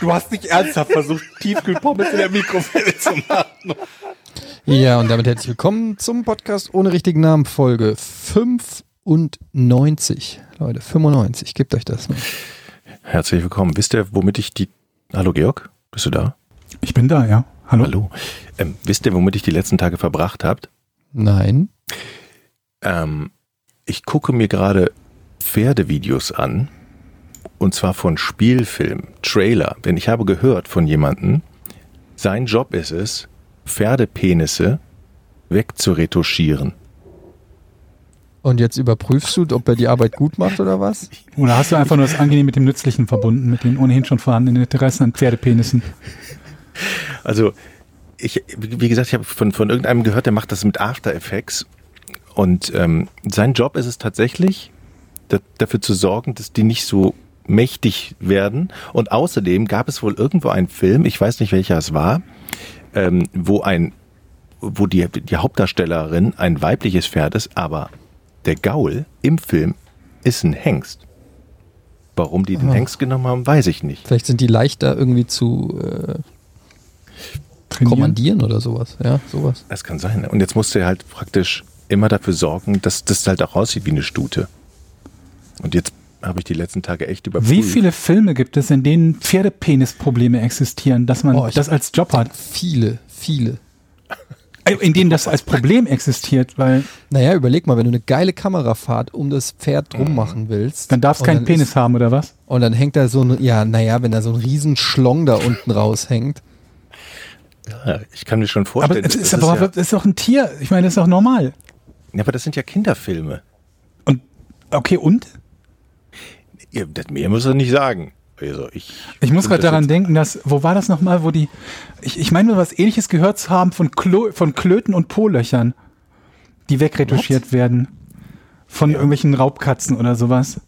Du hast nicht ernsthaft versucht, Tiefkühlpommes in der Mikrowelle zu machen. Ja, und damit herzlich willkommen zum Podcast ohne richtigen Namen, Folge 95. Leute, 95. Gebt euch das. Ne? Herzlich willkommen. Wisst ihr, womit ich die. Hallo Georg, bist du da? Ich bin da, ja. Hallo. Hallo. Ähm, wisst ihr, womit ich die letzten Tage verbracht habt? Nein. Ähm, ich gucke mir gerade Pferdevideos an. Und zwar von Spielfilmen, Trailer. Denn ich habe gehört von jemandem, sein Job ist es, Pferdepenisse wegzuretuschieren. Und jetzt überprüfst du, ob er die Arbeit gut macht oder was? Oder hast du einfach nur das Angenehm mit dem Nützlichen verbunden, mit den ohnehin schon vorhandenen Interessen an Pferdepenissen? Also, ich, wie gesagt, ich habe von, von irgendeinem gehört, der macht das mit After Effects. Und ähm, sein Job ist es tatsächlich, da, dafür zu sorgen, dass die nicht so mächtig werden. Und außerdem gab es wohl irgendwo einen Film, ich weiß nicht welcher es war, ähm, wo ein, wo die, die Hauptdarstellerin ein weibliches Pferd ist, aber der Gaul im Film ist ein Hengst. Warum die den Ah. Hengst genommen haben, weiß ich nicht. Vielleicht sind die leichter irgendwie zu äh, kommandieren oder sowas. Ja, sowas. Das kann sein. ne? Und jetzt musst du halt praktisch immer dafür sorgen, dass das halt auch aussieht wie eine Stute. Und jetzt habe ich die letzten Tage echt überprüft. Wie viele Filme gibt es, in denen Pferdepenisprobleme existieren, dass man Oh, das als Job hat? Viele, viele. Äh, In denen das als Problem existiert, weil Naja, überleg mal, wenn du eine geile Kamerafahrt um das Pferd drum machen willst. dann darf es und keinen Penis Ist, haben, oder was? und dann hängt da so ein, ja, naja, wenn da so ein riesen Schlong da unten raushängt. Ja, ich kann mir schon Aber vorstellen. es ist, das aber ja, das ist doch ein Tier. Ich meine, das ist doch normal. ja, aber das sind ja Kinderfilme. Und okay, und? Ihr, das mehr muss er nicht sagen. Also ich, Ich muss gerade das daran denken, dass, wo war das nochmal, wo die, ich, ich meine, was ähnliches gehört zu haben von, Klo, von Klöten und Po-Löchern, die wegretuschiert werden. Von irgendwelchen Raubkatzen oder sowas.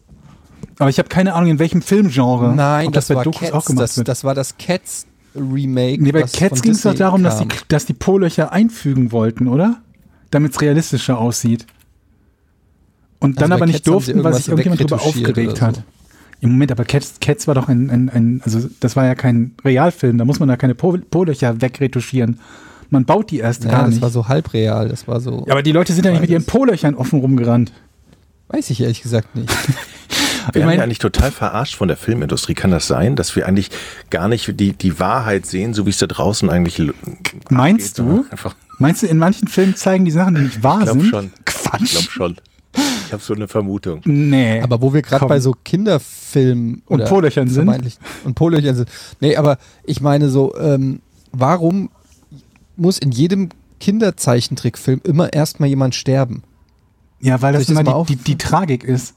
Aber ich habe keine Ahnung, in welchem Filmgenre. Nein, ob das, bei war Dokus Cats. auch gemacht Das, wird. das war das Cats Remake. nee, bei Cats ging es doch darum, dass die, dass die Po-Löcher einfügen wollten, oder? Damit es realistischer aussieht. Und dann Also aber nicht Cats durften, weil sich irgendjemand drüber aufgeregt oder hat. so. Im Moment, aber Cats, Cats war doch ein, ein, ein, also das war ja kein Realfilm, da muss man da keine Po- Po-Löcher wegretuschieren. Man baut die erst Ja, gar das nicht. war so halbreal. Das war so. ja, aber die Leute sind ja nicht mit ihren. Po-Löchern offen rumgerannt. weiß ich ehrlich gesagt nicht. Wir mein- ja eigentlich total verarscht von der Filmindustrie. Kann das sein, dass wir eigentlich gar nicht die, die Wahrheit sehen, so wie es da draußen eigentlich Meinst abgeht, du? Meinst du, in manchen Filmen zeigen die Sachen, die nicht wahr ich glaube sind? schon. Quatsch. Ich glaube schon. Ich habe so eine Vermutung. Nee. Aber wo wir gerade bei so Kinderfilmen Und Po-Löchern sind? Und Po-Löchern sind. Nee, aber ich meine so, ähm, warum muss in jedem Kinderzeichentrickfilm immer erstmal jemand sterben? ja, weil das das immer die, die, die Tragik ist.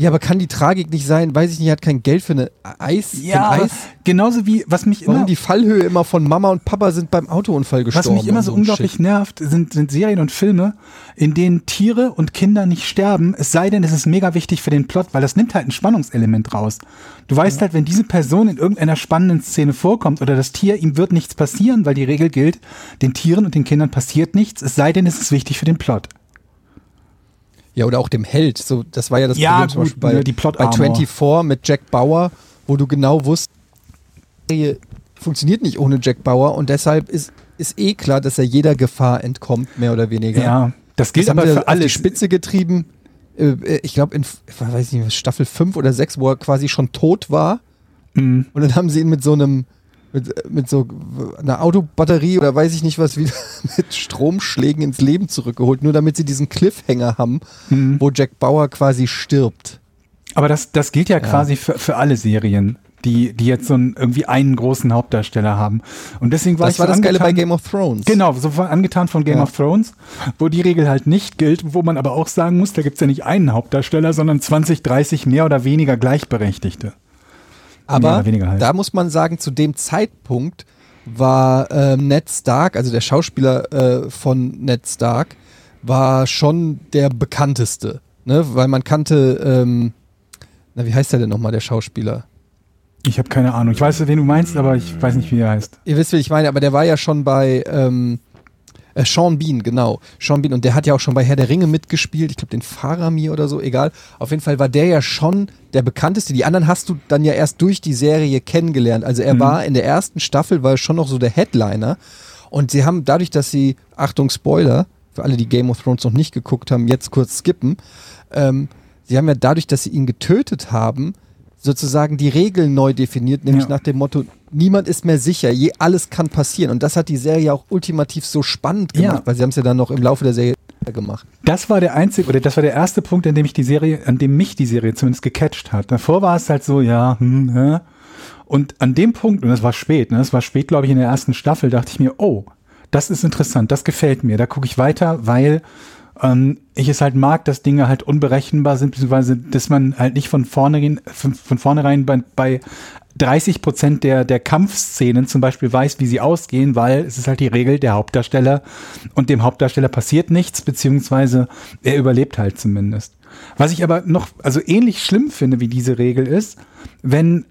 Ja, aber kann die Tragik nicht sein, weiß ich nicht, er hat kein Geld für eine Eis, aber Eis? genauso wie, was mich Warum immer, die Fallhöhe immer von Mama und Papa sind beim Autounfall was gestorben? mich immer so ein unglaublich Shit. nervt, sind, sind Serien und Filme, in denen Tiere und Kinder nicht sterben, es sei denn, es ist mega wichtig für den Plot, weil das nimmt halt ein Spannungselement raus. Du weißt halt, wenn diese Person in irgendeiner spannenden Szene vorkommt oder das Tier, ihm wird nichts passieren, weil die Regel gilt, den Tieren und den Kindern passiert nichts, es sei denn, es ist wichtig für den Plot. Ja, oder auch dem Held. So, das war ja das Ja, Problem zum gut, Beispiel bei, bei Plot-Armor. 24 mit Jack Bauer, wo du genau wusstest, die Serie funktioniert nicht ohne Jack Bauer und deshalb ist, ist eh klar, dass er jeder Gefahr entkommt, mehr oder weniger. Ja, das gilt das aber für alle Spitze getrieben. Äh, äh, Ich glaube in, weiß nicht, Staffel 5 oder 6, wo er quasi schon tot war. Mhm. Und dann haben sie ihn mit so einem, mit, mit so einer Autobatterie oder weiß ich nicht was, wieder mit Stromschlägen ins Leben zurückgeholt, nur damit sie diesen Cliffhanger haben, Mhm. wo Jack Bauer quasi stirbt. Aber das, das gilt ja, quasi für, für alle Serien, die, die jetzt so einen, irgendwie einen großen Hauptdarsteller haben. Und deswegen war Das ich war so das Geile bei angetan- Game of Thrones. Genau, so war angetan von Game Ja. of Thrones, wo die Regel halt nicht gilt, wo man aber auch sagen muss, da gibt's ja nicht einen Hauptdarsteller, sondern 20, 30 mehr oder weniger Gleichberechtigte. Aber halt. da muss man sagen, zu dem Zeitpunkt war ähm, Ned Stark, also der Schauspieler äh, von Ned Stark, war schon der bekannteste. Ne? Weil man kannte, ähm, na, wie heißt der denn nochmal, der Schauspieler? Ich habe keine Ahnung. Ich weiß, wen du meinst, aber ich weiß nicht, wie er heißt. Ihr wisst, wie ich meine, aber der war ja schon bei ähm, äh, Sean Bean, genau. Sean Bean, und der hat ja auch schon bei Herr der Ringe mitgespielt. Ich glaube, den Faramir oder so, egal. Auf jeden Fall war der ja schon der bekannteste. Die anderen hast du dann ja erst durch die Serie kennengelernt. Also er Mhm. war in der ersten Staffel, war schon noch so der Headliner. Und sie haben dadurch, dass sie, Achtung, Spoiler, für alle, die Game of Thrones noch nicht geguckt haben, jetzt kurz skippen, ähm, sie haben ja dadurch, dass sie ihn getötet haben, sozusagen die Regeln neu definiert, nämlich Ja. nach dem Motto, niemand ist mehr sicher, je, alles kann passieren. Und das hat die Serie auch ultimativ so spannend gemacht, Ja. weil sie haben es ja dann noch im Laufe der Serie gemacht. Das war der einzige, oder das war der erste Punkt, an dem ich die Serie, an dem mich die Serie zumindest gecatcht hat. Davor war es halt so, ja, hm, hä? Und an dem Punkt, und das war spät, ne, das war spät, glaube ich, in der ersten Staffel, dachte ich mir, oh, das ist interessant, das gefällt mir, da gucke ich weiter, weil ähm, ich es halt mag, dass Dinge halt unberechenbar sind, beziehungsweise, dass man halt nicht von vornherein, von, von vornherein bei, bei 30 Prozent der, der Kampfszenen zum Beispiel weiß, wie sie ausgehen, weil es ist halt die Regel der Hauptdarsteller und dem Hauptdarsteller passiert nichts, beziehungsweise er überlebt halt zumindest. Was ich aber noch, also ähnlich schlimm finde wie diese Regel ist, wenn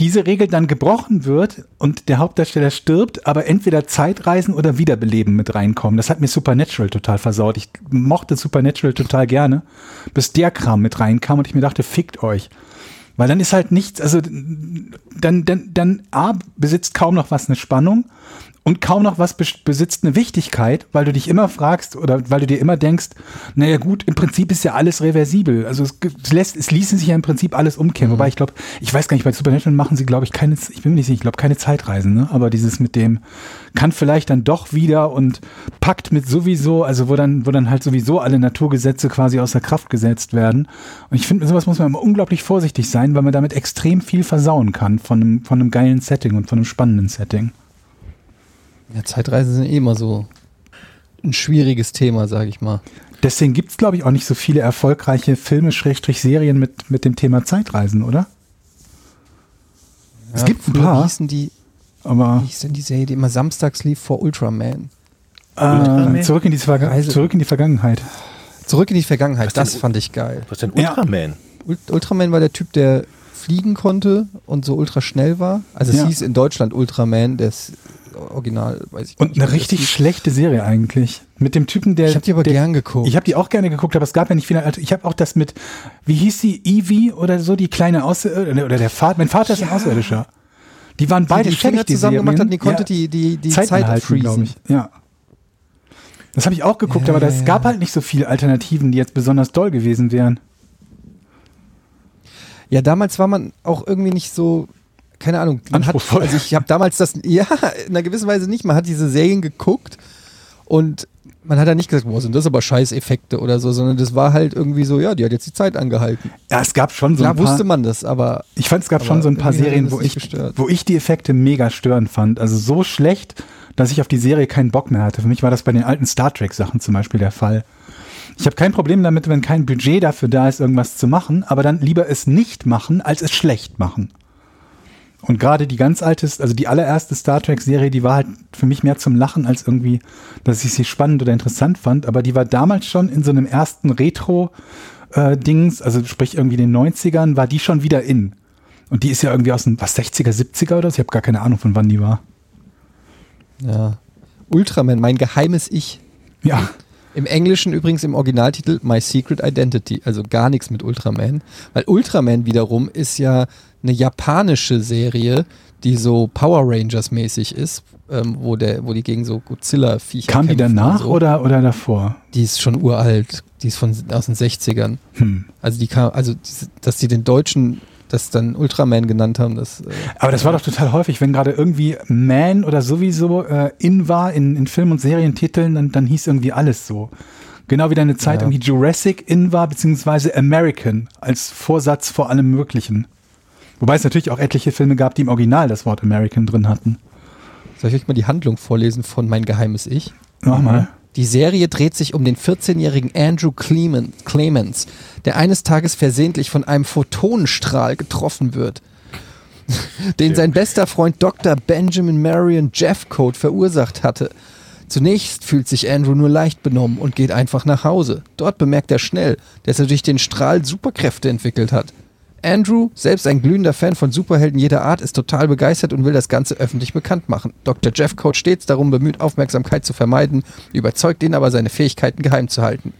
diese Regel dann gebrochen wird und der Hauptdarsteller stirbt, aber entweder Zeitreisen oder Wiederbeleben mit reinkommen. Das hat mir Supernatural total versaut. Ich mochte Supernatural total gerne, bis der Kram mit reinkam und ich mir dachte, fickt euch. Weil dann ist halt nichts, also dann, dann, dann A, besitzt kaum noch was eine Spannung und kaum noch was bes- besitzt eine Wichtigkeit, weil du dich immer fragst oder weil du dir immer denkst, naja gut, im Prinzip ist ja alles reversibel. Also es, lässt, es ließe sich ja im Prinzip alles umkehren. Wobei ich glaube, ich weiß gar nicht, bei Supernatural machen sie, glaube ich, keine, ich bin mir nicht sicher, ich glaube keine Zeitreisen, ne? Aber dieses mit dem kann vielleicht dann doch wieder und packt mit sowieso, also wo dann, wo dann halt sowieso alle Naturgesetze quasi außer Kraft gesetzt werden. Und ich finde, mit sowas muss man immer unglaublich vorsichtig sein, weil man damit extrem viel versauen kann von einem, von einem geilen Setting und von einem spannenden Setting. Ja, Zeitreisen sind eh immer so ein schwieriges Thema, sage ich mal. Deswegen gibt's glaub glaube ich, auch nicht so viele erfolgreiche Filme, Schrägstrich Serien mit, mit dem Thema Zeitreisen, oder? Es gibt ein paar. hießen die, Aber wie hieß denn die Serie, die immer samstags lief vor Ultraman? äh, zurück, in die Reise- zurück in die Vergangenheit. Zurück in die Vergangenheit, Was denn? das fand ich geil. Was ist denn Ja. Ultraman? Ult- Ultraman war der Typ, der fliegen konnte und so ultra schnell war. Also es Ja. hieß in Deutschland Ultraman, das Original, weiß ich gar Und nicht, eine richtig schlechte Serie eigentlich. Mit dem Typen, der. Ich habe die aber der, gern geguckt. Ich habe die auch gerne geguckt, aber es gab ja nicht viele. Alte- Ich habe auch das mit, wie hieß sie, Evie oder so, die kleine Außerirdische, oder der Vater, mein Vater ist ein Außerirdischer. Die waren beide die, die schäbig, die zusammen gemacht hat, die konnte Ja. die, die, die Zeit Zeit, freezen. glaube ich. Ja. Das habe ich auch geguckt, Ja, aber es ja, gab ja. halt nicht so viele Alternativen, die jetzt besonders doll gewesen wären. Ja, damals war man auch irgendwie nicht so, keine Ahnung. Man hat, also ich habe damals das, ja, in einer gewissen Weise nicht. Man hat diese Serien geguckt und man hat da nicht gesagt, boah, sind das aber Scheißeffekte oder so, sondern das war halt irgendwie so, ja, die hat jetzt die Zeit angehalten. Ja, es gab schon so Klar ein paar, wusste man das, aber Ich fand, es gab schon so ein paar Serien, wo ich, gestört. wo ich die Effekte mega störend fand. Also so schlecht, dass ich auf die Serie keinen Bock mehr hatte. Für mich war das bei den alten Star Trek Sachen zum Beispiel der Fall. Ich habe kein Problem damit, wenn kein Budget dafür da ist, irgendwas zu machen, aber dann lieber es nicht machen, als es schlecht machen. Und gerade die ganz alte, also die allererste Star Trek Serie, die war halt für mich mehr zum Lachen als irgendwie, dass ich sie spannend oder interessant fand. Aber die war damals schon in so einem ersten Retro äh, Dings, also sprich irgendwie in den 90ern, war die schon wieder in. Und die ist ja irgendwie aus den, was, 60er, 70er oder so? Ich habe gar keine Ahnung, von wann die war. ja. Ultraman, mein geheimes Ich. Ja. Im Englischen übrigens im Originaltitel My Secret Identity, also gar nichts mit Ultraman. Weil Ultraman wiederum ist ja eine japanische Serie, die so Power Rangers mäßig ist, ähm, wo, der, wo die gegen so Godzilla-Viecher Kam die danach so. oder, oder davor? Die ist schon uralt, die ist von, aus den 60ern. Hm. Also die kam, also dass die den Deutschen das dann Ultraman genannt haben, das äh, Aber das war doch total häufig, wenn gerade irgendwie Man oder sowieso äh, in war in, in Film- und Serientiteln, dann, dann hieß irgendwie alles so. Genau wie deine Zeit Ja. irgendwie Jurassic in war, beziehungsweise American als Vorsatz vor allem Möglichen. Wobei es natürlich auch etliche Filme gab, die im Original das Wort American drin hatten. soll ich euch mal die Handlung vorlesen von Mein geheimes Ich? Mach mal. Die Serie dreht sich um den 14-jährigen Andrew Clemen- Clemens, der eines Tages versehentlich von einem Photonenstrahl getroffen wird. den sein bester Freund Dr. Benjamin Marion Jeffcoat verursacht hatte. Zunächst fühlt sich Andrew nur leicht benommen und geht einfach nach Hause. Dort bemerkt er schnell, dass er durch den Strahl Superkräfte entwickelt hat. Andrew, selbst ein glühender Fan von Superhelden jeder Art, ist total begeistert und will das Ganze öffentlich bekannt machen. Dr. Jeffcoat stets darum bemüht, Aufmerksamkeit zu vermeiden, überzeugt ihn aber, seine Fähigkeiten geheim zu halten.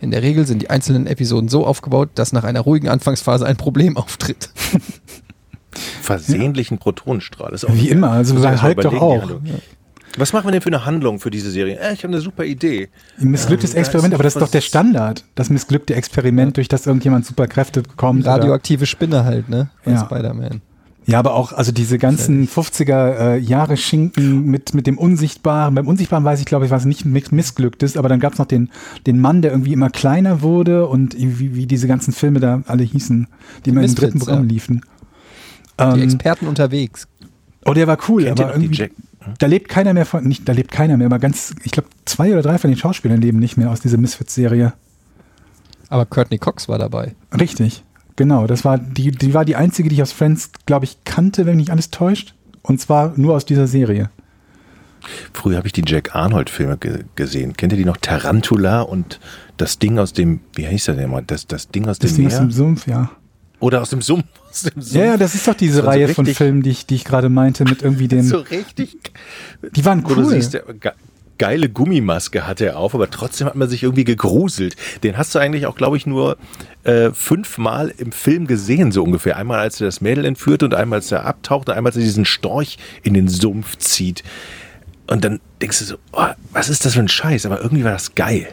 In der Regel sind die einzelnen Episoden so aufgebaut, dass nach einer ruhigen Anfangsphase ein Problem auftritt. Versehentlichen Protonenstrahl. Ist auch Wie immer, also Hulk doch auch. Was machen wir denn für eine Handlung für diese Serie? Äh, ich habe eine super Idee. Ein missglücktes Ähm, Experiment, aber das ist doch der Standard. Das missglückte Experiment, durch das irgendjemand Superkräfte bekommt. oder- Radioaktive Spinne halt, ne? Bei Ja. Spider-Man. Ja, aber auch, also diese ganzen 50er äh, Jahre Schinken mit, mit dem Unsichtbaren. Beim Unsichtbaren weiß ich, glaube ich, was nicht miss- missglückt ist, aber dann gab es noch den, den Mann, der irgendwie immer kleiner wurde und wie, wie diese ganzen Filme da alle hießen, die immer im dritten Programm ja. liefen. Die Ähm, Experten unterwegs. oh, der war cool, Kennt aber die irgendwie, Jack? Da lebt keiner mehr von, nicht, da lebt keiner mehr, aber ganz, ich glaube, zwei oder drei von den Schauspielern leben nicht mehr aus dieser Misfits-Serie. Aber Courtney Cox war dabei. Richtig, genau. Das war die, die war die einzige, die ich aus Friends, glaube ich, kannte, wenn mich nicht alles täuscht. Und zwar nur aus dieser Serie. Früher habe ich die Jack Arnold-Filme ge gesehen. Kennt ihr die noch? Tarantula und das Ding aus dem, wie hieß der denn mal? Das, das Ding aus Das dem Ding Meer? ist im Sumpf, ja. Oder aus dem Sumpf? Aus dem Sumpf. Ja, ja, das ist doch diese Das war so Reihe von Filmen, die ich, die ich gerade meinte, mit irgendwie dem. so richtig. die waren Wo du cool. siehst, geile Gummimaske hatte er auf, aber trotzdem hat man sich irgendwie gegruselt. Den hast du eigentlich auch, glaube ich, nur äh, fünfmal im Film gesehen, so ungefähr. Einmal, als er das Mädel entführt und einmal, als er abtaucht und einmal, als er diesen Storch in den Sumpf zieht. Und dann denkst du so, oh, was ist das für ein Scheiß? Aber irgendwie war das geil.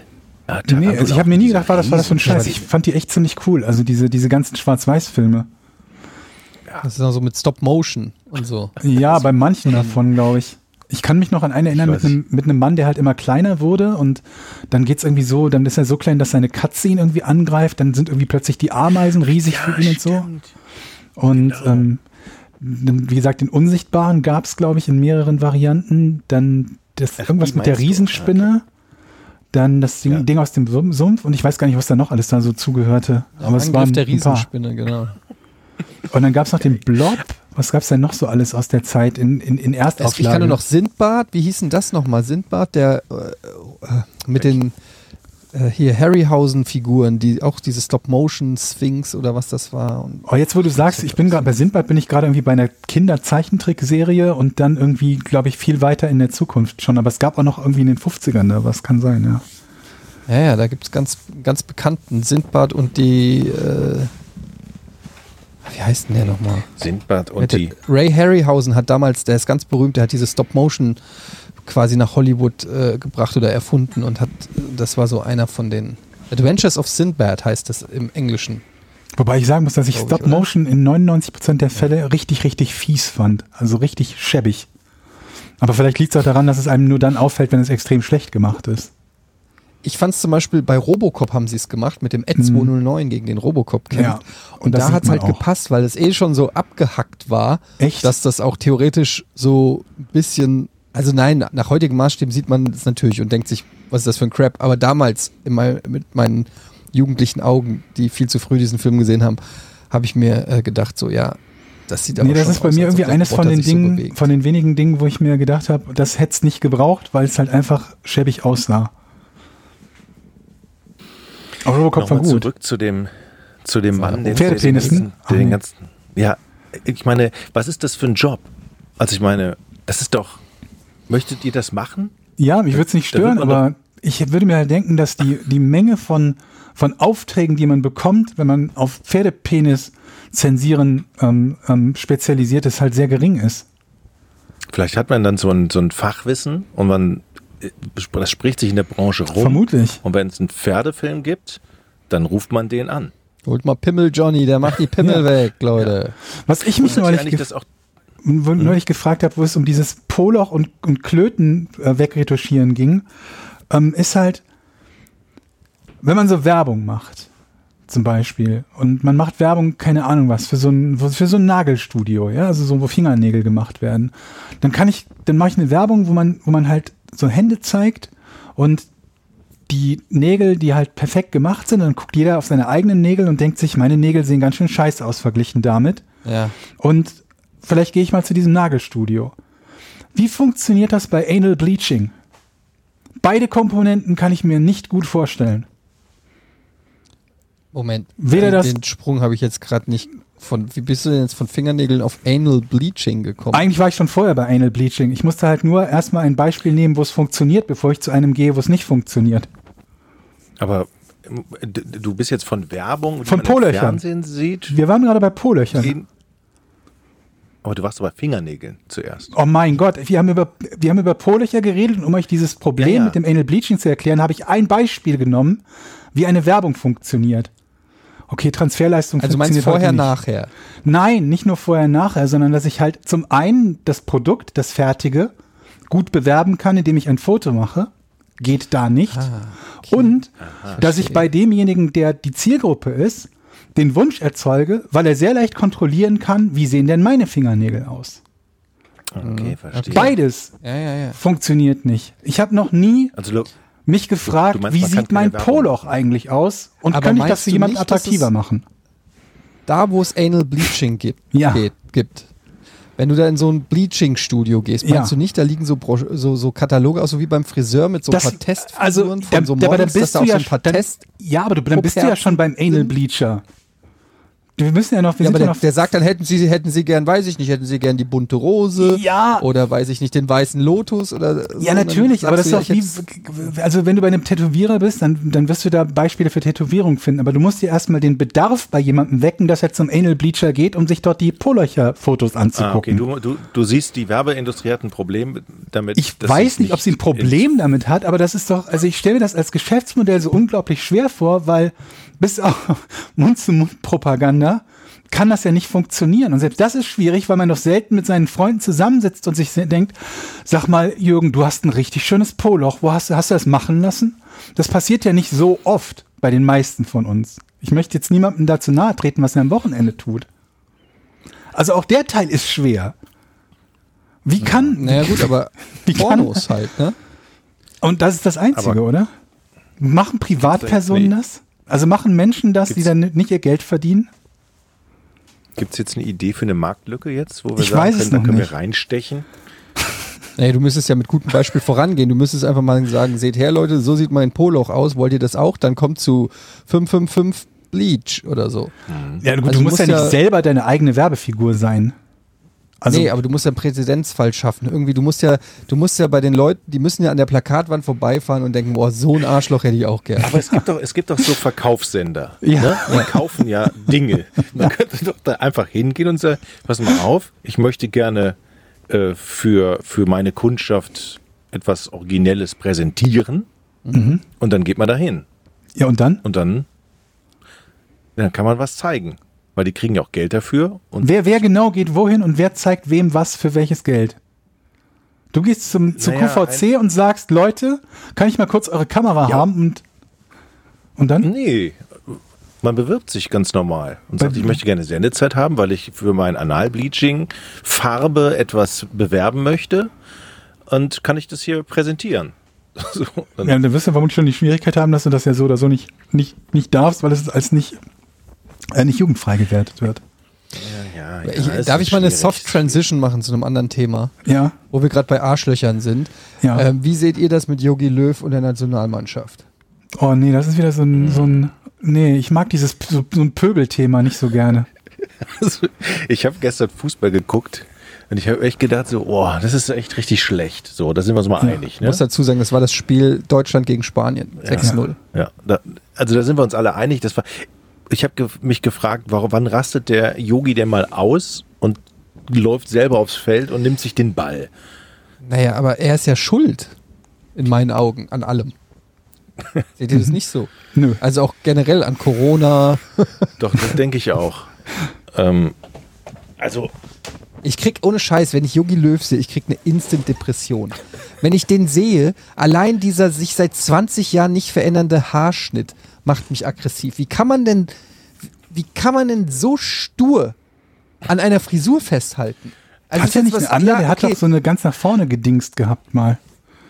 Ja, nee, Tarantula also ich habe mir nie gedacht, war das, war das für ein Scheiß. Ich fand die echt ziemlich cool. Also diese, diese ganzen Schwarz-Weiß-Filme. Das ist auch so mit Stop Motion und so. Ja, bei manchen davon, glaube ich. Ich kann mich noch an einen erinnern mit einem, mit einem Mann, der halt immer kleiner wurde und dann geht's irgendwie so, dann ist er so klein, dass seine Katze ihn irgendwie angreift, dann sind irgendwie plötzlich die Ameisen riesig für ihn und so. stimmt. Und ähm, wie gesagt, den Unsichtbaren gab's, glaube ich, in mehreren Varianten. Dann das, Ach, irgendwas mit der? Riesenspinne. Dann das Ding, Ja. Ding aus dem Sum- Sumpf und ich weiß gar nicht, was da noch alles da so zugehörte. Aber es waren der. Riesenspinne, genau. Und dann gab's noch den Blob. Was gab's denn noch so alles aus der Zeit in, in, in Es, Erstauflage? ich kann nur noch Sindbad, wie hieß denn das nochmal? Sindbad, der äh, äh, mit den äh, hier Harryhausen-Figuren, die auch diese Stop-Motion-Sphinx oder was das war. Und Oh, jetzt wo du sagst, ich bin gerade bei Sindbad bin ich gerade irgendwie bei einer Kinderzeichentrickserie und dann irgendwie, glaube ich, viel weiter in der Zukunft schon. Aber es gab auch noch irgendwie in den 50ern da, was kann sein, ja. ja, ja, da gibt es ganz, ganz bekannten Sindbad und die, äh, wie heißt denn der nochmal? Sindbad und die. Ray Harryhausen hat damals, der ist ganz berühmt, der hat diese Stop-Motion quasi nach Hollywood äh, gebracht oder erfunden und hat, das war so einer von den Adventures of Sindbad heißt das im Englischen. Wobei ich sagen muss, dass ich Stop Motion in 99% der Fälle richtig, richtig fies fand. Also richtig schäbig. Aber vielleicht liegt es auch daran, dass es einem nur dann auffällt, wenn es extrem schlecht gemacht ist. Ich fand es zum Beispiel bei Robocop haben sie es gemacht mit dem Ed 209 gegen den Robocop kämpft. Ja, und und da hat es halt auch. gepasst, weil es eh schon so abgehackt war, Echt? dass das auch theoretisch so ein bisschen, also nein, nach heutigen Maßstäben sieht man es natürlich und denkt sich, was ist das für ein Crap. Aber damals in mein, mit meinen jugendlichen Augen, die viel zu früh diesen Film gesehen haben, habe ich mir äh, gedacht, so ja, das sieht aber Nee, das schon ist bei aus, mir irgendwie eines von Roboter den sich so Dingen, bewegt. von den wenigen Dingen, wo ich mir gedacht habe, das hätte es nicht gebraucht, weil es halt einfach schäbig aussah. Aber Robocop war Nochmal gut. zurück zu dem, zu dem Mann, den, Pferdepenissen? den, den ganzen, ja, ich meine, was ist das für ein Job? Also ich meine, das ist doch, möchtet ihr das machen? Ja, mich würde es nicht stören, aber ich würde mir halt denken, dass die, die Menge von, von Aufträgen, die man bekommt, wenn man auf Pferdepenis zensieren ähm, ähm, spezialisiert ist, halt sehr gering ist. Vielleicht hat man dann so ein, so ein Fachwissen und man, äh, das spricht sich in der Branche rum. Vermutlich. Und wenn es einen Pferdefilm gibt, dann ruft man den an. Holt mal Pimmel Johnny, der macht die Pimmel Ja. weg, Leute. Was ich mich neulich, eigentlich auch wo- neulich gefragt habe, wo es um dieses Poloch und, und Klöten äh, wegretuschieren ging, ähm, ist halt, wenn man so Werbung macht, zum Beispiel, und man macht Werbung, keine Ahnung was, für so ein, für so ein Nagelstudio, ja, also so, wo Fingernägel gemacht werden, dann kann ich, dann mache ich eine Werbung, wo man, wo man halt so Hände zeigt und die Nägel, die halt perfekt gemacht sind, dann guckt jeder auf seine eigenen Nägel und denkt sich, meine Nägel sehen ganz schön scheiße aus verglichen damit. Ja. Und vielleicht gehe ich mal zu diesem Nagelstudio. Wie funktioniert das bei Anal Bleaching? Beide Komponenten kann ich mir nicht gut vorstellen. Moment. Weder den, das- den Sprung habe ich jetzt gerade nicht von. Wie bist du denn jetzt von Fingernägeln auf Anal Bleaching gekommen? Eigentlich war ich schon vorher bei Anal Bleaching. Ich musste halt nur erstmal ein Beispiel nehmen, wo es funktioniert, bevor ich zu einem gehe, wo es nicht funktioniert. Aber ähm, du bist jetzt von Werbung, die Von man im Po-Löchern. Fernsehen sieht. Wir waren gerade bei Po-Löchern. Aber du warst bei Fingernägeln zuerst. Oh mein Gott, wir haben über, wir haben über Po-Löcher geredet und um euch dieses Problem Ja, ja. mit dem Anal Bleaching zu erklären, habe ich ein Beispiel genommen, wie eine Werbung funktioniert. Okay, Transferleistung also meinst du funktioniert vorher, heute nicht. nachher? Nein, nicht nur vorher, nachher, sondern dass ich halt zum einen das Produkt, das fertige, gut bewerben kann, indem ich ein Foto mache. Geht da nicht. Und dass ich bei demjenigen, der die Zielgruppe ist, den Wunsch erzeuge, weil er sehr leicht kontrollieren kann, wie sehen denn meine Fingernägel aus. Okay, verstehe. Beides Ja, ja, ja. funktioniert nicht. Ich habe noch nie Also mich gefragt, meinst, wie sieht mein Poloch eigentlich aus und Aber könnte ich das für du jemanden nicht, dass attraktiver machen? Da, wo es Anal Bleaching gibt, Ja. geht, gibt. Wenn du da in so ein Bleaching-Studio gehst, meinst Ja. du nicht, da liegen so, so, so Kataloge, auch so wie beim Friseur mit so ein Das- paar Testfiguren also, von da- so da- aber dann Models, dass bist da ja so ein paar dann- Test... Ja, aber du, dann bist du ja schon beim Anal sind. Bleacher. Wir müssen ja noch, wir Ja, aber sind der, ja noch der sagt dann, hätten sie, hätten sie gern, weiß ich nicht, hätten sie gern die bunte Rose Ja. oder weiß ich nicht, den weißen Lotus oder so. Ja, natürlich, aber das ist doch ja, wie, also wenn du bei einem Tätowierer bist, dann, dann wirst du da Beispiele für Tätowierung finden, aber du musst dir erstmal den Bedarf bei jemandem wecken, dass er zum Anal Bleacher geht, um sich dort die Polöcher-Fotos ah, okay. anzugucken. du, du, du siehst die Werbeindustrie hat ein Problem damit. ich weiß nicht, ob sie ein Problem damit hat, aber das ist doch, also ich stelle mir das als Geschäftsmodell so unglaublich schwer vor, weil bis auf Mund-zu-Mund-Propaganda kann das ja nicht funktionieren. Und selbst das ist schwierig, weil man doch selten mit seinen Freunden zusammensitzt und sich denkt, sag mal, Jürgen, du hast ein richtig schönes Poloch. Wo hast du, hast du das machen lassen? Das passiert ja nicht so oft bei den meisten von uns. Ich möchte jetzt niemandem dazu nahe treten, was er am Wochenende tut. Also auch der Teil ist schwer. Wie kann, Naja gut, aber Wie kann- halt, ne? und das ist das Einzige, Aber- oder? Machen Privatpersonen das? Also machen Menschen das, die Gibt's- dann nicht ihr Geld verdienen? Gibt es jetzt eine Idee für eine Marktlücke jetzt, wo wir Ich sagen weiß es können, da noch können nicht. wir reinstechen? Nee, du müsstest ja mit gutem Beispiel vorangehen. Du müsstest einfach mal sagen, seht her Leute, so sieht mein Poloch aus, wollt ihr das auch? Dann kommt zu 555 Bleach oder so. Ja, gut, Also du musst ja musst nicht ja- selber deine eigene Werbefigur sein. Also, nee, aber du musst ja einen Präzedenzfall schaffen. Irgendwie, du musst ja, du musst ja bei den Leuten, die müssen ja an der Plakatwand vorbeifahren und denken, boah, so ein Arschloch hätte ich auch gern. Aber es gibt doch, es gibt doch so Verkaufssender. Ja. Ne? Die kaufen ja Dinge. Man könnte doch da einfach hingehen und sagen, pass mal auf, ich möchte gerne äh, für, für meine Kundschaft etwas Originelles präsentieren. Mhm. Und dann geht man da hin. ja, und dann? Und dann, dann kann man was zeigen. Weil die kriegen ja auch Geld dafür. Und Wer, wer genau geht wohin und wer zeigt wem was für welches Geld? Du gehst zum, zu Naja, QVC und sagst, Leute, kann ich mal kurz eure Kamera Ja. haben und, und dann? Nee, man bewirbt sich ganz normal und Bei- sagt, ich möchte gerne Sendezeit haben, weil ich für mein Analbleaching Farbe etwas bewerben möchte und kann ich das hier präsentieren. So, dann, Ja, dann wirst du vermutlich schon die Schwierigkeit haben, dass du das ja so oder so nicht, nicht, nicht darfst, weil es als nicht, äh, nicht jugendfrei gewertet wird. ja, Ich, ja, es darf ich mal eine. Soft Transition machen zu einem anderen Thema, Ja, wo wir gerade bei Arschlöchern sind? ja. Ähm, wie seht ihr das mit Yogi Löw und der Nationalmannschaft? Oh nee, das ist wieder so ein, so ein nee, ich mag dieses so, so ein Pöbelthema nicht so gerne. Also, ich habe gestern Fußball geguckt und ich habe echt gedacht, so, oh, das ist echt richtig schlecht. So, da sind wir uns mal einig. Ich Ne? muss dazu sagen, das war das Spiel Deutschland gegen Spanien. 6-0. Ja, da, also da sind wir uns alle einig. Das war, ich habe ge mich gefragt, warum, wann rastet der Yogi denn mal aus und läuft selber aufs Feld und nimmt sich den Ball? Naja, aber er ist ja schuld. In meinen Augen, an allem. Seht ihr das nicht so? Nö. Also auch generell an Corona. Doch, das denke ich auch. Ähm, also, Ich krieg ohne Scheiß, wenn ich Yogi Löw sehe, ich krieg eine Instant-Depression. Wenn ich den sehe, allein dieser sich seit 20 Jahren nicht verändernde Haarschnitt macht mich aggressiv. Wie kann man denn, wie kann man denn so stur an einer Frisur festhalten? Also hat er nicht was- eine andere? ja, der hat okay. doch so eine ganz nach vorne gedingst gehabt mal.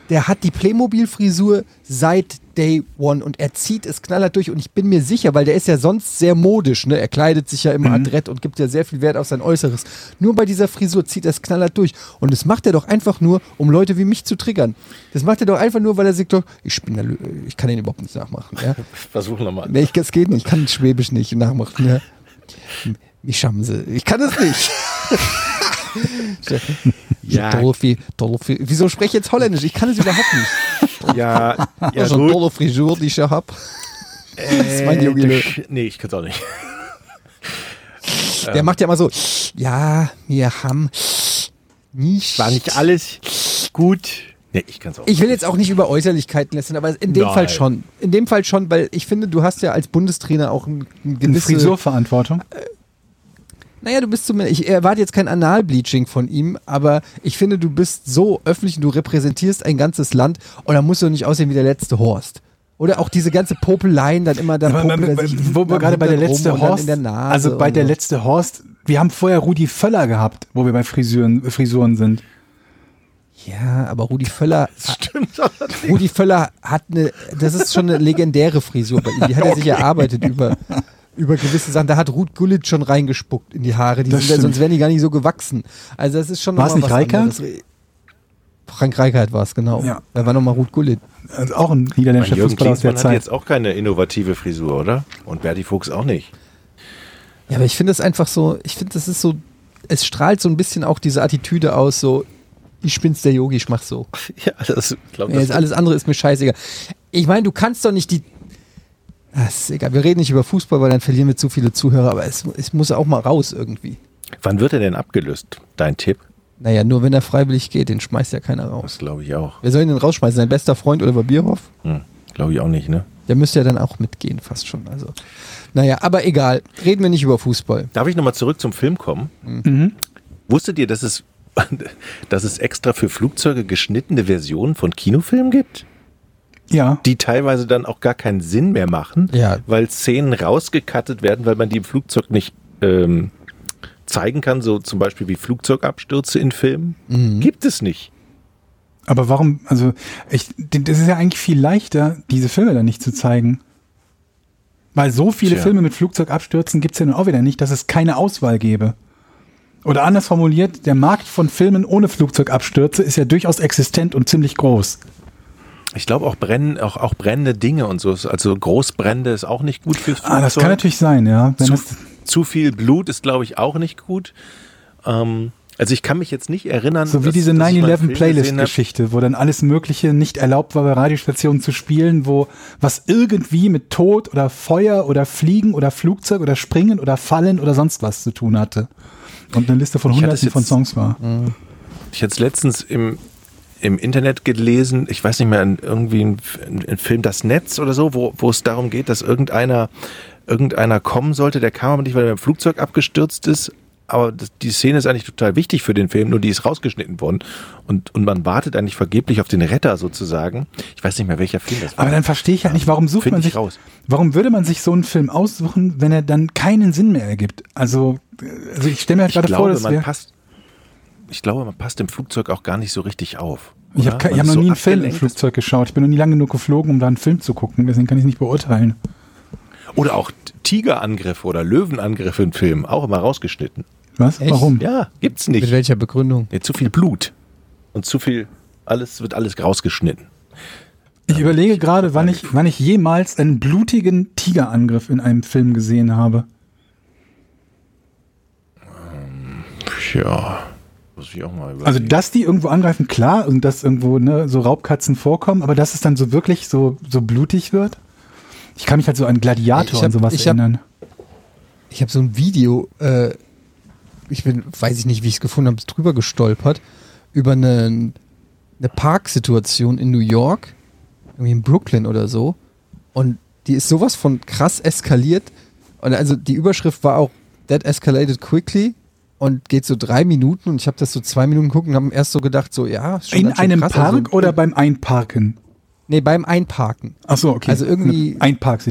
Der hat die Playmobil-Frisur seit Day One und er zieht es knallhart durch und ich bin mir sicher, weil der ist ja sonst sehr modisch, ne? Er kleidet sich ja immer Mhm. adrett und gibt ja sehr viel Wert auf sein Äußeres. Nur bei dieser Frisur zieht er es knallhart durch und das macht er doch einfach nur, um Leute wie mich zu triggern. Das macht er doch einfach nur, weil er sagt doch, ich bin der, ich kann den überhaupt nicht nachmachen, ja? Versuchen wir mal. Nee, ich, das geht nicht. Ich kann Schwäbisch nicht nachmachen. Ja. Mich haben sie. Ich kann es nicht. Ja. Dolphy, Dolphy. Wieso spreche ich jetzt Holländisch? Ich kann es überhaupt nicht. Ja, ja Ja, so eine tolle Frisur, die ich ja hab. das ist mein Jogi Löw. Äh, Nee, ich kann es auch nicht. Der macht ja immer so, ja, wir haben nicht. War nicht alles gut. Nee, ich kann es auch Ich will jetzt auch nicht über Äußerlichkeiten lästern, aber in dem Nein. Fall schon. In dem Fall schon, weil ich finde, du hast ja als Bundestrainer auch ein, ein Eine gewisse Frisurverantwortung. Naja, du bist zumindest, ich erwarte jetzt kein Analbleaching von ihm, aber ich finde, du bist so öffentlich und du repräsentierst ein ganzes Land und dann musst du nicht aussehen wie der letzte Horst. Oder auch diese ganze Popeleien dann immer, er aber, sich wo wir gerade bei der letzte Horst, der also bei der so. letzte Horst, wir haben vorher Rudi Völler gehabt, wo wir bei Frisuren, Frisuren sind. Ja, aber Rudi Völler, Stimmt allerdings. Rudi Völler hat eine, das ist schon eine legendäre Frisur bei ihm. Die hat er sich erarbeitet über, über gewisse Sachen. Da hat Ruth Gullit schon reingespuckt in die Haare. Die Das sind, sonst wären die gar nicht so gewachsen. Also das ist schon War es noch mal nicht anderes. Frank Reichardt war es, genau. Ja. Da war nochmal Ruth Gullit. Also auch ein niederländischer Fußballer aus der Klinsmann hat Zeit. jetzt auch keine innovative Frisur, oder? Und Berti Fuchs auch nicht. Ja, aber ich finde es einfach so, ich finde, das ist so, es strahlt so ein bisschen auch diese Attitüde aus, so, ich bin's der Yogi, ich mach so. Ja, das glaube Ja, jetzt alles andere ist mir scheißegal. Ich meine, du kannst doch nicht die. Ah, ist egal, wir reden nicht über Fußball, weil dann verlieren wir zu viele Zuhörer, aber es, es muss auch mal raus irgendwie. Wann wird er denn abgelöst? Dein Tipp? Naja, nur wenn er freiwillig geht, den schmeißt ja keiner raus. Das glaube ich auch. Wer soll ihn denn rausschmeißen? Sein bester Freund Oliver Bierhoff? Hm, glaube ich auch nicht, ne? Der müsste ja dann auch mitgehen, fast schon. Also, naja, aber egal. Reden wir nicht über Fußball. Darf ich nochmal zurück zum Film kommen? Mhm. Wusstet ihr, dass es, dass es extra für Flugzeuge geschnittene Versionen von Kinofilmen gibt? Ja, Die teilweise dann auch gar keinen Sinn mehr machen, Ja. weil Szenen rausgekattet werden, weil man die im Flugzeug nicht ähm, zeigen kann, so zum Beispiel wie Flugzeugabstürze in Filmen. Mhm. Gibt es nicht. aber warum, also ich, das ist ja eigentlich viel leichter, diese Filme dann nicht zu zeigen. Weil so viele Tja. Filme mit Flugzeugabstürzen gibt es ja nun auch wieder nicht, dass es keine Auswahl gäbe. Oder anders formuliert, der Markt von Filmen ohne Flugzeugabstürze ist ja durchaus existent und ziemlich groß. Ich glaube auch, brennen, auch, auch brennende Dinge und so. Also Großbrände ist auch nicht gut fürs Flugzeug. Ah, das kann natürlich sein, ja. Zu, zu viel Blut ist, glaube ich, auch nicht gut. Ähm, also ich kann mich jetzt nicht erinnern. So wie dass- diese dass ich mal einen Film 9-11 gesehen hab. Playlist-Geschichte, wo dann alles Mögliche nicht erlaubt war, bei Radiostationen zu spielen, wo was irgendwie mit Tod oder Feuer oder Fliegen oder Flugzeug oder Springen oder Fallen oder sonst was zu tun hatte. Und eine Liste von hunderten von Songs war. Ich hatte es letztens im, im Internet gelesen, ich weiß nicht mehr, irgendwie ein, ein Film Das Netz oder so, wo, wo es darum geht, dass irgendeiner, irgendeiner kommen sollte, der kam aber nicht, weil er im Flugzeug abgestürzt ist. Aber das, die Szene ist eigentlich total wichtig für den Film, nur die ist rausgeschnitten worden. Und, und man wartet eigentlich vergeblich auf den Retter sozusagen. Ich weiß nicht mehr, welcher Film das war. Aber dann verstehe ich halt nicht, warum sucht Find man ich sich, raus. warum würde man sich so einen Film aussuchen, wenn er dann keinen Sinn mehr ergibt? Also, äh, also ich stelle mir halt ich gerade vor, glaube, dass man passt, ich glaube, man passt im Flugzeug auch gar nicht so richtig auf. ich oder? habe Man hab noch so nie einen Film im. Flugzeug geschaut. Ich bin noch nie lange genug geflogen, um da einen Film zu gucken. Deswegen kann ich es nicht beurteilen. Oder auch Tigerangriffe oder Löwenangriffe in Filmen, auch immer rausgeschnitten. Was? Echt? Warum? Ja, gibt's Mit nicht. welcher Begründung? Ja, zu viel Blut. Und zu viel, alles wird alles rausgeschnitten. Ich überlege gerade, wann ich, wann ich jemals einen blutigen Tigerangriff in einem Film gesehen habe. Ja, muss ich auch mal überlegen. Also, dass die irgendwo angreifen, klar, und dass irgendwo ne, so Raubkatzen vorkommen, aber dass es dann so wirklich so, so blutig wird. Ich kann mich halt so an Gladiator hab- und sowas ich hab- erinnern. Ich habe so ein Video, äh, ich bin, weiß ich nicht, wie ich es gefunden habe, drüber gestolpert, über eine, eine Parksituation in New York, irgendwie in Brooklyn oder so. Und die ist sowas von krass eskaliert. Und also die Überschrift war auch That escalated quickly und geht so drei Minuten und ich habe das so zwei Minuten geguckt und habe erst so gedacht, so ja, ist schon In einem krass. Park also, oder beim Einparken? Nee, beim Einparken. Ach so, okay. Also irgendwie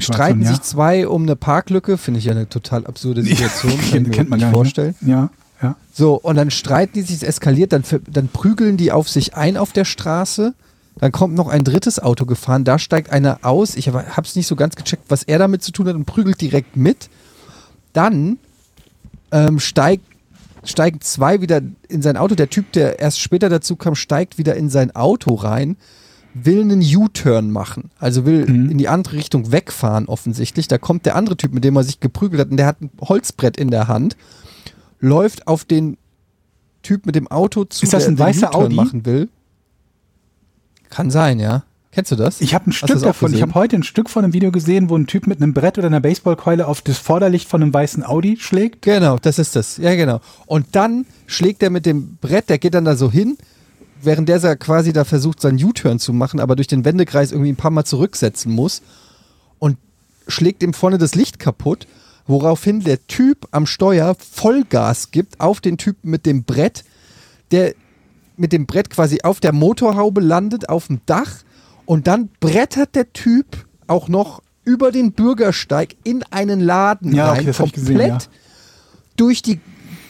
Streiten ja. sich zwei um eine Parklücke, finde ich ja eine total absurde Situation. kann kennt man nicht gar vorstellen. nicht. Ne? Ja, ja. So, und dann streiten die sich, es eskaliert, dann, dann prügeln die auf sich ein auf der Straße. Dann kommt noch ein drittes Auto gefahren, da steigt einer aus. Ich habe es nicht so ganz gecheckt, was er damit zu tun hat und prügelt direkt mit. Dann ähm, steigt, steigen zwei wieder in sein Auto. Der Typ, der erst später dazu kam, steigt wieder in sein Auto rein, will einen U-Turn machen. Also will in die andere Richtung wegfahren offensichtlich. Da kommt der andere Typ, mit dem er sich geprügelt hat und der hat ein Holzbrett in der Hand, läuft auf den Typ mit dem Auto zu, Ist das der ein den weißer U-Turn Audi? machen will. Kann sein, ja. Kennst du das? Ich habe ein Hast Stück davon. Ich habe heute ein Stück von einem Video gesehen, wo ein Typ mit einem Brett oder einer Baseballkeule auf das Vorderlicht von einem weißen Audi schlägt. Genau, das ist das. Ja, genau. Und dann schlägt er mit dem Brett, der geht dann da so hin, während der quasi da versucht, seinen U-Turn zu machen, aber durch den Wendekreis irgendwie ein paar Mal zurücksetzen muss und schlägt ihm vorne das Licht kaputt, woraufhin der Typ am Steuer Vollgas gibt auf den Typen mit dem Brett, der mit dem Brett quasi auf der Motorhaube landet, auf dem Dach und dann brettert der Typ auch noch über den Bürgersteig in einen Laden Ja, okay, rein, ich komplett gesehen, ja. durch die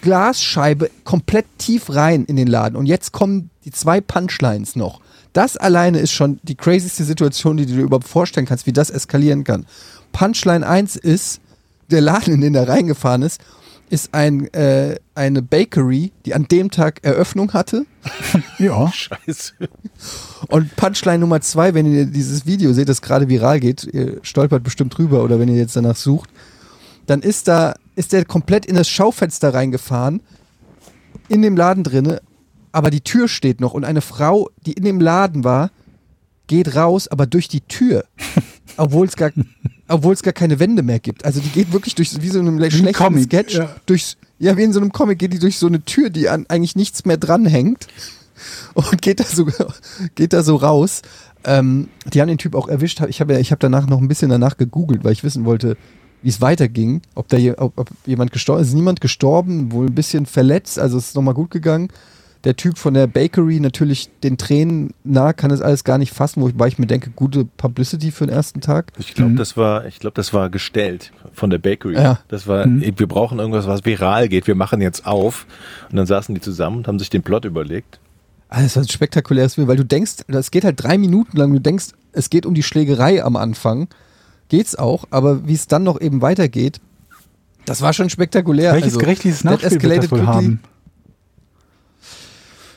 Glasscheibe komplett tief rein in den Laden. Und jetzt kommen die zwei Punchlines noch. Das alleine ist schon die crazyste Situation, die du dir überhaupt vorstellen kannst, wie das eskalieren kann. Punchline 1 ist, der Laden, in den er reingefahren ist, ist ein, äh, eine Bakery, die an dem Tag Eröffnung hatte. Ja. Scheiße. Und Punchline Nummer zwei, wenn ihr dieses Video seht, das gerade viral geht, ihr stolpert bestimmt drüber oder wenn ihr jetzt danach sucht, dann ist da, ist der komplett in das Schaufenster reingefahren, in dem Laden drinne, aber die Tür steht noch und eine Frau, die in dem Laden war, geht raus, aber durch die Tür. Obwohl es gar, obwohl es gar keine Wände mehr gibt. Also die geht wirklich durch, wie so einem schlechten Comic, Sketch, ja. durchs, ja, wie in so einem Comic geht die durch so eine Tür, die an eigentlich nichts mehr dranhängt und geht da so, geht da so raus. Ähm, die haben den Typ auch erwischt. Ich habe ich habe danach noch ein bisschen danach gegoogelt, weil ich wissen wollte, wie es weiterging, ob da je, ob, ob jemand gestorben ist. Ist niemand gestorben, wohl ein bisschen verletzt, also es ist nochmal gut gegangen. Der Typ von der Bakery natürlich den Tränen nah, kann das alles gar nicht fassen, wobei ich mir denke, gute Publicity für den ersten Tag. Ich glaube, das war, ich glaube, das war gestellt von der Bakery. Ja. Das war, wir brauchen irgendwas, was viral geht. Wir machen jetzt auf. Und dann saßen die zusammen und haben sich den Plot überlegt. Also das war ein spektakuläres Video, weil du denkst, das geht halt drei Minuten lang, du denkst, es geht um die Schlägerei am Anfang. Geht's auch, aber wie es dann noch eben weitergeht, das war schon spektakulär. Welches Also, gerichtliches that Nachspiel wird das escalated wohl haben?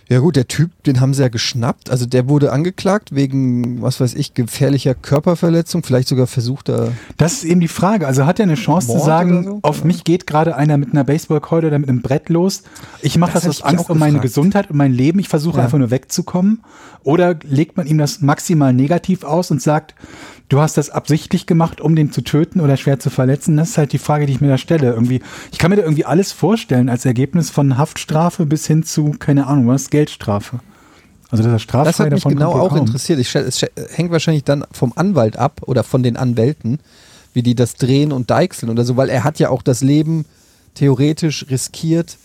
Ja gut, der Typ, den haben sie ja geschnappt. Also der wurde angeklagt wegen, was weiß ich, gefährlicher Körperverletzung, vielleicht sogar versuchter. Das ist eben die Frage. Also hat er eine Chance Mord zu sagen, so? auf mich geht gerade einer mit einer Baseballkeule oder mit einem Brett los. Ich mache Das das, aus Angst um meine. Gesundheit und mein Leben. Ich versuche Ja. einfach nur wegzukommen. Oder legt man ihm das maximal negativ aus und sagt, du hast das absichtlich gemacht, um den zu töten oder schwer zu verletzen? Das ist halt die Frage, die ich mir da stelle. Irgendwie, ich kann mir da irgendwie alles vorstellen als Ergebnis von Haftstrafe bis hin zu, keine Ahnung was, Geldstrafe. Also das ist straffrei Das hat mich genau auch kaum. interessiert. Ich, es hängt wahrscheinlich dann vom Anwalt ab oder von den Anwälten, wie die das drehen und deichseln oder so, weil er hat ja auch das Leben theoretisch riskiert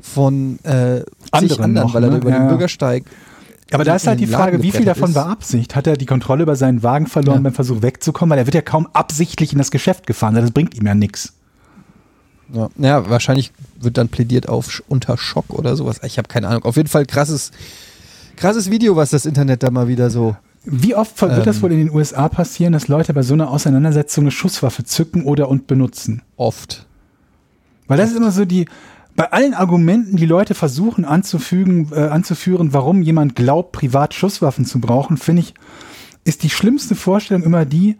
von äh, Anderen anderen, noch, weil er ne? über Ja, den. Bürgersteig. Aber da ist halt die Frage, wie viel davon ist. war Absicht? Hat er die Kontrolle über seinen Wagen verloren Ja. beim Versuch wegzukommen? Weil er wird ja kaum absichtlich in das Geschäft gefahren. Das bringt ihm ja nichts. Ja, ja, wahrscheinlich wird dann plädiert auf unter Schock oder sowas. Ich habe keine Ahnung. Auf jeden Fall krasses, krasses Video, was das Internet da mal wieder so. Wie oft wird das Ähm. wohl in den USA passieren, dass Leute bei so einer Auseinandersetzung eine Schusswaffe zücken oder und benutzen? Oft. Weil das ist immer so die, bei allen Argumenten, die Leute versuchen anzufügen, äh, anzuführen, warum jemand glaubt, privat Schusswaffen zu brauchen, finde ich, ist die schlimmste Vorstellung immer die,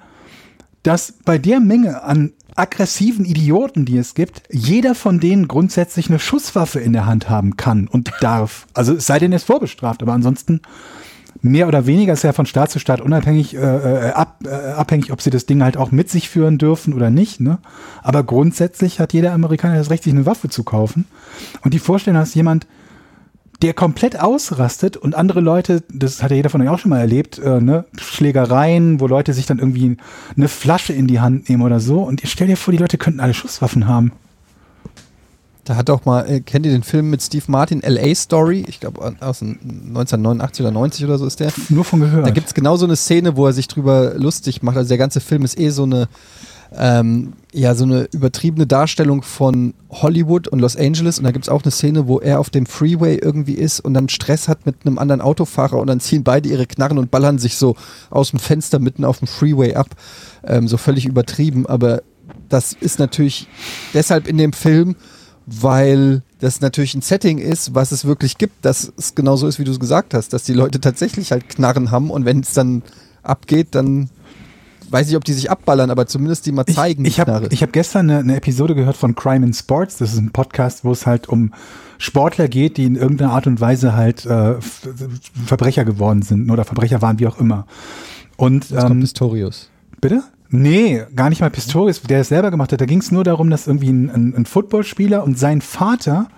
dass bei der Menge an aggressiven Idioten, die es gibt, jeder von denen grundsätzlich eine Schusswaffe in der Hand haben kann und darf. Also es sei denn, er ist vorbestraft, aber ansonsten mehr oder weniger ist ja von Staat zu Staat unabhängig, äh, äh, ab, äh, abhängig, ob sie das Ding halt auch mit sich führen dürfen oder nicht. Ne? Aber grundsätzlich hat jeder Amerikaner das Recht, sich eine Waffe zu kaufen. Und die Vorstellung, dass jemand, der komplett ausrastet und andere Leute, das hat ja jeder von euch auch schon mal erlebt, äh, ne? Schlägereien, wo Leute sich dann irgendwie eine Flasche in die Hand nehmen oder so. Und ihr stellt dir vor, die Leute könnten alle Schusswaffen haben. Da hat auch mal, äh, kennt ihr den Film mit Steve Martin, LA Story? Ich glaube aus den 1989 oder 90 oder so ist der. Nur von gehört. Da gibt es genau so eine Szene, wo er sich drüber lustig macht. Also der ganze Film ist eh so eine ähm, ja so eine übertriebene Darstellung von Hollywood und Los Angeles und da gibt es auch eine Szene, wo er auf dem Freeway irgendwie ist und dann Stress hat mit einem anderen Autofahrer und dann ziehen beide ihre Knarren und ballern sich so aus dem Fenster mitten auf dem Freeway ab. Ähm, so völlig übertrieben, aber das ist natürlich deshalb in dem Film, weil das natürlich ein Setting ist, was es wirklich gibt, dass es genauso ist, wie du es gesagt hast, dass die Leute tatsächlich halt Knarren haben und wenn es dann abgeht, dann weiß ich, ob die sich abballern, aber zumindest die mal zeigen. Ich, ich habe hab gestern eine, eine Episode gehört von Crime in Sports. Das ist ein Podcast, wo es halt um Sportler geht, die in irgendeiner Art und Weise halt äh, Verbrecher geworden sind oder Verbrecher waren, wie auch immer. Und Jetzt kommt ähm, Pistorius. bitte? Nee, gar nicht mal Pistorius, der es selber gemacht hat. Da ging es nur darum, dass irgendwie ein, ein, ein Footballspieler und sein Vater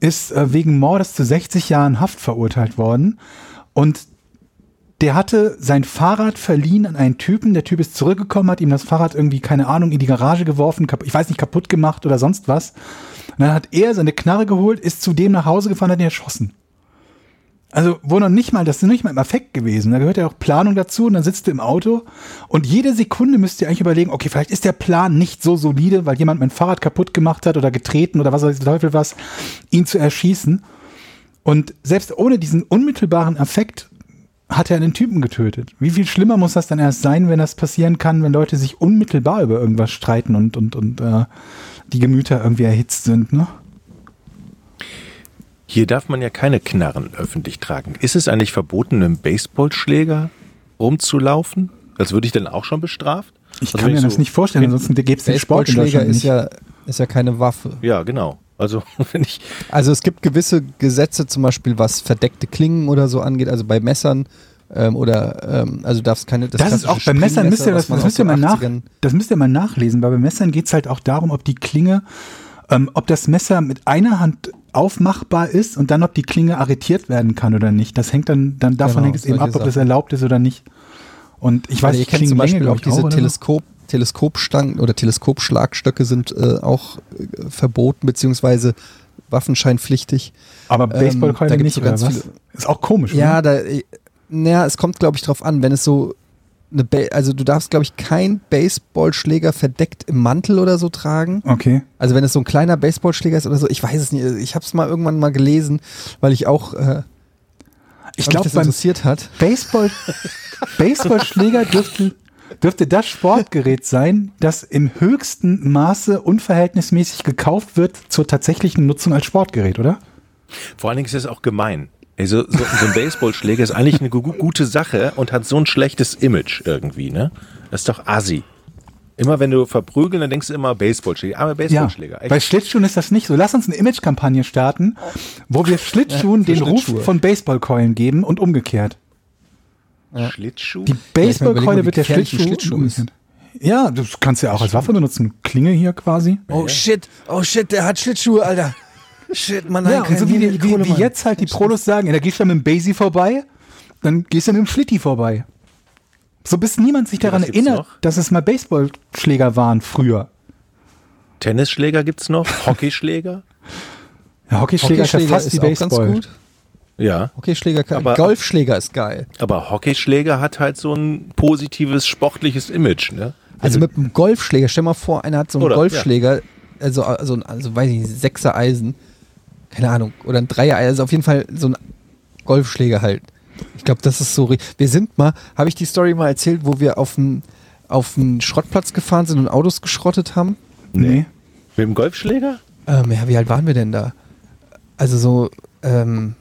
ist äh, wegen Mordes zu 60 Jahren Haft verurteilt worden. Und der hatte sein Fahrrad verliehen an einen Typen. Der Typ ist zurückgekommen, hat ihm das Fahrrad irgendwie, keine Ahnung, in die Garage geworfen, ich weiß nicht, kaputt gemacht oder sonst was. Und dann hat er seine Knarre geholt, ist zu dem nach Hause gefahren, hat ihn erschossen. Also, wo noch nicht mal, das ist nicht mal im Affekt gewesen. Da gehört ja auch Planung dazu und dann sitzt du im Auto und jede Sekunde müsst ihr eigentlich überlegen, okay, vielleicht ist der Plan nicht so solide, weil jemand mein Fahrrad kaputt gemacht hat oder getreten oder was weiß der Teufel was, ihn zu erschießen. Und selbst ohne diesen unmittelbaren Affekt hat er einen Typen getötet. Wie viel schlimmer muss das dann erst sein, wenn das passieren kann, wenn Leute sich unmittelbar über irgendwas streiten und, und, und äh, die Gemüter irgendwie erhitzt sind, ne? Hier darf man ja keine Knarren öffentlich tragen. Ist es eigentlich verboten, mit einem Baseballschläger rumzulaufen? Das würde ich dann auch schon bestraft? Ich Also kann mir ich das so- nicht vorstellen, ansonsten gäbe es den Sport in Deutschland ist nicht. ja, ist ja keine Waffe. Ja, genau. Also, wenn ich, Also es gibt gewisse Gesetze, zum Beispiel was verdeckte Klingen oder so angeht, also bei Messern ähm, oder ähm, also du darfst keine Das ist auch bei Messern, müsst ihr, das, das, müsst ihr mal nach, 80ern das müsst ihr mal nachlesen, weil bei Messern geht es halt auch darum, ob die Klinge, ähm, ob das Messer mit einer Hand aufmachbar ist und dann, ob die Klinge arretiert werden kann oder nicht. Das hängt dann, dann davon Genau, hängt es eben ab, ob das erlaubt ist oder nicht. Und ich weiß Also ihr nicht, kennt zum Beispiel auch ich, diese so. Teleskop, Teleskopstangen oder Teleskopschlagstöcke sind äh, auch äh, verboten beziehungsweise waffenscheinpflichtig. Aber ähm, Baseballkeule gibt's nicht, so oder ganz was? viele- Ist auch komisch, Ja, oder? da, äh, naja, es kommt glaube ich drauf an, wenn es so also du darfst glaube ich kein Baseballschläger verdeckt im Mantel oder so tragen. Okay. Also wenn es so ein kleiner Baseballschläger ist oder so, ich weiß es nicht. Ich habe es mal irgendwann mal gelesen, weil ich auch, äh, Ich glaube, das interessiert hat. Baseball, Baseballschläger dürfte, dürfte das Sportgerät sein, das im höchsten Maße unverhältnismäßig gekauft wird zur tatsächlichen Nutzung als Sportgerät, oder? vor allen Dingen ist es auch gemein. Also, so, so ein Baseballschläger ist eigentlich eine gu gute Sache und hat so ein schlechtes Image irgendwie, ne? Das ist doch assi. Immer wenn du verprügeln, dann denkst du immer Baseballschläger. Aber Baseballschläger. Bei Schlittschuhen ist das nicht so. Lass uns eine Imagekampagne starten, wo wir Schlittschuhen für den Ruf Schlittschuhe. von Baseballkeulen geben und umgekehrt. Schlittschuh? Die Ja, meine, überleg Baseballkeule wird der Schlittschuh, Schlittschuh ist. Ja, du kannst ja auch als Waffe benutzen. Klinge hier quasi. Oh shit, oh shit, der hat Schlittschuhe, Alter. Shit, Mann, Ja, und so wie, die, wie, wie jetzt halt die Prolos sagen, ja, da gehst du ja mit dem Basie vorbei, dann gehst du mit dem Schlitti vorbei. So bis niemand sich daran erinnert, noch? dass es mal Baseballschläger waren früher. Tennisschläger gibt's noch? Hockeyschläger? Ja, Hockeyschläger ist ja fast wie auch ganz Baseball. gut. Ja. Hockeyschläger, kann, Aber- Golfschläger ist geil. Aber Hockeyschläger hat halt so ein positives sportliches Image, ne? Also mit einem Golfschläger, stell mal vor, einer hat so einen Oder, Golfschläger, also, also, ein- also weiß ich nicht, Sechser Eisen, keine Ahnung, oder ein Dreier, also auf jeden Fall so ein Golfschläger halt. Ich glaube, das ist so. Wir sind mal, habe ich die Story mal erzählt, wo wir auf einen auf einen Schrottplatz gefahren sind und Autos geschrottet haben? Nee. Mit dem Golfschläger? Ähm, ja, wie alt waren wir denn da? Also so, ähm,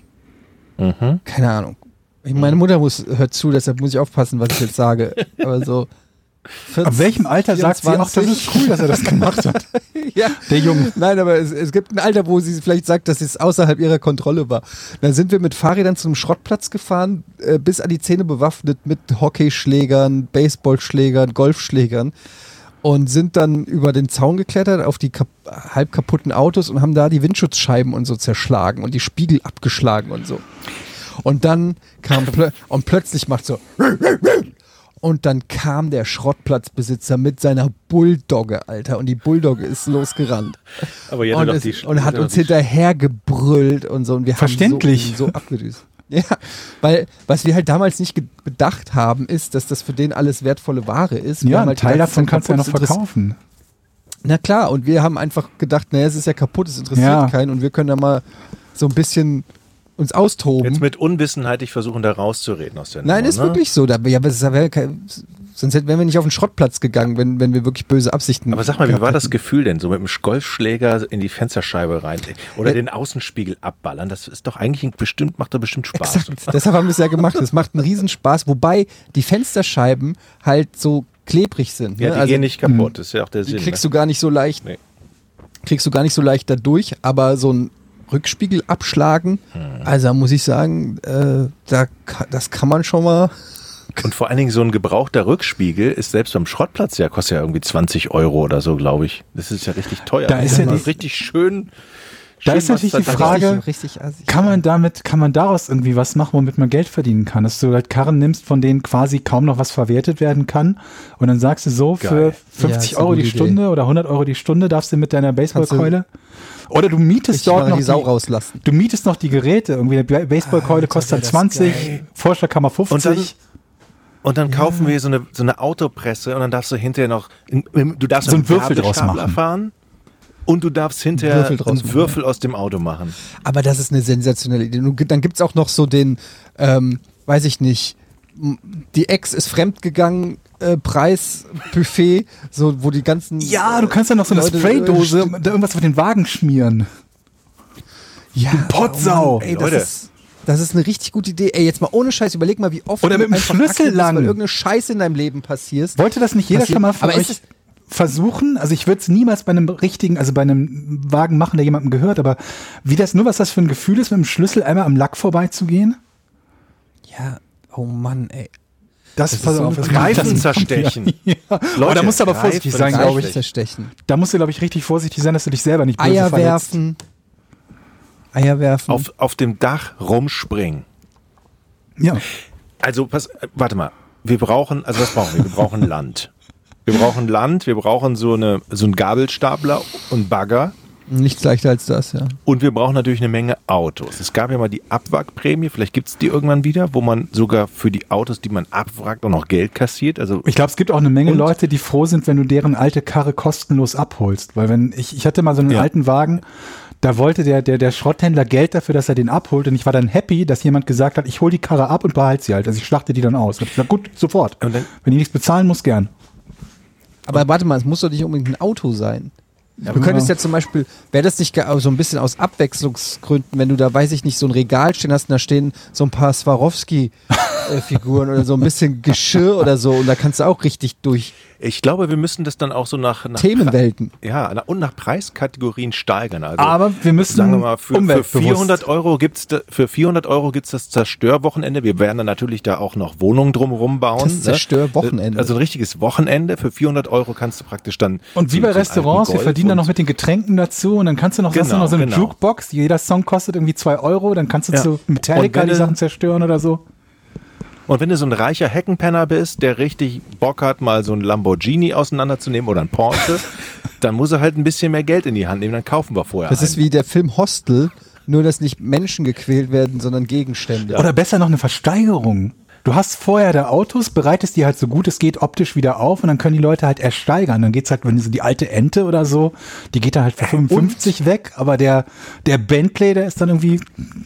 Mhm. keine Ahnung. Meine Mutter muss, hört zu, deshalb muss ich aufpassen, was ich jetzt sage. Aber so. 14, Ab welchem Alter sagt sie auch, das 24? ist cool, dass er das gemacht hat? ja. Der Junge. Nein, aber es, es gibt ein Alter, wo sie vielleicht sagt, dass es außerhalb ihrer Kontrolle war. Dann sind wir mit Fahrrädern zum Schrottplatz gefahren, äh, bis an die Zähne bewaffnet mit Hockeyschlägern, Baseballschlägern, Golfschlägern und sind dann über den Zaun geklettert auf die kap halb kaputten Autos und haben da die Windschutzscheiben und so zerschlagen und die Spiegel abgeschlagen und so. Und dann kam plö und plötzlich macht so und dann kam der Schrottplatzbesitzer mit seiner Bulldogge, Alter. Und die Bulldogge ist losgerannt. Aber und, es, die und hat uns doch die- hinterher gebrüllt und so. Und wir Verständlich. haben so, so abgedüst. Ja, weil was wir halt damals nicht ge- bedacht haben, ist, dass das für den alles wertvolle Ware ist. Wir Ja, haben ein halt Teil gedacht, davon kannst du ja noch verkaufen. Na klar, und wir haben einfach gedacht, naja, es ist ja kaputt, es interessiert Ja. keinen und wir können da mal so ein bisschen uns austoben. Jetzt mit Unwissenheit ich versuchen, da rauszureden aus der Nein, Nummer, ist ne? wirklich so. Da, ja, wäre kein, sonst wären wir nicht auf den Schrottplatz gegangen, wenn, wenn wir wirklich böse Absichten Aber sag mal, wie war das hätten. Gefühl denn, so mit dem Golfschläger in die Fensterscheibe rein oder Ja. den Außenspiegel abballern? Das ist doch eigentlich bestimmt, macht doch bestimmt Spaß. Exakt, deshalb haben wir es ja gemacht. Es macht einen Riesenspaß, wobei die Fensterscheiben halt so klebrig sind. Ja, ne? die also gehen nicht kaputt, das ist ja auch der die Sinn. kriegst ne? du gar nicht so leicht, Nee. kriegst du gar nicht so leicht da durch, aber so ein Rückspiegel abschlagen, Hm. also muss ich sagen, äh, da, das kann man schon mal. Und vor allen Dingen so ein gebrauchter Rückspiegel ist selbst beim Schrottplatz ja, kostet ja irgendwie 20 Euro oder so, glaube ich. Das ist ja richtig teuer. Da ist ja die- richtig schön. Da schön ist natürlich die Frage, richtig, richtig. Kann man damit, kann man daraus irgendwie was machen, womit man Geld verdienen kann? Dass du halt Karren nimmst, von denen quasi kaum noch was verwertet werden kann und dann sagst du so, Geil. für 50 Ja, Euro die gute Stunde oder 100 Euro die Stunde darfst du mit deiner Baseballkeule oder du mietest Richtig dort noch die Sau rauslassen. Du mietest noch die Geräte, irgendwie eine Baseballkeule Alter, kostet dann das 20, geil. Vorstellkammer 50. Und dann, und dann kaufen wir so eine, so eine Autopresse und dann darfst du hinterher noch, du darfst So einen einen Würfel draus machen. fahren und du darfst hinterher Würfel einen machen, Würfel aus dem Auto machen. Aber das ist eine sensationelle Idee. Dann gibt es auch noch so den, ähm, weiß ich nicht, die Ex ist fremdgegangen, äh, Preisbuffet, so wo die ganzen. ja, du kannst ja noch so eine Leute, Spraydose äh, da irgendwas auf den Wagen schmieren. Ja, Potsau. oh Mann, ey, das Leute. ist, das ist eine richtig gute Idee. Ey, jetzt mal ohne Scheiß, überleg mal, wie oft Oder du mit dem Schlüssel bist, lang. weil irgendeine Scheiße in deinem Leben passiert. Wollte das nicht jeder Passiert- schon mal von aber euch versuchen? Also ich würde es niemals bei einem richtigen, also bei einem Wagen machen, der jemandem gehört, aber wie das, nur was das für ein Gefühl ist, mit dem Schlüssel einmal am Lack vorbeizugehen? Ja, oh Mann, ey. Das, ist so ein Reifen zerstechen. Ja. aber da musst du aber vorsichtig Reifen sein, glaube ich. zerstechen. Da musst du, glaube ich, richtig vorsichtig sein, dass du dich selber nicht böse Eier verletzt. werfen. Eier werfen. Auf, auf dem Dach rumspringen. Ja. Also, pass, äh, warte mal. Wir brauchen, also was brauchen wir? Wir brauchen Land. Wir brauchen Land, wir brauchen so, eine, so einen Gabelstapler und Bagger. Nichts leichter als das, ja. Und wir brauchen natürlich eine Menge Autos. Es gab ja mal die Abwrackprämie, vielleicht gibt es die irgendwann wieder, wo man sogar für die Autos, die man abwrackt, auch noch Geld kassiert. Also Ich glaube, es gibt auch eine Menge Und? Leute, die froh sind, wenn du deren alte Karre kostenlos abholst. Weil wenn ich, ich hatte mal so einen Ja. alten Wagen, da wollte der, der, der Schrotthändler Geld dafür, dass er den abholt. Und ich war dann happy, dass jemand gesagt hat, ich hole die Karre ab und behalte sie halt. Also ich schlachte die dann aus. Und ich gesagt, gut, sofort. Und dann- wenn die nichts bezahlen muss, gern. Aber warte mal, es muss doch nicht unbedingt ein Auto sein. Du aber- könntest ja zum Beispiel, wäre das nicht ge- so ein bisschen aus Abwechslungsgründen, wenn du da, weiß ich nicht, so ein Regal stehen hast und da stehen so ein paar Swarovski-Figuren oder so ein bisschen Geschirr oder so und da kannst du auch richtig durch ich glaube, wir müssen das dann auch so nach, nach Themenwelten. Ja, und nach Preiskategorien steigern. Also, Aber wir müssen sagen wir mal, für, für umweltbewusst- 400 Euro gibt's da, für 400 Euro gibt's das Zerstörwochenende. Wir werden dann natürlich da auch noch Wohnungen drumherum bauen. Das Zerstörwochenende. Also ein richtiges Wochenende. Für 400 Euro kannst du praktisch dann. Und wie bei Restaurants, wir verdienen dann noch mit den Getränken dazu und dann kannst du noch, hast du Genau, noch so eine genau. Jukebox, jeder Song kostet irgendwie zwei Euro, dann kannst du Ja. zu Metallica die Sachen zerstören oder so. Und wenn du so ein reicher Heckenpenner bist, der richtig Bock hat, mal so ein Lamborghini auseinanderzunehmen oder ein Porsche, dann muss er halt ein bisschen mehr Geld in die Hand nehmen, dann kaufen wir vorher. Das ist einen. wie der Film Hostel, nur dass nicht Menschen gequält werden, sondern Gegenstände. Oder besser noch eine Versteigerung. Du hast vorher da Autos, bereitest die halt so gut es geht optisch wieder auf und dann können die Leute halt ersteigern. Dann geht's halt, wenn so die alte Ente oder so, die geht dann halt für 55 weg, aber der, der Bentley, der ist dann irgendwie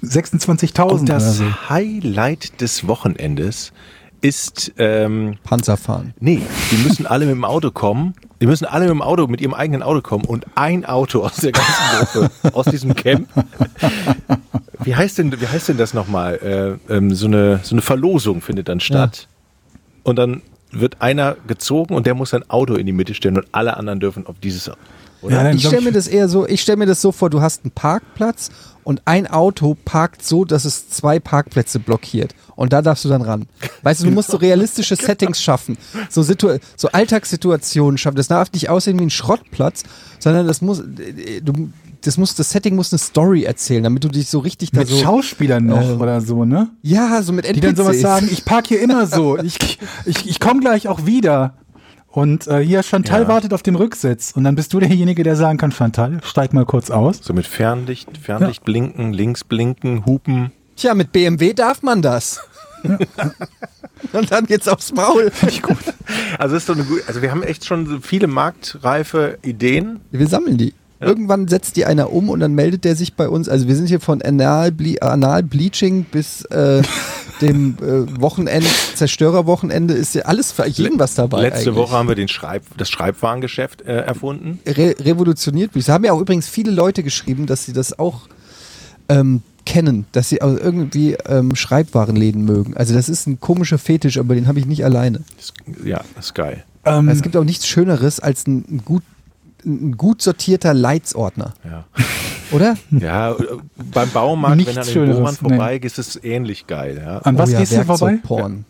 26.000 Und oder das so. Highlight des Wochenendes ist, ähm, Panzer fahren. nee, die müssen alle mit dem Auto kommen. Die müssen alle mit dem Auto, mit ihrem eigenen Auto kommen und ein Auto aus der ganzen Gruppe, aus diesem Camp. Wie heißt denn, wie heißt denn das nochmal? Äh, ähm, so, eine, so eine Verlosung findet dann statt. Und dann wird einer gezogen und der muss sein Auto in die Mitte stellen und alle anderen dürfen auf dieses. Oder? Ja, dann Ich stelle mir das eher so, ich stelle mir das so vor, du hast einen Parkplatz und ein Auto parkt so, dass es zwei Parkplätze blockiert. Und da darfst du dann ran. Weißt du, du musst so realistische Settings schaffen. So, Situ so Alltagssituationen schaffen. Das darf nicht aussehen wie ein Schrottplatz, sondern das muss, du, das muss, das Setting muss eine Story erzählen, damit du dich so richtig da Mit so. Schauspielern noch äh, oder so, ne? Ja, so mit Die dann sowas NPCs. sagen, ich park hier immer so, ich, ich, ich komme gleich auch wieder. Und äh, hier Chantal Ja. wartet auf dem Rücksitz. Und dann bist du derjenige, der sagen kann, Chantal, steig mal kurz aus. So mit Fernlicht, Fernlicht blinken, links blinken, hupen. Tja, mit BMW darf man das. Und dann geht's aufs Maul. Also ist so eine gut, also wir haben echt schon so viele marktreife Ideen. Wir sammeln die. Irgendwann setzt die einer um und dann meldet der sich bei uns. Also wir sind hier von Anal, Ble Anal Bleaching bis äh, dem äh, Wochenend, Zerstörerwochenende ist ja alles für jeden was dabei. Letzte eigentlich. Woche haben wir den Schreib, das Schreibwarengeschäft äh, erfunden. Re revolutioniert. Es haben ja auch übrigens viele Leute geschrieben, dass sie das auch ähm, kennen, dass sie also irgendwie ähm, Schreibwarenläden mögen. Also das ist ein komischer Fetisch, aber den habe ich nicht alleine. Ja, das ist geil. Ähm, Es gibt auch nichts Schöneres als ein, ein gut ein gut sortierter Leitsordner, Ja, oder? ja äh, beim Baumarkt, Nichts wenn du an den Bohrern nee. vorbeigehst, ist es ähnlich geil. Ja. an was oh ja, gehst du vorbei? Werkzeugporn.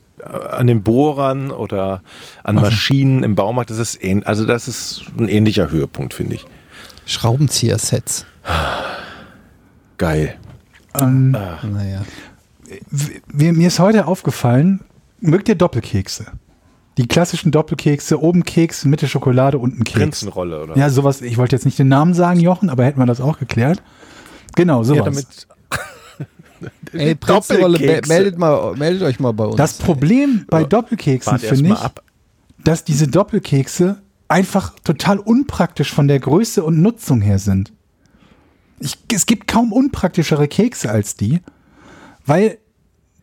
An den Bohrern oder an Maschinen im Baumarkt, das ist ähn, also das ist ein ähnlicher Höhepunkt, finde ich. Schraubenzieher-Sets. Geil. Ähm, Naja. w- mir ist heute aufgefallen, mögt ihr Doppelkekse? Die klassischen Doppelkekse, oben Keks, Mitte Schokolade, unten Keks. Prinzenrolle, oder? Ja, sowas, ich wollte jetzt nicht den Namen sagen, Jochen, aber hätten wir das auch geklärt. Genau, sowas. Ja, damit. Ey, Prinzenrolle, meldet, mal, meldet euch mal bei uns. das Problem bei Doppelkeksen finde ich, ab. dass diese Doppelkekse einfach total unpraktisch von der Größe und Nutzung her sind. Ich, es gibt kaum unpraktischere Kekse als die, weil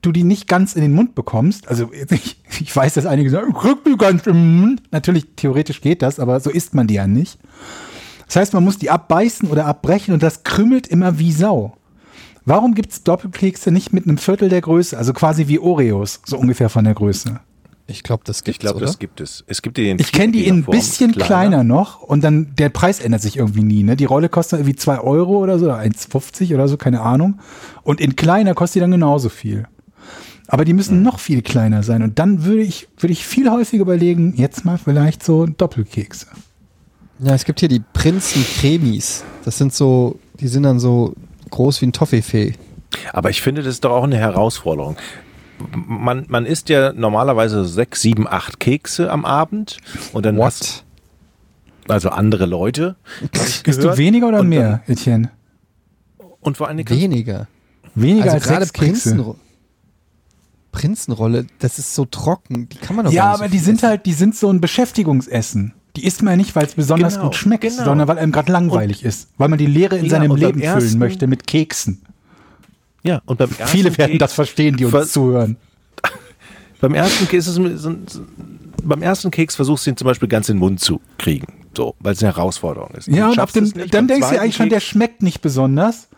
du die nicht ganz in den Mund bekommst. Also ich, ich weiß, dass einige sagen, ich krieg die ganz im Mund. Natürlich, theoretisch geht das, aber so isst man die ja nicht. Das heißt, man muss die abbeißen oder abbrechen und das krümmelt immer wie Sau. Warum gibt es Doppelkekse nicht mit einem Viertel der Größe, also quasi wie Oreos, so ungefähr von der Größe? ich glaube, das Ich gibt's, glaube, oder? das gibt es. Es gibt die in Ich kenne die in ein bisschen kleiner. noch und dann der Preis ändert sich irgendwie nie. Ne? Die Rolle kostet irgendwie 2 Euro oder so, oder 1,50 oder so, keine Ahnung. Und in kleiner kostet die dann genauso viel. Aber die müssen noch viel kleiner sein. Und dann würde ich, würde ich viel häufiger überlegen, jetzt mal vielleicht so Doppelkekse. Ja, es gibt hier die Prinzen Cremis. Das sind so, die sind dann so groß wie ein Toffifee. Aber ich finde, das ist doch auch eine Herausforderung. Man, man isst ja normalerweise sechs, sieben, acht Kekse am Abend und dann hast also andere Leute. Isst du weniger oder Und mehr, Etienne? Dann, und vor allen Dingen Weniger. Weniger also als gerade sechs Kekse. Prinzenro Prinzenrolle, das ist so trocken. Die kann man doch Ja, gar nicht aber so die sind essen. halt, die sind so ein Beschäftigungsessen. Die isst man ja nicht, weil es besonders Genau, gut schmeckt, genau. sondern weil einem gerade langweilig ist. Weil man die Leere in Ja, seinem und Leben ersten- füllen möchte mit Keksen. Ja, und beim ersten Viele werden Keks- das verstehen, die uns Ver- zuhören. Beim ersten Keks ist es beim ersten Keks versuchst du ihn zum Beispiel ganz in den Mund zu kriegen, so, weil es eine Herausforderung ist. Ja, Du und ab dem, dann denkst du eigentlich schon, der schmeckt nicht besonders.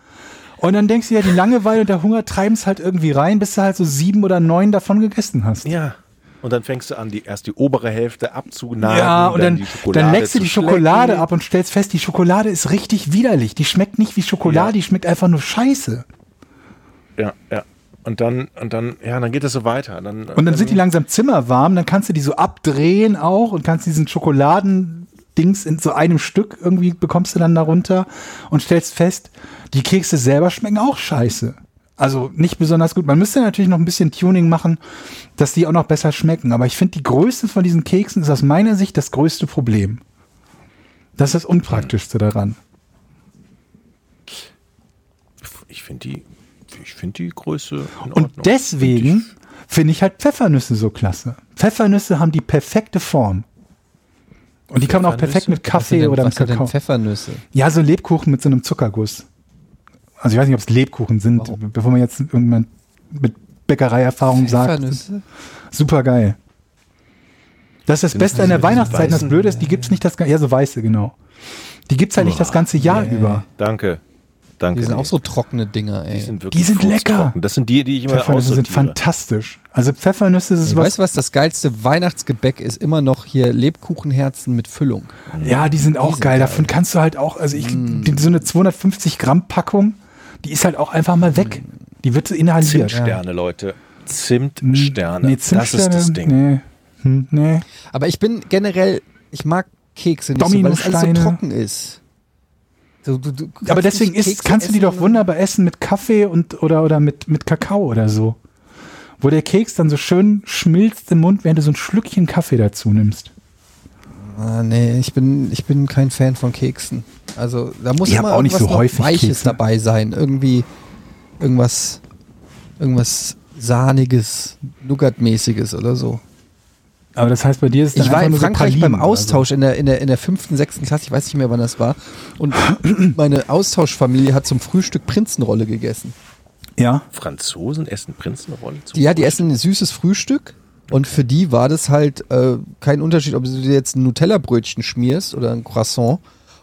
Und dann denkst du ja, die Langeweile und der Hunger treiben es halt irgendwie rein, bis du halt so sieben oder neun davon gegessen hast. Ja. Und dann fängst du an, die, erst die obere Hälfte abzunagen. Ja, und dann, Schokolade dann leckst du die Schokolade schlecken. ab und stellst fest, die Schokolade ist richtig widerlich. Die schmeckt nicht wie Schokolade, Ja. die schmeckt einfach nur scheiße. Ja, ja. Und dann, und dann, ja, dann geht es so weiter. Dann, Und dann sind die langsam zimmerwarm, dann kannst du die so abdrehen auch und kannst diesen Schokoladendings in so einem Stück irgendwie bekommst du dann darunter und stellst fest, die Kekse selber schmecken auch scheiße. Also nicht besonders gut. Man müsste natürlich noch ein bisschen Tuning machen, dass die auch noch besser schmecken. Aber ich finde, die Größe von diesen Keksen ist aus meiner Sicht das größte Problem. Das ist das Unpraktischste daran. Ich finde die, ich finde die Größe Und deswegen finde ich halt Pfeffernüsse so klasse. Pfeffernüsse haben die perfekte Form. Und die kann man auch perfekt mit Kaffee denn, oder mit sind denn Kakao. Pfeffernüsse? Ja, so Lebkuchen mit so einem Zuckerguss. Also ich weiß nicht, ob es Lebkuchen sind, Warum? bevor man jetzt irgendwann mit Bäckereierfahrung sagt. Pfeffernüsse? Super geil. Das ist das Beste an der Weihnachtszeit. und Das Blöde ist, die gibt's nicht das ganze, ja, so weiße, genau. Die gibt's halt nicht das ganze Jahr nee. über. Danke. Danke. Die sind auch so trockene Dinger, ey. Die sind wirklich Die sind lecker. furztrocken. Das sind die, die ich immer Pfeffernüsse sind fantastisch. Also Pfeffernüsse ist Ich was, weiß was, das geilste Weihnachtsgebäck ist immer noch hier Lebkuchenherzen mit Füllung. Ja, die sind auch sind geil. geil. Davon kannst du halt auch, also ich, die, so eine 250 Gramm Packung, die ist halt auch einfach mal weg. Die wird inhaliert. Zimtsterne, Leute. Zimtsterne. Nee, das ist das Ding. Nee. Hm, nee. Aber ich bin generell, ich mag Kekse nicht so, weil es alles so trocken ist. So, du, du Aber deswegen ist, kannst du die doch und- wunderbar essen mit Kaffee und oder, oder mit, mit Kakao oder so. Wo der Keks dann so schön schmilzt im Mund, während du so ein Schlückchen Kaffee dazu nimmst. Ah, nee, ich bin, ich bin kein Fan von Keksen. Also da muss Ich immer auch nicht so noch häufig Weiches Kekse. dabei sein. Irgendwie irgendwas Irgendwas Sahniges, Nougat-mäßiges oder so. Aber das heißt, bei dir ist es Ich war in nur so Frankreich Pralinen beim Austausch in der, in, der, in der fünften, sechsten Klasse, ich weiß nicht mehr, wann das war. Und meine Austauschfamilie hat zum Frühstück Prinzenrolle gegessen. Ja. Franzosen essen Prinzenrolle zum ja, die essen ein süßes Frühstück. Und für die war das halt äh, kein Unterschied, ob du dir jetzt ein Nutella-Brötchen schmierst oder ein Croissant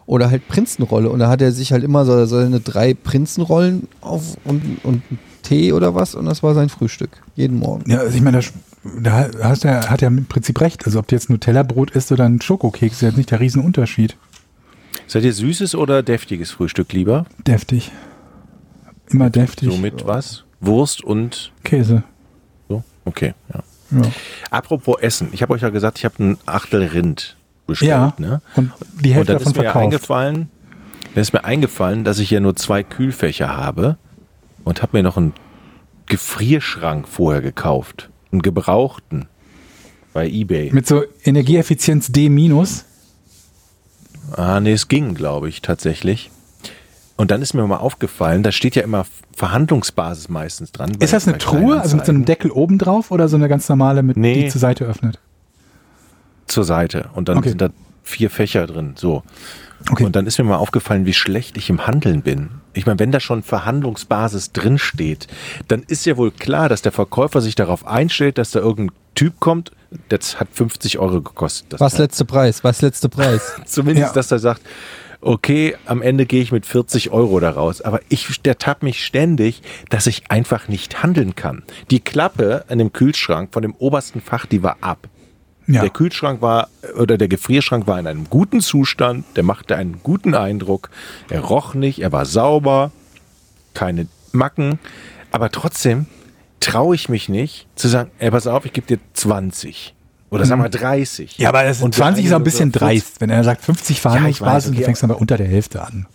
oder halt Prinzenrolle. Und da hat er sich halt immer so seine drei Prinzenrollen auf und, und einen Tee oder was. Und das war sein Frühstück. Jeden Morgen. Ja, also ich meine, da, da hast du, hat er im Prinzip recht. Also ob du jetzt Nutella-Brot isst oder ein Schokokeks, ist jetzt nicht der Riesenunterschied. Seid ihr süßes oder deftiges Frühstück lieber? Deftig. Immer deftig. So mit was? Wurst und Käse. so? Okay, ja. Ja. Apropos Essen. Ich habe euch ja gesagt, ich habe ein Achtel Rind bestellt. Ja. Ne? Und die Und Hälfte dann davon ist mir ja verkauft. eingefallen, dann ist mir eingefallen, dass ich ja nur zwei Kühlfächer habe und habe mir noch einen Gefrierschrank vorher gekauft. Einen gebrauchten bei eBay. Mit so Energieeffizienz D minus. Ah, nee, es ging, glaube ich, tatsächlich. Und dann ist mir mal aufgefallen, da steht ja immer Verhandlungsbasis meistens dran. Ist das eine Truhe, also mit so einem. Deckel oben drauf oder so eine ganz normale, mit Nee. die zur Seite öffnet? zur Seite und dann Okay. sind da vier Fächer drin. So. Okay. Und dann ist mir mal aufgefallen, wie schlecht ich im Handeln bin. Ich meine, wenn da schon Verhandlungsbasis drin steht, dann ist ja wohl klar, dass der Verkäufer sich darauf einstellt, dass da irgendein Typ kommt, das hat 50 Euro gekostet. Das Was letzte Preis? Was letzte Preis? Zumindest, Ja. dass er sagt, okay, am Ende gehe ich mit 40 Euro da raus. Aber ich ertappe mich ständig, dass ich einfach nicht handeln kann. Die Klappe an dem Kühlschrank von dem obersten Fach, die war ab. Ja. Der Kühlschrank war oder der Gefrierschrank war in einem guten Zustand, der machte einen guten Eindruck. Er roch nicht, er war sauber, keine Macken, aber trotzdem traue ich mich nicht zu sagen, ey, pass auf, ich gebe dir 20 oder sag mal 30. Mhm. Ja, aber das Und 20 ist auch ein bisschen eine oder 40. dreist. Wenn er sagt 50 Verhandlungsbasis, okay, du fängst aber unter der Hälfte an.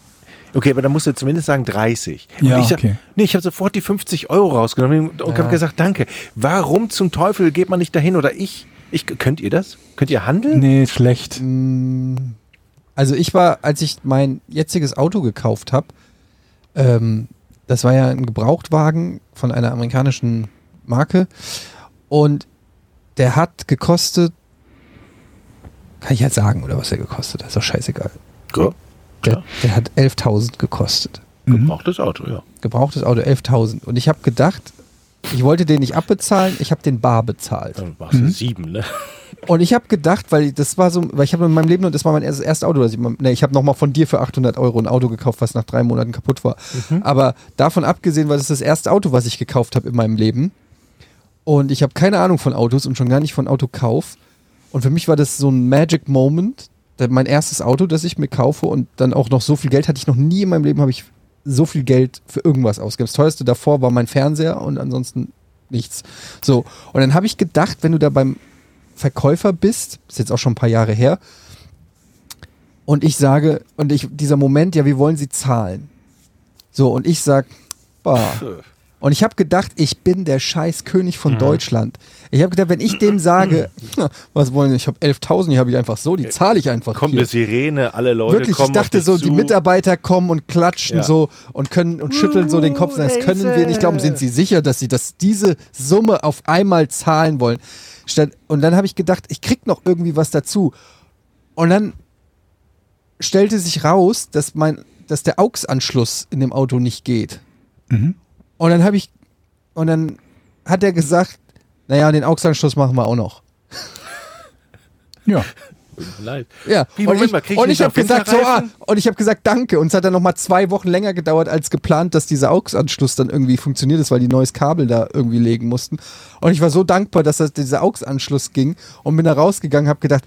Okay, aber dann musst du zumindest sagen 30. Und Ja, ich sag, okay. Nee, ich habe sofort die 50 Euro rausgenommen und habe gesagt, danke. Warum zum Teufel geht man nicht dahin oder ich? Ich? Könnt ihr das? Könnt ihr handeln? Nee, schlecht. Also ich war, als ich mein jetziges Auto gekauft habe, ähm, das war ja ein Gebrauchtwagen von einer amerikanischen Marke und der hat gekostet, kann ich jetzt sagen, oder was er gekostet hat, ist doch scheißegal. Ja. Der, der hat 11.000 gekostet. Gebrauchtes Auto, ja. Gebrauchtes Auto 11.000 und ich habe gedacht, ich wollte den nicht abbezahlen, ich habe den bar bezahlt. Dann machst du sieben, ne? Und ich habe gedacht, weil das war so, weil ich habe in meinem Leben und das war mein erstes, erstes Auto, das ich, mal- nee, ich habe nochmal von dir für 800 Euro ein Auto gekauft, was nach drei Monaten kaputt war. Aber davon abgesehen war das das erste Auto, was ich gekauft habe in meinem Leben. Und ich habe keine Ahnung von Autos und schon gar nicht von Autokauf. Und für mich war das so ein Magic Moment, mein erstes Auto, das ich mir kaufe und dann auch noch so viel Geld hatte ich noch nie in meinem Leben, habe ich so viel Geld für irgendwas ausgegeben. Das teuerste davor war mein Fernseher und ansonsten nichts. So, und dann habe ich gedacht, wenn du da beim Verkäufer bist, ist jetzt auch schon ein paar Jahre her, und ich sage, und ich, dieser Moment, ja, wie wollen Sie zahlen? So, und ich sag, boah. Und ich habe gedacht, ich bin der scheiß König Mhm. von Deutschland. Ich habe gedacht, wenn ich dem sage, "Na, was wollen Sie, ich habe 11.000, die habe ich einfach so, die zahle ich einfach Kommt hier. eine Sirene, alle Leute Wirklich, ich kommen dachte auf so, dich die zu. Mitarbeiter kommen und klatschen Ja. so und können und schütteln so den Kopf. Das können wir nicht glauben. Sind Sie sicher, dass Sie das, diese Summe auf einmal zahlen wollen? Und dann habe ich gedacht, ich krieg noch irgendwie was dazu. Und dann stellte sich raus, dass mein, dass der AUX-Anschluss in dem Auto nicht geht. Mhm. Und dann habe ich, und dann hat er gesagt, naja, den AUX-Anschluss machen wir auch noch. Ja. Leid. Ja, Wie, und Moment ich, mal, ich und ich habe gesagt, so, ah, und ich habe gesagt, danke. Und es hat dann nochmal zwei Wochen länger gedauert als geplant, dass dieser AUX-Anschluss dann irgendwie funktioniert ist, weil die neues Kabel da irgendwie legen mussten. Und ich war so dankbar, dass das, dieser AUX-Anschluss ging und bin da rausgegangen, habe gedacht,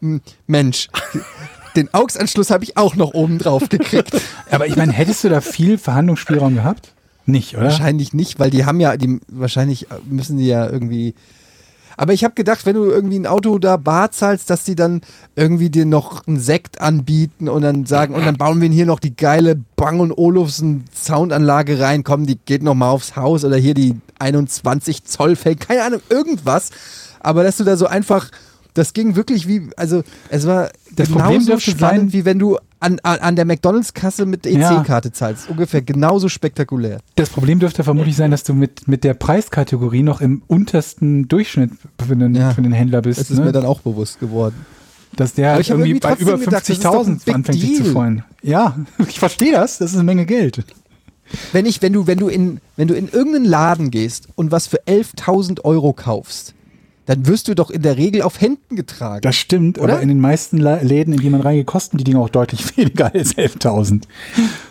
hm, Mensch, den AUX-Anschluss habe ich auch noch oben drauf gekriegt. Aber ich meine, hättest du da viel Verhandlungsspielraum gehabt? Nicht, oder? Wahrscheinlich nicht, weil die haben ja, die wahrscheinlich müssen die ja irgendwie. Aber ich habe gedacht, wenn du irgendwie ein Auto da bar zahlst, dass die dann irgendwie dir noch einen Sekt anbieten und dann sagen, und dann bauen wir hier noch die geile Bang und Olufsen Soundanlage rein, komm, die geht noch mal aufs Haus oder hier die 21 Zoll Fake, keine Ahnung, irgendwas. Aber dass du da so einfach das ging wirklich wie, also es war Das Problem genauso dürfte spannend, sein- wie wenn du an, an, an der McDonalds-Kasse mit Ja. EC-Karte zahlst. Ungefähr genauso spektakulär. Das Problem dürfte vermutlich sein, dass du mit, mit der Preiskategorie noch im untersten Durchschnitt für den, Ja. für den Händler bist. Das ist ne? mir dann auch bewusst geworden. dass der halt irgendwie irgendwie bei über trotzdem gedacht, das ist doch ein 50.000 Big anfängt sich zu freuen. Ja, ich verstehe das. Das ist eine Menge Geld. Wenn ich, wenn du, wenn du in, wenn du in irgendeinen Laden gehst und was für 11.000 Euro kaufst, dann wirst du doch in der Regel auf Händen getragen. Das stimmt, Oder? aber in den meisten Läden, in die man reingeht, kosten die Dinge auch deutlich weniger als 11.000.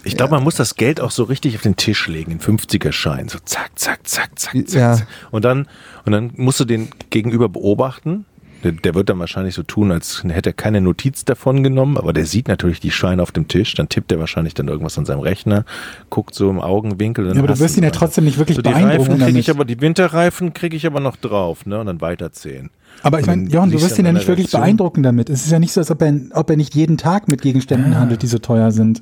Ich glaube, man muss das Geld auch so richtig auf den Tisch legen, in 50er-Schein. So zack, zack, zack, zack, zack, Ja. zack. Und dann, und dann musst du den Gegenüber beobachten. Der, wird dann wahrscheinlich so tun, als hätte er keine Notiz davon genommen, aber der sieht natürlich die Scheine auf dem Tisch. Dann tippt er wahrscheinlich dann irgendwas an seinem Rechner, guckt so im Augenwinkel. dann Ja, aber du wirst ihn ja trotzdem nicht wirklich so die beeindrucken Reifen kriege damit. ich aber, die Winterreifen kriege ich aber noch drauf, ne? Und dann weiterzählen. Aber ich meine, Johann, du wirst ihn ja nicht wirklich Reaktion. beeindrucken damit. Es ist ja nicht so, als ob er, ob er nicht jeden Tag mit Gegenständen handelt, die so teuer sind.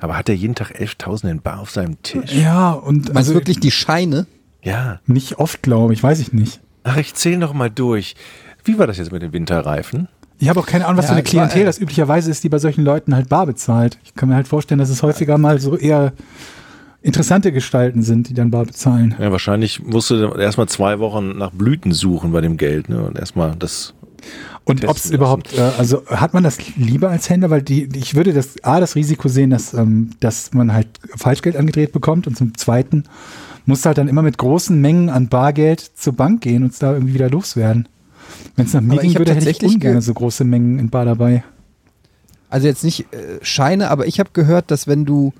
Aber hat er jeden Tag 11.000 in Bar auf seinem Tisch? Ja, und also du wirklich die Scheine? Ja. nicht oft, glaube ich, weiß ich nicht. Ach, ich zähle noch mal durch. Wie war das jetzt mit den Winterreifen? Ich habe auch keine Ahnung, was Ja, für eine es war, Klientel äh, das üblicherweise ist, die bei solchen Leuten halt bar bezahlt. Ich kann mir halt vorstellen, dass es häufiger mal so eher interessante Gestalten sind, die dann bar bezahlen. Ja, wahrscheinlich musst du erstmal zwei Wochen nach Blüten suchen bei dem Geld, ne? Und erstmal das. Und ob es überhaupt, äh, also hat man das lieber als Händler, weil die, ich würde das A, das Risiko sehen, dass, ähm, dass man halt Falschgeld angedreht bekommt und zum Zweiten musst du halt dann immer mit großen Mengen an Bargeld zur Bank gehen und es da irgendwie wieder loswerden. Wenn es nach mir ging, würde, hätte ich tatsächlich ungern ge- so große Mengen in Bar dabei. Also jetzt nicht äh, Scheine, aber ich habe gehört, dass wenn du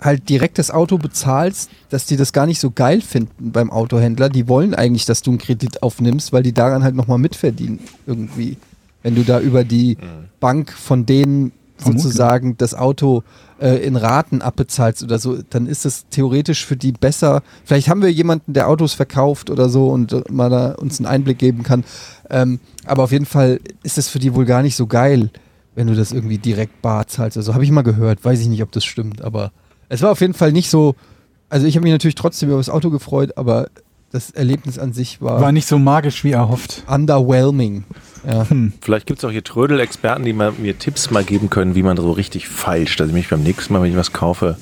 halt direkt das Auto bezahlst, dass die das gar nicht so geil finden beim Autohändler. Die wollen eigentlich, dass du einen Kredit aufnimmst, weil die daran halt nochmal mitverdienen irgendwie. Wenn du da über die Bank von denen Vermutlich. sozusagen das Auto äh, in Raten abbezahlst oder so, dann ist das theoretisch für die besser. Vielleicht haben wir jemanden, der Autos verkauft oder so und äh, mal da uns einen Einblick geben kann. Ähm, aber auf jeden Fall ist das für die wohl gar nicht so geil, wenn du das irgendwie direkt bar zahlst. Also habe ich mal gehört, weiß ich nicht, ob das stimmt, aber es war auf jeden Fall nicht so. Also ich habe mich natürlich trotzdem über das Auto gefreut, aber das Erlebnis an sich war, War nicht so magisch wie erhofft. underwhelming. Ja. Vielleicht gibt es auch hier Trödel-Experten, die mal, mir Tipps mal geben können, wie man so richtig feilscht. Also mich beim nächsten Mal, wenn ich was kaufe,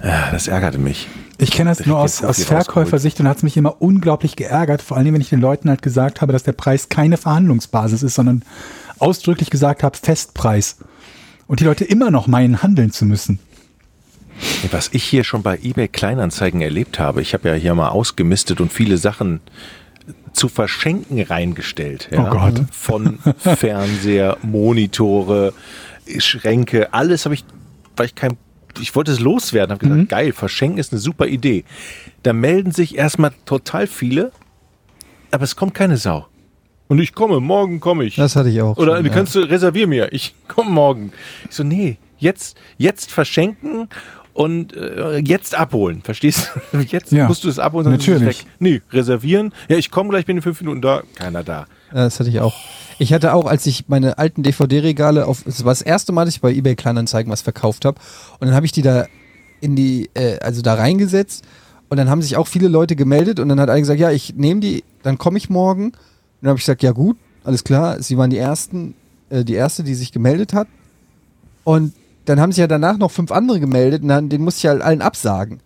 äh, das ärgerte mich. Ich kenne das nur aus, aus Verkäufersicht und hat es mich immer unglaublich geärgert, vor allem wenn ich den Leuten halt gesagt habe, dass der Preis keine Verhandlungsbasis ist, sondern ausdrücklich gesagt habe, Festpreis. Und die Leute immer noch meinen, handeln zu müssen. Was ich hier schon bei eBay Kleinanzeigen erlebt habe, ich habe ja hier mal ausgemistet und viele Sachen zu verschenken reingestellt. Ja? Oh Gott. Von Fernseher, Monitore, Schränke, alles habe ich, weil ich kein, ich wollte es loswerden, habe gesagt, geil, verschenken ist eine super Idee. Da melden sich erstmal total viele, aber es kommt keine Sau. Und ich komme, morgen komme ich. Das hatte ich auch. Oder schon, du ja. kannst du reservier mir, ich komme morgen. Ich so, nee, jetzt, jetzt verschenken und äh, jetzt abholen. Verstehst du? Jetzt Ja, musst du es abholen, sonst ist es natürlich. weg. Nee, reservieren. Ja, ich komme gleich, bin in fünf Minuten da. Keiner da. Ja, das hatte ich auch. Ich hatte auch, als ich meine alten DVD-Regale auf, es war das erste Mal, dass ich bei eBay Kleinanzeigen was verkauft habe. Und dann habe ich die da in die, äh, also da reingesetzt. Und dann haben sich auch viele Leute gemeldet. Und dann hat einer gesagt, ja, ich nehme die, dann komme ich morgen. Und dann habe ich gesagt, ja gut, alles klar. Sie waren die ersten, äh, die erste, die sich gemeldet hat. Und dann haben sich ja danach noch fünf andere gemeldet. Und dann, den musste ich halt allen absagen.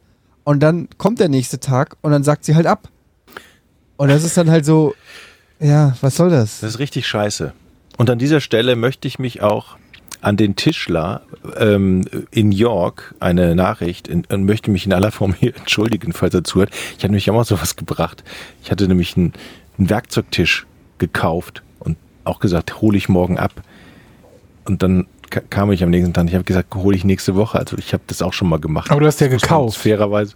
Und dann kommt der nächste Tag und dann sagt sie halt ab. Und das ist dann halt so, ja, was soll das? Das ist richtig scheiße. Und an dieser Stelle möchte ich mich auch an den Tischler ähm, in York eine Nachricht in, und möchte mich in aller Form hier entschuldigen, falls er zuhört. Ich hatte nämlich auch mal sowas gebracht. Ich hatte nämlich einen, einen Werkzeugtisch gekauft und auch gesagt, hole ich morgen ab. Und dann kam ich am nächsten Tag. Ich habe gesagt, hole ich nächste Woche. Also ich habe das auch schon mal gemacht. Aber du hast ja gekauft. Fairerweise.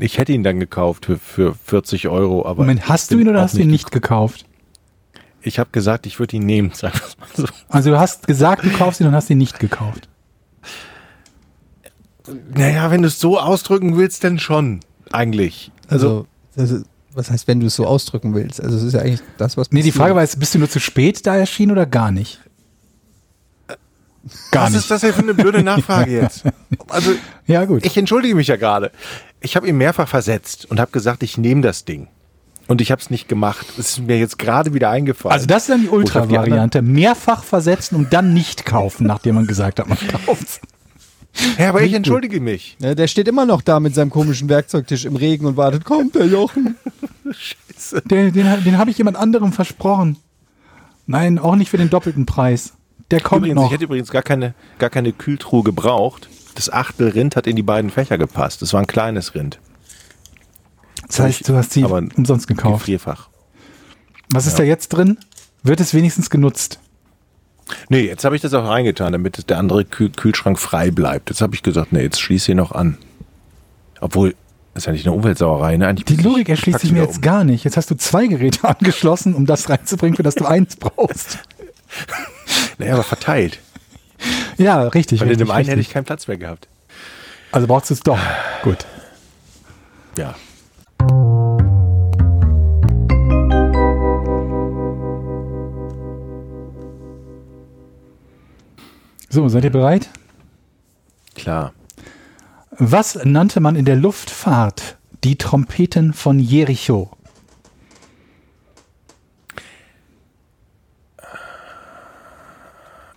Ich hätte ihn dann gekauft für, für 40 Euro. Aber Moment, hast du ihn oder hast du ihn nicht gekauft? ich habe gesagt, ich würde ihn nehmen, sagen wir es mal so. Also du hast gesagt, du kaufst ihn und hast ihn nicht gekauft. Naja, wenn du es so ausdrücken willst, dann schon. Eigentlich. Also, Also, ist, was heißt, wenn du es so ausdrücken willst? Also, es ist ja eigentlich das, was Nee, die. Frage war jetzt, bist du nur zu spät da erschienen oder gar nicht? Gar was nicht. ist das denn für eine blöde Nachfrage jetzt? Also, Ja, gut. ich entschuldige mich ja gerade. Ich habe ihn mehrfach versetzt und habe gesagt, ich nehme das Ding. Und ich habe es nicht gemacht. Es ist mir jetzt gerade wieder eingefallen. Also das ist dann die Ultra-Variante. Mehrfach versetzen und dann nicht kaufen, nachdem man gesagt hat, man kauft. Ja, aber ich entschuldige mich. Ja, der steht immer noch da mit seinem komischen Werkzeugtisch im Regen und wartet, kommt der Jochen. Den, den, den habe ich jemand anderem versprochen. Nein, auch nicht für den doppelten Preis. Der kommt Übrigens, noch. ich hätte übrigens gar keine, gar keine Kühltruhe gebraucht. Das Achtel Rind hat in die beiden Fächer gepasst. Das war ein kleines Rind. Das heißt, du hast sie Aber umsonst gekauft. Gefrierfach. Was ist da jetzt drin? Wird es wenigstens genutzt? Nee, jetzt habe ich das auch reingetan, damit der andere Kühl Kühlschrank frei bleibt. Jetzt habe ich gesagt, nee, jetzt schließe ich noch an. Obwohl, das ist ja nicht eine Umweltsauerei, ne? Eigentlich Die Logik erschließt sich mir jetzt gar nicht. Jetzt hast du zwei Geräte angeschlossen, um das reinzubringen, für das du eins brauchst. Naja, aber verteilt. Ja, richtig. Weil in dem einen hätte ich keinen Platz mehr gehabt. Also brauchst du es doch. Gut. Ja. So, seid ihr bereit? Klar. Was nannte man in der Luftfahrt die Trompeten von Jericho?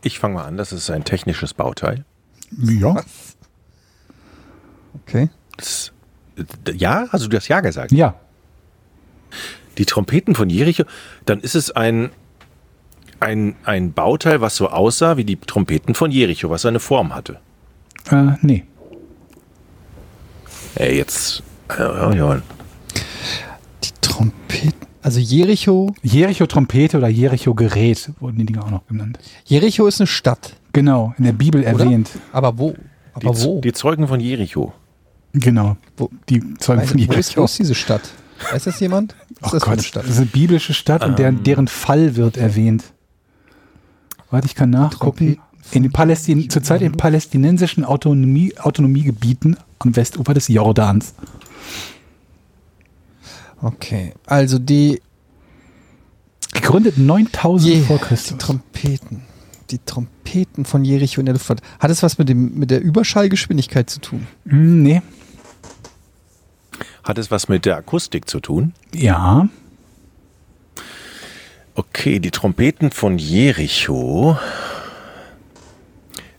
Ich fange mal an, das ist ein technisches Bauteil. Ja. Okay. Das, äh, ja, also du hast ja gesagt. Ja. Die Trompeten von Jericho, dann ist es ein, ein, ein Bauteil, was so aussah wie die Trompeten von Jericho, was eine Form hatte. Äh, nee. Ey, jetzt. äh, ja, Die Trompeten. Also Jericho. Jericho-Trompete oder Jericho-Gerät wurden die Dinger auch noch genannt. Jericho ist eine Stadt. Genau, in der Bibel Oder? erwähnt. Aber wo? die, Aber wo? die Zeugen von Jericho. Genau. Wo- Die Zeugen Weiß, von wo, ist, wo Jericho. ist diese Stadt? Weiß das jemand? Was ist Oh das für eine Gott, Stadt? das ist eine biblische Stadt und deren, deren Fall wird erwähnt. Warte, ich kann nachgucken. In den Palästin zurzeit in palästinensischen Autonomie, Autonomiegebieten am Westufer des Jordans. Okay, also die, Gegründet 9000 Je, vor die Christus. Trompeten. Die Trompeten von Jericho in der Luftfahrt. Hat es was mit, dem, mit der Überschallgeschwindigkeit zu tun? Hm, nee. Hat es was mit der Akustik zu tun? Ja. Okay, die Trompeten von Jericho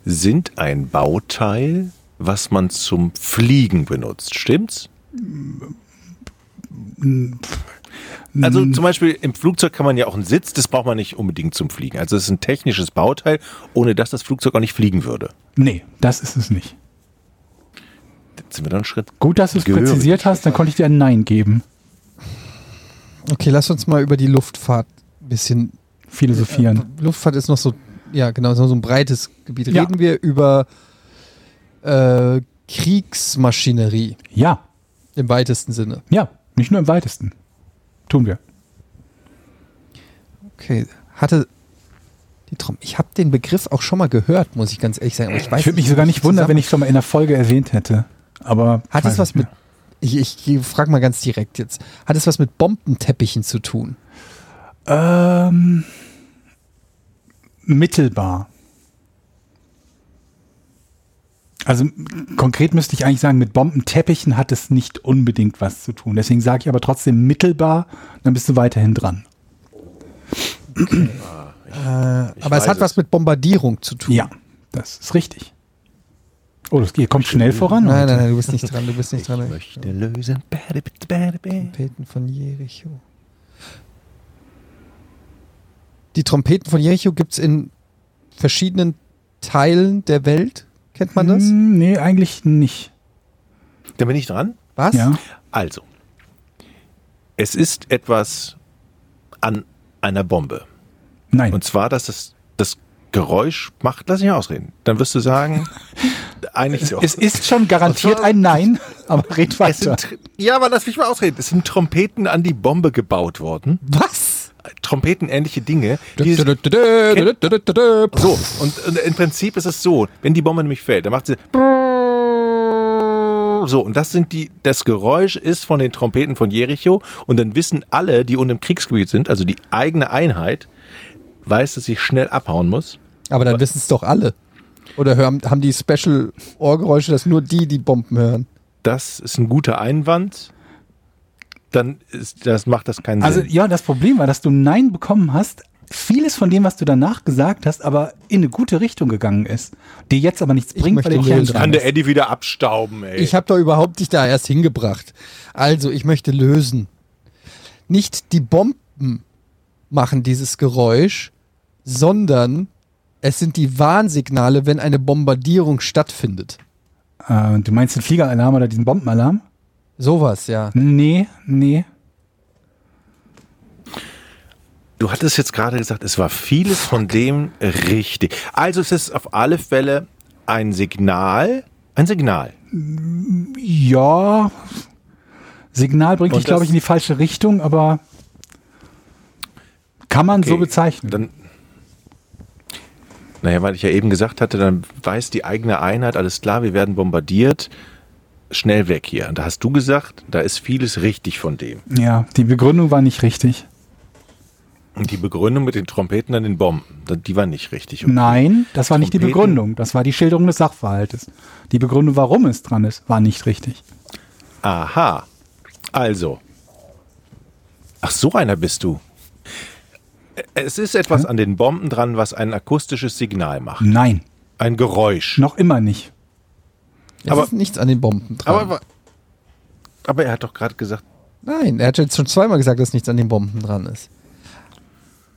sind ein Bauteil, was man zum Fliegen benutzt. Stimmt's? Also zum Beispiel im Flugzeug kann man ja auch einen Sitz, das braucht man nicht unbedingt zum Fliegen. Also es ist ein technisches Bauteil, ohne dass das Flugzeug auch nicht fliegen würde. Nee, das ist es nicht. Jetzt sind wir dann einen Schritt. Gut, dass du es Gehörig. präzisiert hast, dann konnte ich dir ein Nein geben. Okay, lass uns mal über die Luftfahrt ein bisschen. Philosophieren. Luftfahrt ist noch so, ja genau, so ein breites Gebiet. Ja. Reden wir über äh, Kriegsmaschinerie Ja, im weitesten Sinne. ja, nicht nur im weitesten. Tun wir. Okay, hatte die Trom ich habe den Begriff auch schon mal gehört, muss ich ganz ehrlich sagen. Aber ich weiß Ich würde mich sogar ich nicht wundern, wenn ich schon mal in der Folge erwähnt hätte. Aber Hat es was mit. Ich, ich frage mal ganz direkt jetzt. Hat es was mit Bombenteppichen zu tun? Ähm, mittelbar. Also konkret müsste ich eigentlich sagen, mit Bombenteppichen hat es nicht unbedingt was zu tun. Deswegen sage ich aber trotzdem mittelbar, dann bist du weiterhin dran. aber es hat was es. mit Bombardierung zu tun. Ja, das ist richtig. Oh, das geht, kommt schnell voran. Nein, nein, nein, du bist nicht dran, du bist nicht dran. Möchte lösen. Trompeten von Jericho. Die Trompeten von Jericho gibt es in verschiedenen Teilen der Welt. Kennt man das? Hm, Nee, eigentlich nicht. Da bin ich dran. Was? Ja. Also, es ist etwas an einer Bombe. Nein. Und zwar, dass das, das Geräusch macht, lass mich ausreden. Dann wirst du sagen, eigentlich doch. es ist schon garantiert ein Nein, aber red weiter. sind, ja, aber lass mich mal ausreden. Es sind Trompeten an die Bombe gebaut worden. Was? Trompetenähnliche Dinge. So, und im Prinzip ist es so, wenn die Bombe nämlich fällt, dann macht sie so, und das sind die, das Geräusch ist von den Trompeten von Jericho und dann wissen alle, die unten im Kriegsgebiet sind, also die eigene Einheit, weiß, dass sie schnell abhauen muss. Aber dann wissen es doch alle. Oder hören, haben die Special Ohrgeräusche, dass nur die die Bomben hören? Das ist ein guter Einwand. Dann ist, das macht das keinen Also Sinn. ja, das Problem war, dass du Nein bekommen hast. Vieles von dem, was du danach gesagt hast, aber in eine gute Richtung gegangen ist. Dir jetzt aber nichts Ich bringt, möchte weil der lösen. Kern Kann dran Kann der ist. Eddie wieder abstauben, ey. Ich habe doch überhaupt dich da erst hingebracht. Also, ich möchte lösen. Nicht die Bomben machen dieses Geräusch, sondern es sind die Warnsignale, wenn eine Bombardierung stattfindet. Äh, du meinst den Fliegeralarm oder diesen Bombenalarm? Sowas, ja. Nee, nee. Du hattest jetzt gerade gesagt, es war vieles von dem richtig. Also es ist auf alle Fälle ein Signal, ein Signal. Ja. Signal bringt Und dich, glaube ich, in die falsche Richtung, aber kann man so Okay, bezeichnen. Dann, naja, weil ich ja eben gesagt hatte, dann weiß die eigene Einheit, alles klar, wir werden bombardiert, schnell weg hier. Und da hast du gesagt, da ist vieles richtig von dem. ja, die Begründung war nicht richtig. Und die Begründung mit den Trompeten an den Bomben, die war nicht richtig. Okay. Nein, das war nicht die. Begründung. Das war die Schilderung des Sachverhaltes. Die Begründung, warum es dran ist, war nicht richtig. Aha. Also. Ach, so einer bist du. Es ist etwas an den Bomben dran, was ein akustisches Signal macht. Nein, Ein Geräusch. noch immer nicht. Es Aber- ist nichts an den Bomben dran. Aber, aber er hat doch gerade gesagt, Nein, er hat jetzt schon zweimal gesagt, dass nichts an den Bomben dran ist.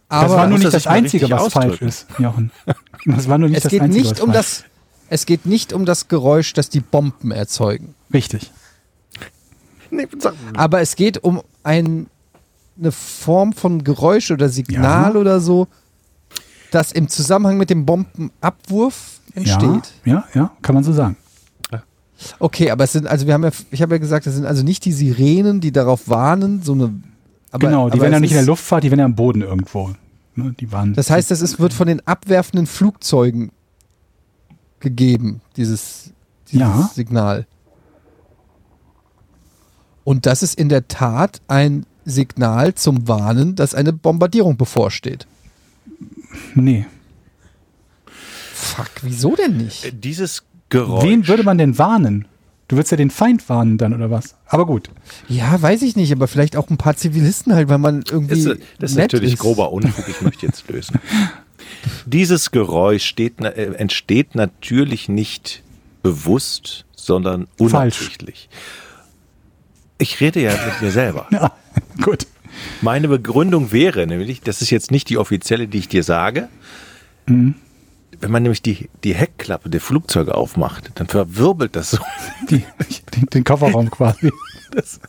Das Aber war nur nicht das Einzige, was falsch ausdrücken. ist, Jochen. Das war nur nicht es das geht Einzige, nicht was um falsch das, es geht nicht um das Geräusch, das die Bomben erzeugen. Richtig. nee, Aber es geht um ein, eine Form von Geräusch oder Signal Ja. oder so, das im Zusammenhang mit dem Bombenabwurf entsteht. Ja, ja, ja, kann man so sagen. Okay, aber es sind, also wir haben ja, ich habe ja gesagt, es sind also nicht die Sirenen, die darauf warnen, so eine. Aber, genau, die aber werden ja nicht in der Luftfahrt, die werden ja am Boden irgendwo. Ne, die waren. Das heißt, das ist, wird von den abwerfenden Flugzeugen gegeben, dieses, dieses Ja. Signal. Und das ist in der Tat ein Signal zum Warnen, dass eine Bombardierung bevorsteht. nee. Fuck, wieso denn nicht? dieses Geräusch. Wen würde man denn warnen? Du würdest ja den Feind warnen dann, oder was? Aber gut. Ja, weiß ich nicht, aber vielleicht auch ein paar Zivilisten halt, weil man irgendwie. Das, das ist nett natürlich ist. grober Unfug, ich möchte jetzt lösen. Dieses Geräusch steht, äh, entsteht natürlich nicht bewusst, sondern Falsch. unabsichtlich. Ich rede ja mit mir selber. Ja, gut. Meine Begründung wäre nämlich, das ist jetzt nicht die offizielle, die ich dir sage. Mhm. Wenn man nämlich die, die Heckklappe der Flugzeuge aufmacht, dann verwirbelt das so. Die, den, den Kofferraum quasi. Das,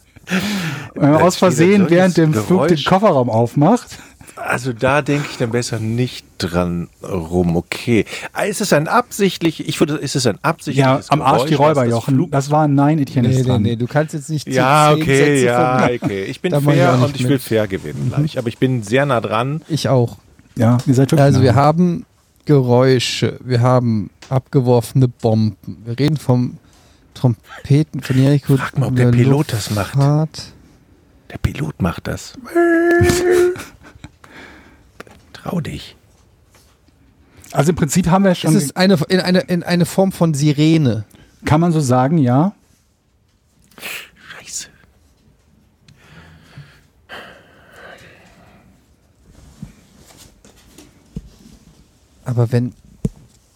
Wenn man aus Versehen während dem Flug den Geräusch. Kofferraum aufmacht. also da denke ich dann besser nicht dran rum. Okay. Ah, Ist es ein absichtlich, ich würde, ist es ein Ja, absichtliches am Arsch die Geräusch, Räuber, das Jochen. Flug- Das war ein Nein, Etienne Nee, ist nee, dran. nee, du kannst jetzt nicht Ja, zehn okay, Sätze ja, von- okay. Ich bin ich fair nicht und ich mit. will fair gewinnen gleich. Aber ich bin sehr nah dran. Ich auch. Ja, ihr seid wirklich Also nah. wir haben Geräusche, wir haben abgeworfene Bomben, wir reden vom Trompeten von Jericho. Frag mal, ob der Pilot das macht. Der Pilot macht das. Trau dich. Also im Prinzip haben wir Es schon, ist eine, in, eine, in eine Form von Sirene. kann man so sagen, ja. Aber wenn,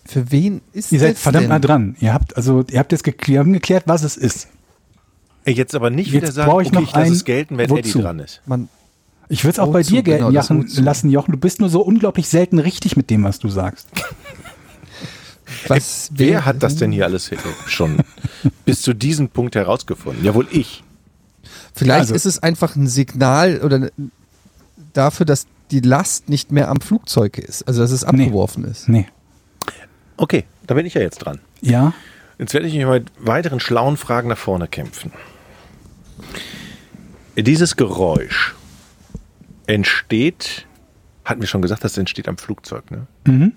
für wen ist Ihr seid verdammt denn? nah dran. Ihr habt also, ihr habt jetzt geklärt, geklärt, was es ist. Jetzt aber nicht Jetzt wieder sagen, brauche ich okay, noch ich lasse es gelten, wenn Wozu? Eddie dran ist. Man, Ich würde es auch bei Wozu? dir gelten Genau, Jochen, Wozu. lassen, Jochen. Du bist nur so unglaublich selten richtig mit dem, was du sagst. was Wer wäre- hat das denn hier alles schon bis zu diesem Punkt herausgefunden? Ja, wohl ich. Vielleicht Also- ist es einfach ein Signal oder dafür, dass die Last nicht mehr am Flugzeug ist, also dass es Nee. abgeworfen ist. Nee. Okay, da bin ich ja jetzt dran. Ja? Jetzt werde ich mich mit weiteren schlauen Fragen nach vorne kämpfen. Dieses Geräusch entsteht, hatten wir schon gesagt, das entsteht am Flugzeug, ne? Mhm.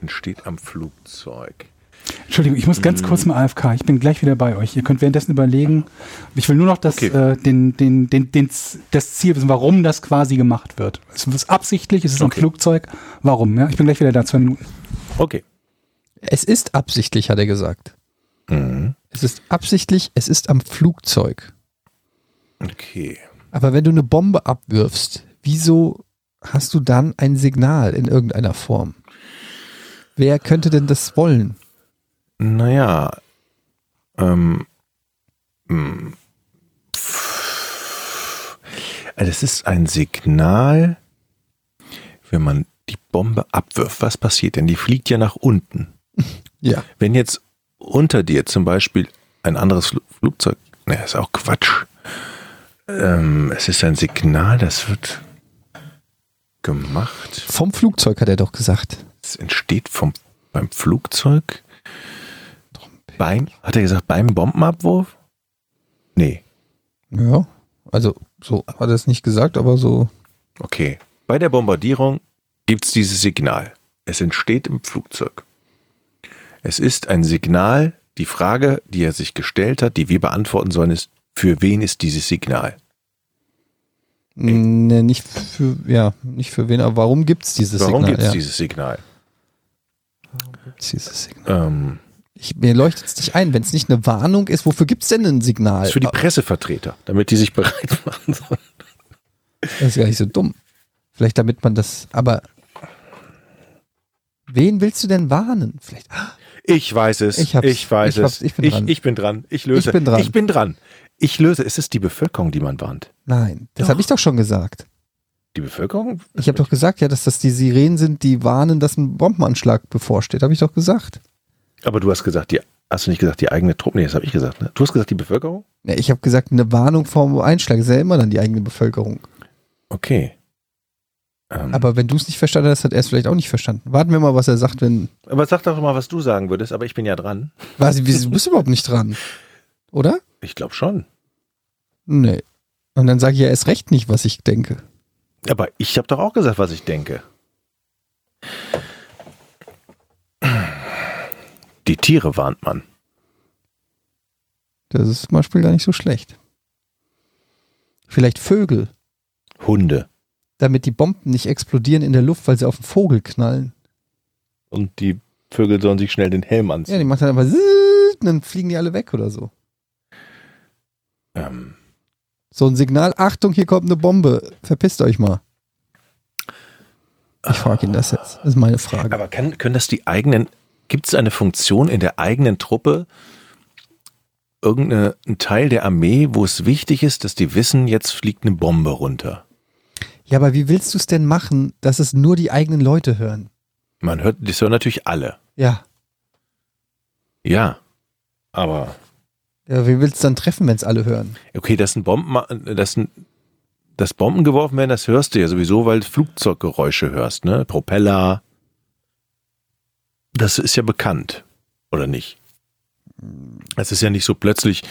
Entsteht am Flugzeug. Entschuldigung, ich muss ganz Mhm. kurz mal AFK. Ich bin gleich wieder bei euch. Ihr könnt währenddessen überlegen. Ich will nur noch das, Okay. äh, den, den, den, den, das Ziel wissen, warum das quasi gemacht wird. Ist es absichtlich? Ist es am Okay. Flugzeug? Warum? Ja, ich bin gleich wieder da. Zwei Minuten. Okay. Es ist absichtlich, hat er gesagt. Mhm. Es ist absichtlich, es ist am Flugzeug. Okay. Aber wenn du eine Bombe abwirfst, wieso hast du dann ein Signal in irgendeiner Form? Wer könnte denn das wollen? Naja, ähm, mh, pff, also es ist ein Signal, wenn man die Bombe abwirft. Was passiert denn? Die fliegt ja nach unten. Ja. Wenn jetzt unter dir zum Beispiel ein anderes Fl Flugzeug, ne, ist auch Quatsch. Ähm, es ist ein Signal, das wird gemacht. Vom Flugzeug hat er doch gesagt. Es entsteht vom, beim Flugzeug. Beim, hat er gesagt, beim Bombenabwurf? Nee, Ja. Also, so hat er es nicht gesagt, aber so. okay. Bei der Bombardierung gibt es dieses Signal. Es entsteht im Flugzeug. Es ist ein Signal, die Frage, die er sich gestellt hat, die wir beantworten sollen, ist, für wen ist dieses Signal? Ne, nicht für, ja, nicht für wen, aber warum gibt es dieses Warum Signal? gibt es ja. dieses Signal? Gibt's dieses Signal? Ähm, Ich, mir leuchtet es nicht ein, wenn es nicht eine Warnung ist, wofür gibt es denn ein Signal? ist für die Pressevertreter, damit die sich bereit machen sollen. Das ist gar nicht so dumm. Vielleicht damit man das, aber wen willst du denn warnen? Vielleicht, ah, Ich weiß es. Ich Ich, weiß Ich es. Ich bin ich, dran. ich bin dran. Ich löse. Ich bin dran. Ich bin dran. Ich löse. Es ist die Bevölkerung, die man warnt. nein, das habe ich doch schon gesagt. Die Bevölkerung? Ich habe doch gesagt, ja, dass das die Sirenen sind, die warnen, dass ein Bombenanschlag bevorsteht. Habe ich doch gesagt. Aber du hast gesagt, die, hast du nicht gesagt, die eigene Truppe? Nee, das habe ich gesagt. Ne? Du hast gesagt, die Bevölkerung? Ja, ich habe gesagt, eine Warnung vor Einschlag ist ja immer dann die eigene Bevölkerung. Okay. Ähm, aber, Aber wenn du es nicht verstanden hast, hat er es vielleicht auch nicht verstanden. Warten wir mal, was er sagt, wenn. sag doch mal, was du sagen würdest, aber ich bin ja dran. Was, du bist überhaupt nicht dran. Oder? Ich glaube schon. Nee. Und dann sage ich ja erst recht nicht, was ich denke. Aber ich habe doch auch gesagt, was ich denke. Die Tiere warnt man. Das ist zum Beispiel gar nicht so schlecht. Vielleicht Vögel, Hunde. damit die Bomben nicht explodieren in der Luft, weil sie auf den Vogel knallen. Und die Vögel sollen sich schnell den Helm Ja, anziehen. die machen dann zzzzt, und dann fliegen die alle weg oder so. ähm, So ein Signal, Achtung, hier kommt eine Bombe, verpisst euch mal. Ich frage ihn das jetzt. Das ist meine Frage. Aber kann, können das die eigenen, gibt es eine Funktion in der eigenen Truppe, irgendein Teil der Armee, wo es wichtig ist, dass die wissen, jetzt fliegt eine Bombe runter? Ja, aber wie willst du es denn machen, dass es nur die eigenen Leute hören? Man hört, das hören natürlich alle. Ja. Ja. Aber, Ja, wie willst du dann treffen, wenn es alle hören? okay, dass ein Bomben, dass ein, dass Bomben geworfen werden, das hörst du ja sowieso, weil du Flugzeuggeräusche hörst, ne? Propeller. Das ist ja bekannt. Oder nicht? Es ist ja nicht so plötzlich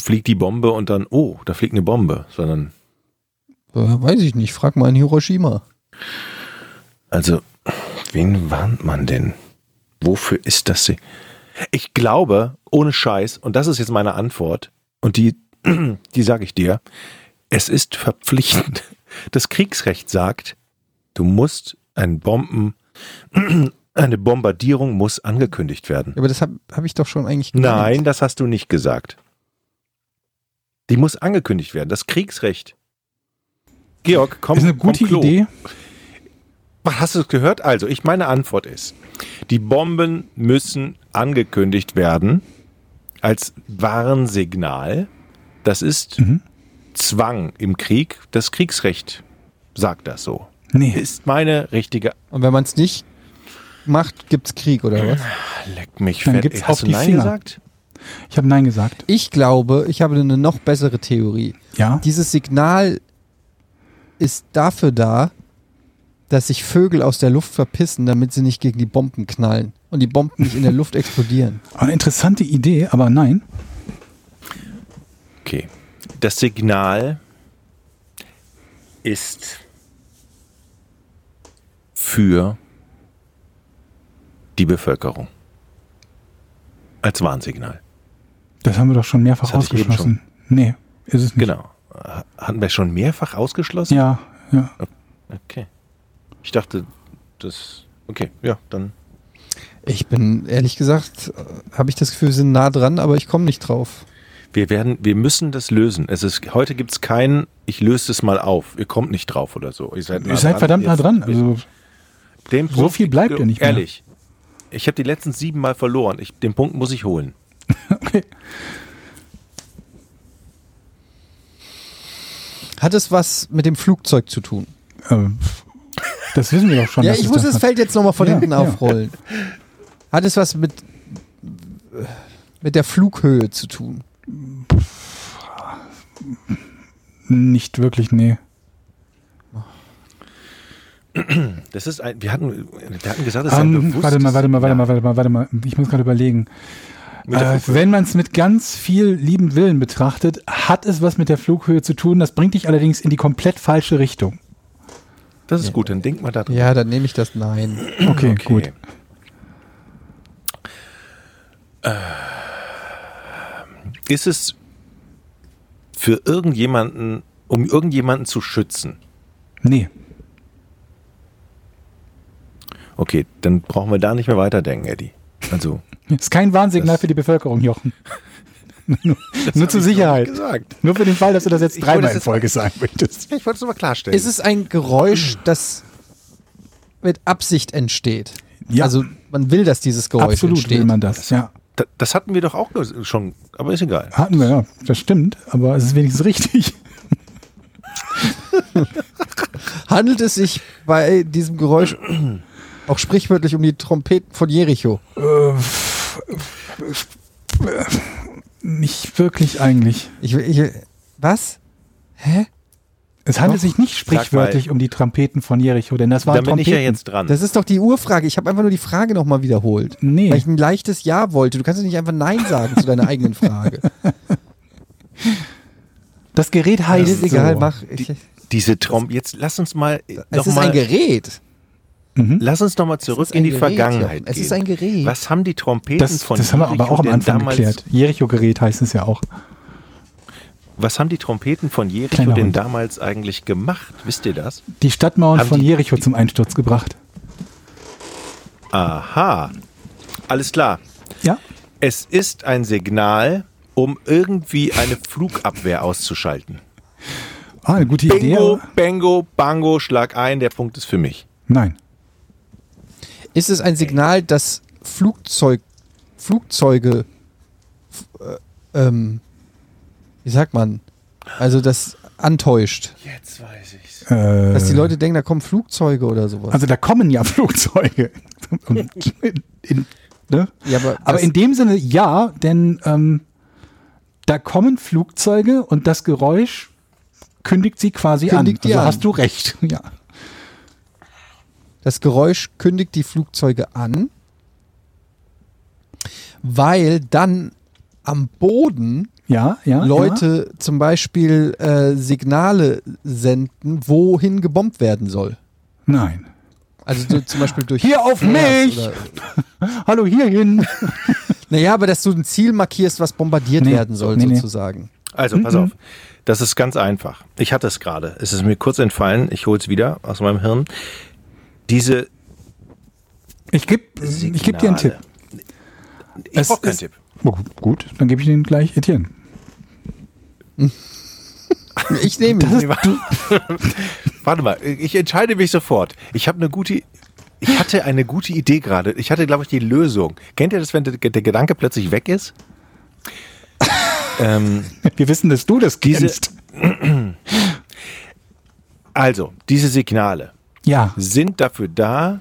fliegt die Bombe und dann, oh, da fliegt eine Bombe, sondern weiß ich nicht, frag mal in Hiroshima. Also, wen warnt man denn? Wofür ist das? sie- Ich glaube, ohne Scheiß, und das ist jetzt meine Antwort, und die, die sage ich dir, es ist verpflichtend. Das Kriegsrecht sagt, du musst ein Bomben, eine Bombardierung muss angekündigt werden. Aber das habe hab ich doch schon eigentlich gemeint. Nein, das hast du nicht gesagt. Die muss angekündigt werden. Das Kriegsrecht. Georg, komm, ist eine gute. Idee. Hast du es gehört? Also, ich meine Antwort ist, die Bomben müssen angekündigt werden als Warnsignal. Das ist Mhm. Zwang im Krieg. Das Kriegsrecht sagt das so. Nee. Ist meine richtige. Und wenn man es nicht macht, gibt's Krieg oder was? Leck mich Dann fett. gibt's Hast auf du die Nein Finger. gesagt? Ich habe Nein gesagt. Ich glaube, ich habe eine noch bessere Theorie. Ja. Dieses Signal ist dafür da, dass sich Vögel aus der Luft verpissen, damit sie nicht gegen die Bomben knallen und die Bomben nicht in der Luft explodieren. Eine interessante Idee, aber nein. Okay. Das Signal ist für die Bevölkerung. Als Warnsignal. Das haben wir doch schon mehrfach ausgeschlossen. Nee, ist es nicht. Genau. Hatten wir schon mehrfach ausgeschlossen? Ja, ja. Okay. Ich dachte, das. Okay, ja, dann. Ich bin, ehrlich gesagt, äh, habe ich das Gefühl, wir sind nah dran, aber ich komme nicht drauf. Wir werden, wir müssen das lösen. Es ist, heute gibt's keinen, ich löse es mal auf. Ihr kommt nicht drauf oder so. Ihr seid, Ihr seid verdammt nah dran. Also, so viel bleibt ja nicht mehr. Ehrlich. Ich habe die letzten sieben Mal verloren. Ich, den Punkt muss ich holen. okay. Hat es was mit dem Flugzeug zu tun? Ähm, das wissen wir doch schon. ja, ich muss das das. Feld jetzt nochmal von Ja, hinten ja. aufrollen. Hat es was mit, mit der Flughöhe zu tun? Nicht wirklich, nee. Das ist ein, wir hatten, wir hatten gesagt, das ist ein Ähm, bewusstes, warte mal, warte mal, warte Ja, mal, warte mal, warte mal. Ich muss gerade überlegen. Äh, wenn man es mit ganz viel lieben Willen betrachtet, hat es was mit der Flughöhe zu tun. Das bringt dich allerdings in die komplett falsche Richtung. Das ist gut, dann denk mal da drin. Ja, dann nehme ich das Nein. Okay, gut. Ist es für irgendjemanden, um irgendjemanden zu schützen? Nee. Okay, dann brauchen wir da nicht mehr weiterdenken, Eddie. Also, Ist kein Warnsignal Das- für die Bevölkerung, Jochen. nur das nur zur Sicherheit. Nur für den Fall, dass du das jetzt Ich dreimal in Folge sagen möchtest. Ich wollte es nochmal klarstellen. Ist es ein Geräusch, das mit Absicht entsteht? Ja. Also man will, dass dieses Geräusch Absolut entsteht. will man das, ja. Da- das hatten wir doch auch schon, aber ist egal. Hatten wir, ja. Das stimmt, aber es ist wenigstens richtig. Handelt es sich bei diesem Geräusch auch sprichwörtlich um die Trompeten von Jericho? Nicht wirklich eigentlich. Ich, ich, was? Hä? Es handelt sich nicht sprichwörtlich um die Trompeten von Jericho, denn das waren Da bin Trompeten. ich ja jetzt dran. Das ist doch die Urfrage. Ich habe einfach nur die Frage nochmal wiederholt. Nee. Weil ich ein leichtes Ja wollte. Du kannst doch nicht einfach Nein sagen zu deiner eigenen Frage. Das Gerät heißt ist egal, so. mach. Ich, Diese Trom, jetzt lass uns mal, es noch ist mal ein Gerät. Lass uns noch mal zurück in die Gerät, Vergangenheit Jochen. Es gehen. ist ein Gerät. Was haben die Trompeten Das, von das haben wir aber Jericho auch am denn Anfang damals, geklärt. Jericho-Gerät heißt es ja auch. Was haben die Trompeten von Jericho Kleiner denn Hund. damals eigentlich gemacht? Wisst ihr das? Die Stadtmauern Haben von die- Jericho die- zum Einsturz gebracht. Aha. Alles klar. Ja? Es ist ein Signal, um irgendwie eine Flugabwehr auszuschalten. Ah, eine gute Idee. Bingo, aber- Bango, Bango, schlag ein, der Punkt ist für mich. Nein. Ist es ein Signal, dass Flugzeug, Flugzeuge, äh, ähm, wie sagt man, also das antäuscht? Jetzt weiß ich's. Äh, Dass die Leute denken, da kommen Flugzeuge oder sowas. also da kommen ja Flugzeuge. Und in, in, ne? ja, aber Aber in dem Sinne ja, denn ähm, da kommen Flugzeuge und das Geräusch kündigt sie quasi Kündigt an. Also an. hast du recht. Ja. Das Geräusch kündigt die Flugzeuge an, weil dann am Boden Ja, ja. Leute zum Beispiel äh, Signale senden, wohin gebombt werden soll. Ja. Nein. Also so, zum Beispiel durch Hier auf mich! Oder, Hallo hierhin. naja, aber dass du ein Ziel markierst, was bombardiert Nee, werden soll, nee, nee. sozusagen. Also, pass auf. Das ist ganz einfach. Ich hatte es gerade. Es ist mir kurz entfallen. Ich hole es wieder aus meinem Hirn. Diese Ich gebe ich geb dir einen Tipp. Ich Es brauche keinen ist- Tipp. Oh, gut, dann gebe ich den gleich Etienne. Ich nehme Nee, warte, warte mal, ich entscheide mich sofort. Ich habe eine gute, ich hatte eine gute Idee gerade. Ich hatte, glaube ich, die Lösung. Kennt ihr das, wenn der, der Gedanke plötzlich weg ist? ähm, Wir wissen, dass du das Diese- kennst. also, diese Signale Ja, sind dafür da.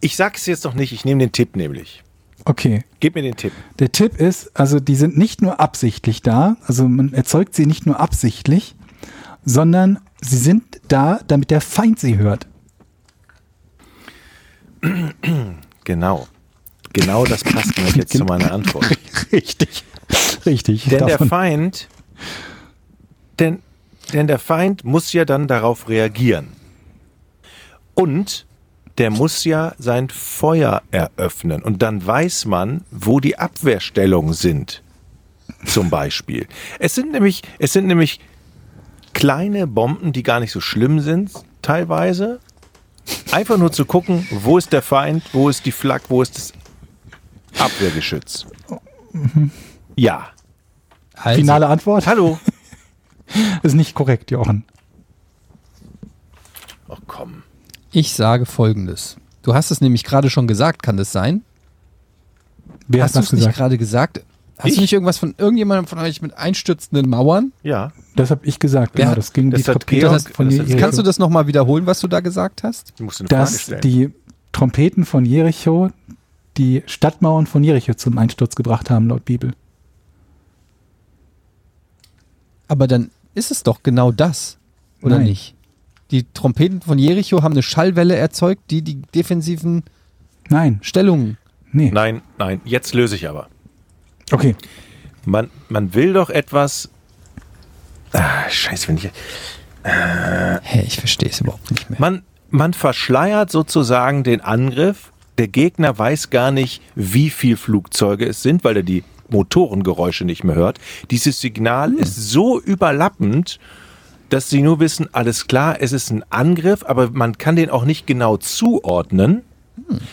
Ich sage es jetzt noch nicht, ich nehme den Tipp nämlich. okay. Gib mir den Tipp. Der Tipp ist, also die sind nicht nur absichtlich da, also man erzeugt sie nicht nur absichtlich, sondern sie sind da, damit der Feind sie hört. Genau. Genau das passt nämlich jetzt zu meiner Antwort. Richtig. Richtig. Denn der Davon- Feind, denn, denn der Feind muss ja dann darauf reagieren. Und der muss ja sein Feuer eröffnen. Und dann weiß man, wo die Abwehrstellungen sind. Zum Beispiel. Es sind nämlich, es sind nämlich kleine Bomben, die gar nicht so schlimm sind, teilweise. Einfach nur zu gucken, wo ist der Feind, wo ist die Flak, wo ist das Abwehrgeschütz. Ja. Also, Finale Antwort? Hallo. ist nicht korrekt, Jochen. Oh komm. Ich sage folgendes. Du hast es nämlich gerade schon gesagt, kann das sein? Wer hast hat du das es nicht gesagt? gerade gesagt? Hast Ich? du nicht irgendwas von irgendjemandem von euch mit einstürzenden Mauern? Ja. Das habe ich gesagt. Wer Genau, das ging das die hat Trompete Georg- das von das Jericho. Kannst du das nochmal wiederholen, was du da gesagt hast? Du musst eine Frage dass stellen. die Trompeten von Jericho die Stadtmauern von Jericho zum Einsturz gebracht haben, laut Bibel. Aber dann ist es doch genau das, oder Nein. nicht? Die Trompeten von Jericho haben eine Schallwelle erzeugt, die die defensiven Nein, Stellungen. nee. Nein, nein, jetzt löse ich aber. Okay, Man, man will doch etwas. Ah, scheiße, wenn ich. Hä, ich verstehe es überhaupt nicht mehr. Man, man verschleiert sozusagen den Angriff. Der Gegner weiß gar nicht, wie viel Flugzeuge es sind, weil er die Motorengeräusche nicht mehr hört. Dieses Signal ist so überlappend, dass sie nur wissen, alles klar, es ist ein Angriff, aber man kann den auch nicht genau zuordnen.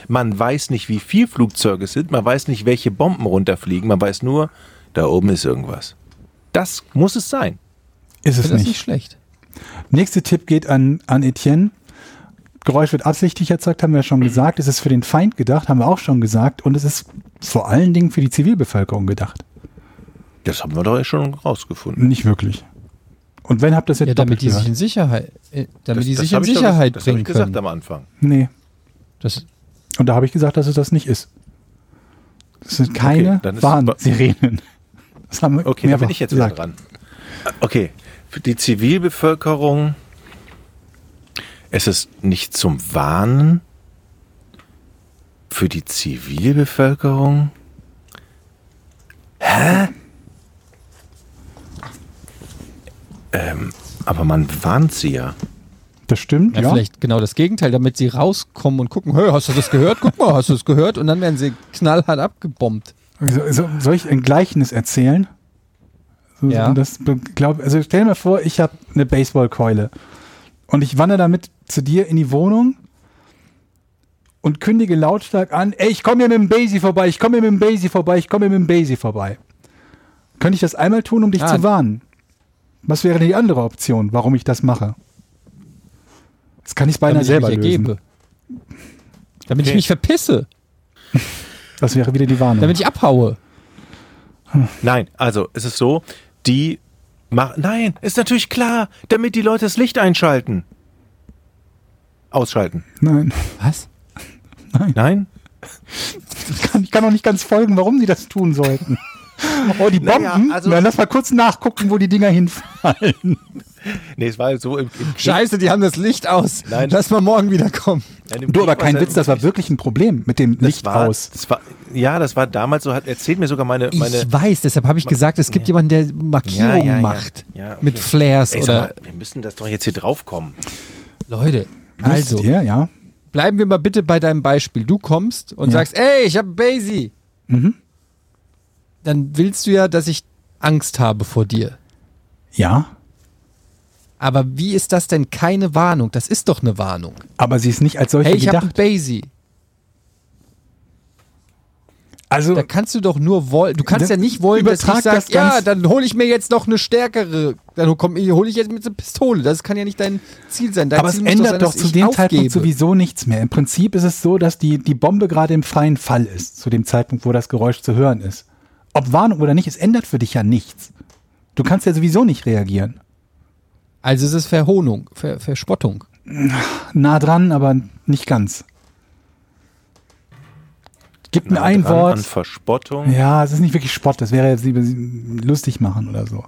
Man weiß nicht, wie viel Flugzeuge es sind, man weiß nicht, welche Bomben runterfliegen, man weiß nur, da oben ist irgendwas. Das muss es sein. ist es das nicht. nicht schlecht. Nächster Tipp geht an, an Etienne. Geräusch wird absichtlich erzeugt, haben wir ja schon gesagt. Es ist für den Feind gedacht, haben wir auch schon gesagt. Und es ist vor allen Dingen für die Zivilbevölkerung gedacht. Das haben wir doch schon rausgefunden. Nicht wirklich. Und wenn habt ihr das jetzt Ja, damit die sich in Sicherheit, äh, damit Das- die das sich in hab ich doch Sicherheit ges- das hab bringen ich gesagt können. am Anfang. Nee. Das, Und da habe ich gesagt, dass es das nicht ist. Das sind keine ist- Warnsirenen. Das haben wir Okay, mehrfach bin ich jetzt wieder gesagt. dran. Okay, für die Zivilbevölkerung, es ist nicht zum Warnen. Für die Zivilbevölkerung? Hä? Ähm, aber man warnt sie ja. Das stimmt, ja, ja. vielleicht genau das Gegenteil, damit sie rauskommen und gucken, hey, hast du das gehört? Guck mal, hast du das gehört? Und dann werden sie knallhart abgebombt. So, so, soll ich ein Gleichnis erzählen? So, Ja. Das glaub, also stell dir mal vor, ich habe eine Baseballkeule und ich wandere damit zu dir in die Wohnung und kündige lautstark an, ey, ich komme hier mit dem Basie vorbei, ich komme hier mit dem Basie vorbei, ich komme hier mit dem Basie vorbei. Könnte ich das einmal tun, um dich Ah. zu warnen? Was wäre die andere Option, warum ich das mache? Das kann ich beinahe damit ich selber mich lösen. ergebe. Damit ich Okay. mich verpisse, Das wäre wieder die Warnung. damit ich abhaue. Nein, also es ist so, die machen. Nein, ist natürlich klar, damit die Leute das Licht einschalten. Ausschalten. Nein, Was? Nein? ich kann, ich kann auch nicht ganz folgen, warum sie das tun sollten. Oh, die Bomben. Naja, also- Na, lass mal kurz nachgucken, wo die Dinger hinfallen. Nee, es war so im, im Scheiße, die haben das Licht aus. Nein. Lass mal morgen wiederkommen. Nein, Du, aber kein Witz, ja- das war wirklich ein Problem mit dem Licht war, aus. Das war, ja, das war damals so, hat erzählt mir sogar meine. meine ich weiß, deshalb habe ich gesagt, es gibt jemanden, der Markierungen Ja, ja, ja. macht. Ja, okay. Mit Flares Ey, oder. mal, wir müssen das doch jetzt hier draufkommen. Leute, Also. also, Ja, ja. bleiben wir mal bitte bei deinem Beispiel. Du kommst und Ja. sagst, ey, ich habe Basie. Mhm. Dann willst du ja, dass ich Angst habe vor dir. Ja, Aber wie ist das denn keine Warnung? Das ist doch eine Warnung. aber sie ist nicht als solche Hey, ich habe gedacht. Basie. Also, Da kannst du doch nur wollen. Du kannst ja nicht wollen, dass ich sage, ja, dann hole ich mir jetzt noch eine stärkere. Dann hole ich jetzt mit einer Pistole. Das kann ja nicht dein Ziel sein. Dein aber es Ziel muss ändert sein, doch zu dem aufgebe. Zeitpunkt sowieso nichts mehr. Im Prinzip ist es so, dass die, die Bombe gerade im freien Fall ist, zu dem Zeitpunkt, wo das Geräusch zu hören ist. Ob Warnung oder nicht, es ändert für dich ja nichts. Du kannst ja sowieso nicht reagieren. Also es ist Verhohnung, Ver Verspottung. Nah dran, aber nicht ganz. Gib mir Nah ein dran Wort. An Verspottung. Ja, es ist nicht wirklich Spott, das wäre jetzt lieber lustig machen oder so.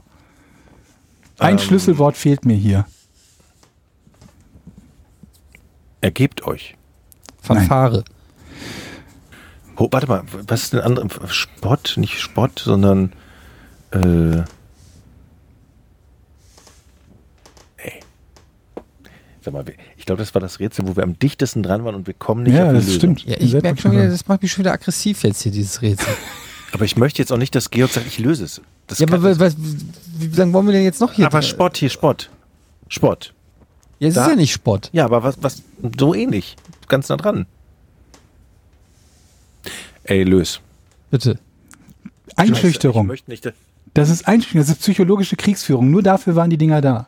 Ein Ähm. Schlüsselwort fehlt mir hier. Ergebt euch. Fanfare. Oh, warte mal, was ist denn andere? Spott, nicht Spott, sondern. Äh, ey. Sag mal, ich glaube, das war das Rätsel, wo wir am dichtesten dran waren und wir kommen nicht Ja, auf die das Lösung. stimmt. Ja, ich merke schon wieder, das macht mich schon wieder aggressiv jetzt hier, dieses Rätsel. Aber ich möchte jetzt auch nicht, dass Georg sagt, ich löse es. Das ja, aber was, wie lange wollen wir denn jetzt noch hier? aber Spott hier, Spott. Spott. Ja, es ist da- ja nicht Spott. Ja, aber was, was, so ähnlich. Ganz nah dran. Ey, löse. Bitte. Einschüchterung. möchte nicht, Das ist einschüchternd, das ist psychologische Kriegsführung. Nur dafür waren die Dinger da.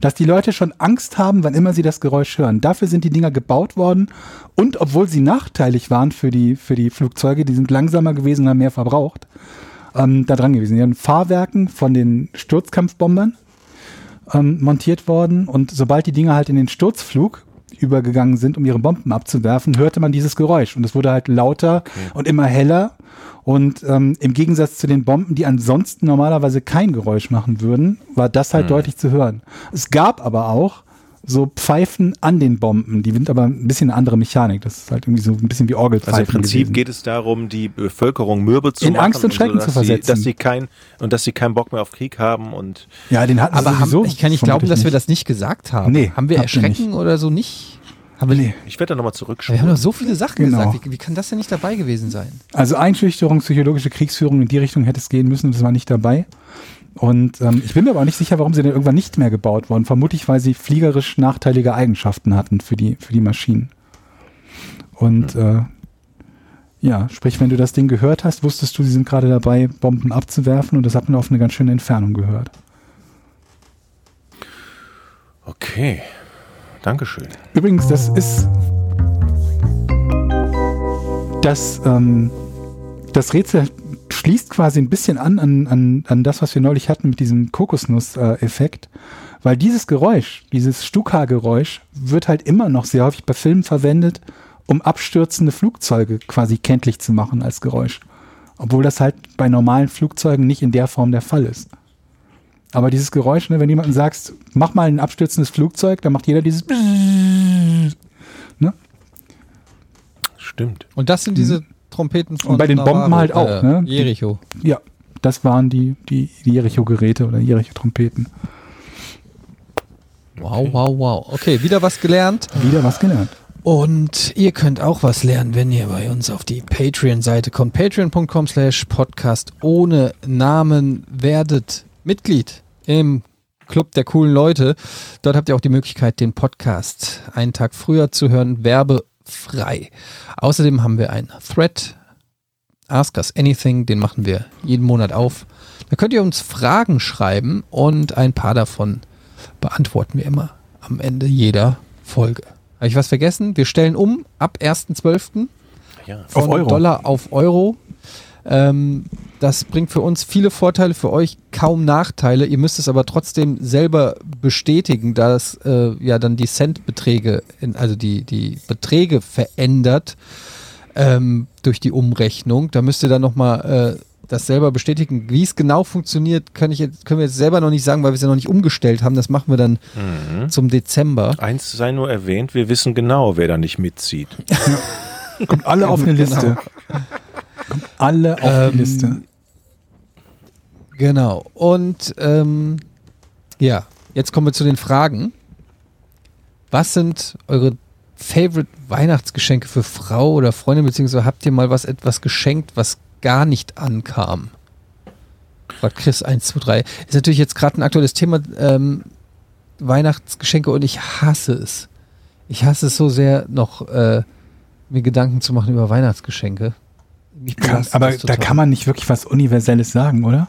Dass die Leute schon Angst haben, wann immer sie das Geräusch hören. Dafür sind die Dinger gebaut worden. Und obwohl sie nachteilig waren für die, für die Flugzeuge, die sind langsamer gewesen und haben mehr verbraucht, ähm, da dran gewesen. Die haben Fahrwerken von den Sturzkampfbombern ähm, montiert worden. Und sobald die Dinger halt in den Sturzflug übergegangen sind, um ihre Bomben abzuwerfen, hörte man dieses Geräusch. Und es wurde halt lauter und immer heller. Und ähm, im Gegensatz zu den Bomben, die ansonsten normalerweise kein Geräusch machen würden, war das halt deutlich zu hören. Es gab aber auch so Pfeifen an den Bomben, die sind aber ein bisschen eine andere Mechanik. Das ist halt irgendwie so ein bisschen wie Orgelpfeifen. Also im Prinzip gewesen. geht es darum, die Bevölkerung mürbe zu In machen. Angst und Schrecken so, zu dass sie- versetzen. Dass sie kein, und dass sie keinen Bock mehr auf Krieg haben und Ja, den hatten sie Aber haben, sowieso ich kann nicht glauben, dass wir nicht. das nicht gesagt haben. Nee, haben wir Erschrecken oder so nicht? Haben wir, Nee. ich werde da nochmal wir zurückschauen. haben doch so viele Sachen Genau. gesagt. Wie, wie kann das denn nicht dabei gewesen sein? Also Einschüchterung, psychologische Kriegsführung in die Richtung hätte es gehen müssen und das war nicht dabei. Und ähm, ich bin mir aber auch nicht sicher, warum sie denn irgendwann nicht mehr gebaut wurden. Vermutlich, weil sie fliegerisch nachteilige Eigenschaften hatten für die, für die Maschinen. Und äh, ja, sprich, wenn du das Ding gehört hast, wusstest du, sie sind gerade dabei, Bomben abzuwerfen und das hat man auf eine ganz schöne Entfernung gehört. Okay. Dankeschön. Übrigens, das ist das, ähm, das Rätsel schließt quasi ein bisschen an, an, an, an das, was wir neulich hatten mit diesem Kokosnuss-Effekt. Weil dieses Geräusch, dieses Stuka-Geräusch, wird halt immer noch sehr häufig bei Filmen verwendet, um abstürzende Flugzeuge quasi kenntlich zu machen als Geräusch. Obwohl das halt bei normalen Flugzeugen nicht in der Form der Fall ist. Aber dieses Geräusch, ne, wenn jemandem sagst, mach mal ein abstürzendes Flugzeug, dann macht jeder dieses ne? Stimmt. Und das sind diese Trompeten von Und bei den Bomben halt auch, ne? Jericho. Ja, das waren die, die, Jericho-Geräte oder Jericho-Trompeten. Wow, wow, wow. Okay, wieder was gelernt. Wieder was gelernt. Und ihr könnt auch was lernen, wenn ihr bei uns auf die Patreon-Seite kommt. Patreon.com slash Podcast ohne Namen werdet Mitglied im Club der coolen Leute. Dort habt ihr auch die Möglichkeit, den Podcast einen Tag früher zu hören, werbefrei. Außerdem haben wir einen Thread, Ask Us Anything, den machen wir jeden Monat auf. Da könnt ihr uns Fragen schreiben und ein paar davon beantworten wir immer am Ende jeder Folge. Habe ich was vergessen? Wir stellen um ab 1.12. Ja. von Auf Euro. Dollar auf Euro. Ähm, das bringt für uns viele Vorteile, für euch kaum Nachteile. Ihr müsst es aber trotzdem selber bestätigen, da es äh, ja dann die Centbeträge, in, also die, die Beträge verändert ähm, durch die Umrechnung. Da müsst ihr dann nochmal äh, das selber bestätigen. Wie es genau funktioniert, kann ich jetzt, können wir jetzt selber noch nicht sagen, weil wir es ja noch nicht umgestellt haben. Das machen wir dann Mhm. zum Dezember. Eins sei nur erwähnt, wir wissen genau, wer da nicht mitzieht. Kommt alle auf eine Genau. Kommt alle auf Ähm, die Liste. Genau. Und ähm, ja, jetzt kommen wir zu den Fragen. Was sind eure Favorite Weihnachtsgeschenke für Frau oder Freundin, beziehungsweise habt ihr mal was etwas geschenkt, was gar nicht ankam? Fragt Chris 1, 2, 3. Ist natürlich jetzt gerade ein aktuelles Thema, ähm, Weihnachtsgeschenke und ich hasse es. Ich hasse es so sehr, noch äh, mir Gedanken zu machen über Weihnachtsgeschenke. Mich Kann, belastet aber das da kann man nicht wirklich was Universelles sagen, oder?